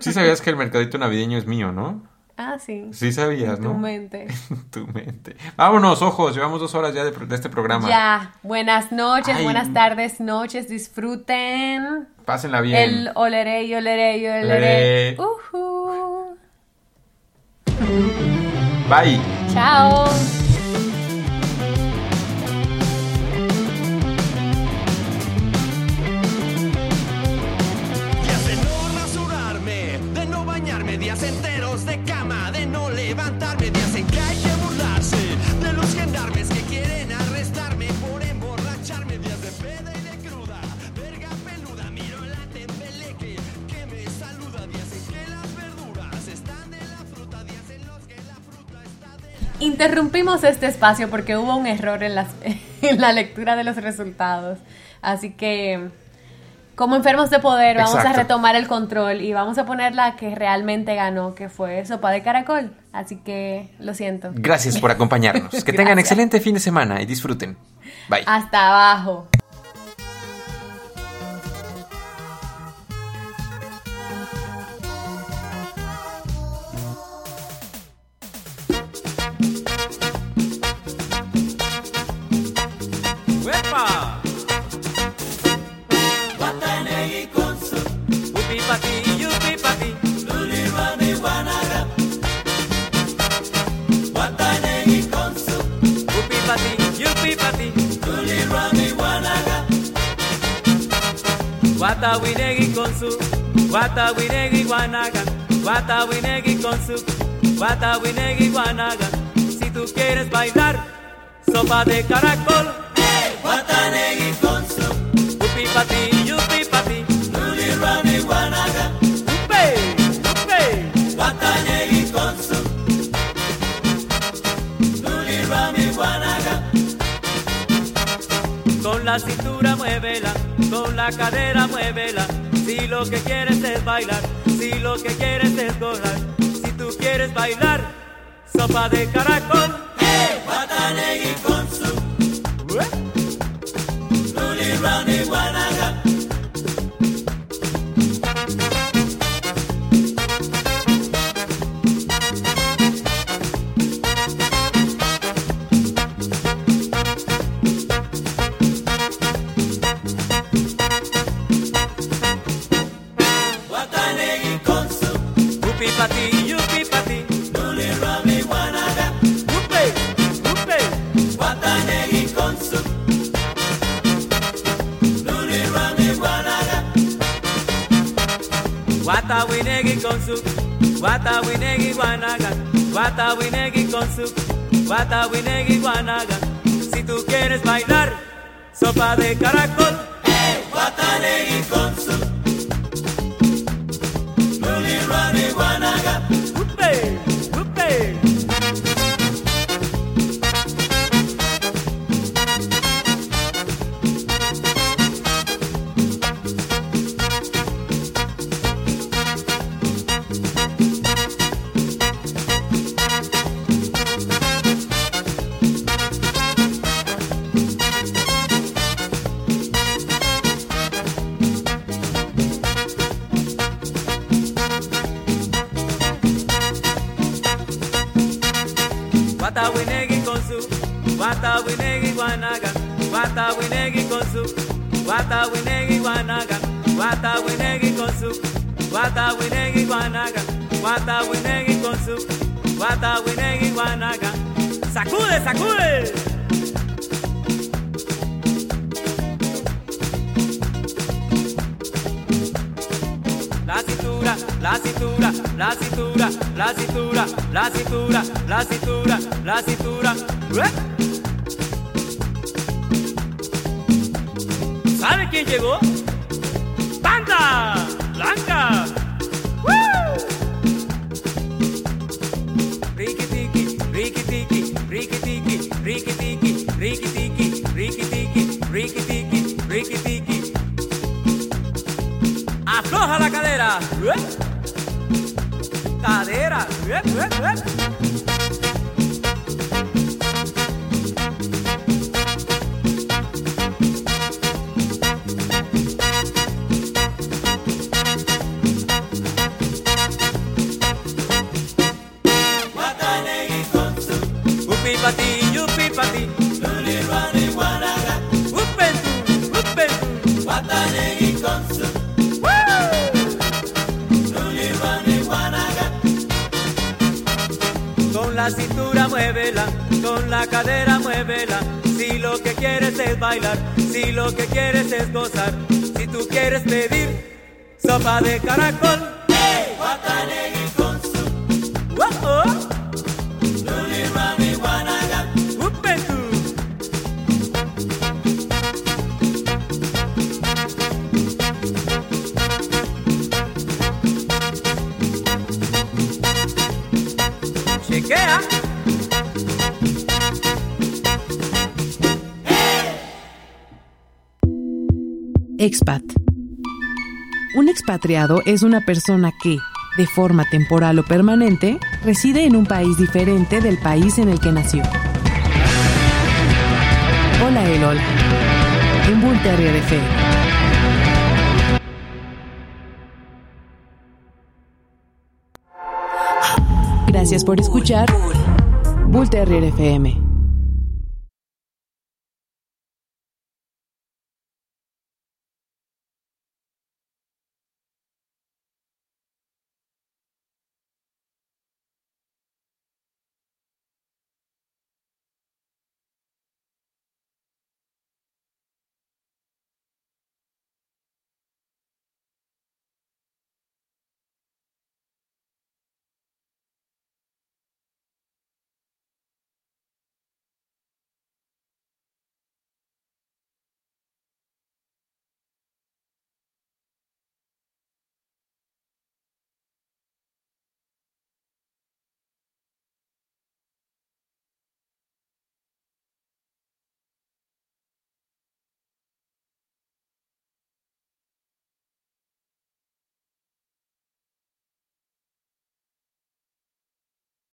Sí sabías que el mercadito navideño es mío, ¿no? Ah, sí. Sí sabías, En tu ¿no? mente. *laughs* tu mente. Vámonos, ojos. Llevamos dos horas ya de, de este programa. Ya. Buenas noches, Ay. buenas tardes, noches. Disfruten. Pásenla bien. El oleré y oleré y oleré. Oleré. Ujú. Bye. Chao. Días de Interrumpimos este espacio porque hubo un error en, las, *laughs* en la lectura de los resultados. Así que, como enfermos de poder, vamos Exacto. a retomar el control y vamos a poner la que realmente ganó, que fue sopa de caracol. Así que, lo siento. Gracias por *laughs* acompañarnos. Que tengan excelente fin de semana y disfruten. Bye. Hasta abajo. Epa. Watanei konsu. Upi pati, upi pati. Tuliwani wanaga. Watanei konsu. Upi pati, upi pati. Tuliwani wanaga. Watawinegi konsu. Watawinegi wanaga. Watawinegi konsu. Watawinegi wanaga. Si tú quieres bailar, sopa de caracol. Watanegi con su Upi pati, yupi pati. Nuli rani guanaga. Upe, upe Watanegi con su Nuli rani guanaga. Con la cintura muévela, con la cadera muévela. Si lo que quieres es bailar, si lo que quieres es gozar, si tú quieres bailar, sopa de caracol. ¡Hey! Watanegi con su Nuli Rani Guanaga. Watawinegi con su Watawinegi guanaga Watawinegi con su Watawinegi guanaga Si tú quieres bailar Sopa de caracol. Hey, Watanegi con su Nuli Rani guanaga Watawinegi guanaga Sacude, sacude La cintura, la cintura, la cintura, la cintura, la cintura, la cintura, la cintura. ¡Ué! ¿Sabe quién llegó? ¡Banda! Rap, rap, rap. De caracol expatriado es una persona que, de forma temporal o permanente, reside en un país diferente del país en el que nació. Hola, el hola. En Bull Terrier FM. Gracias por escuchar Bull Terrier FM.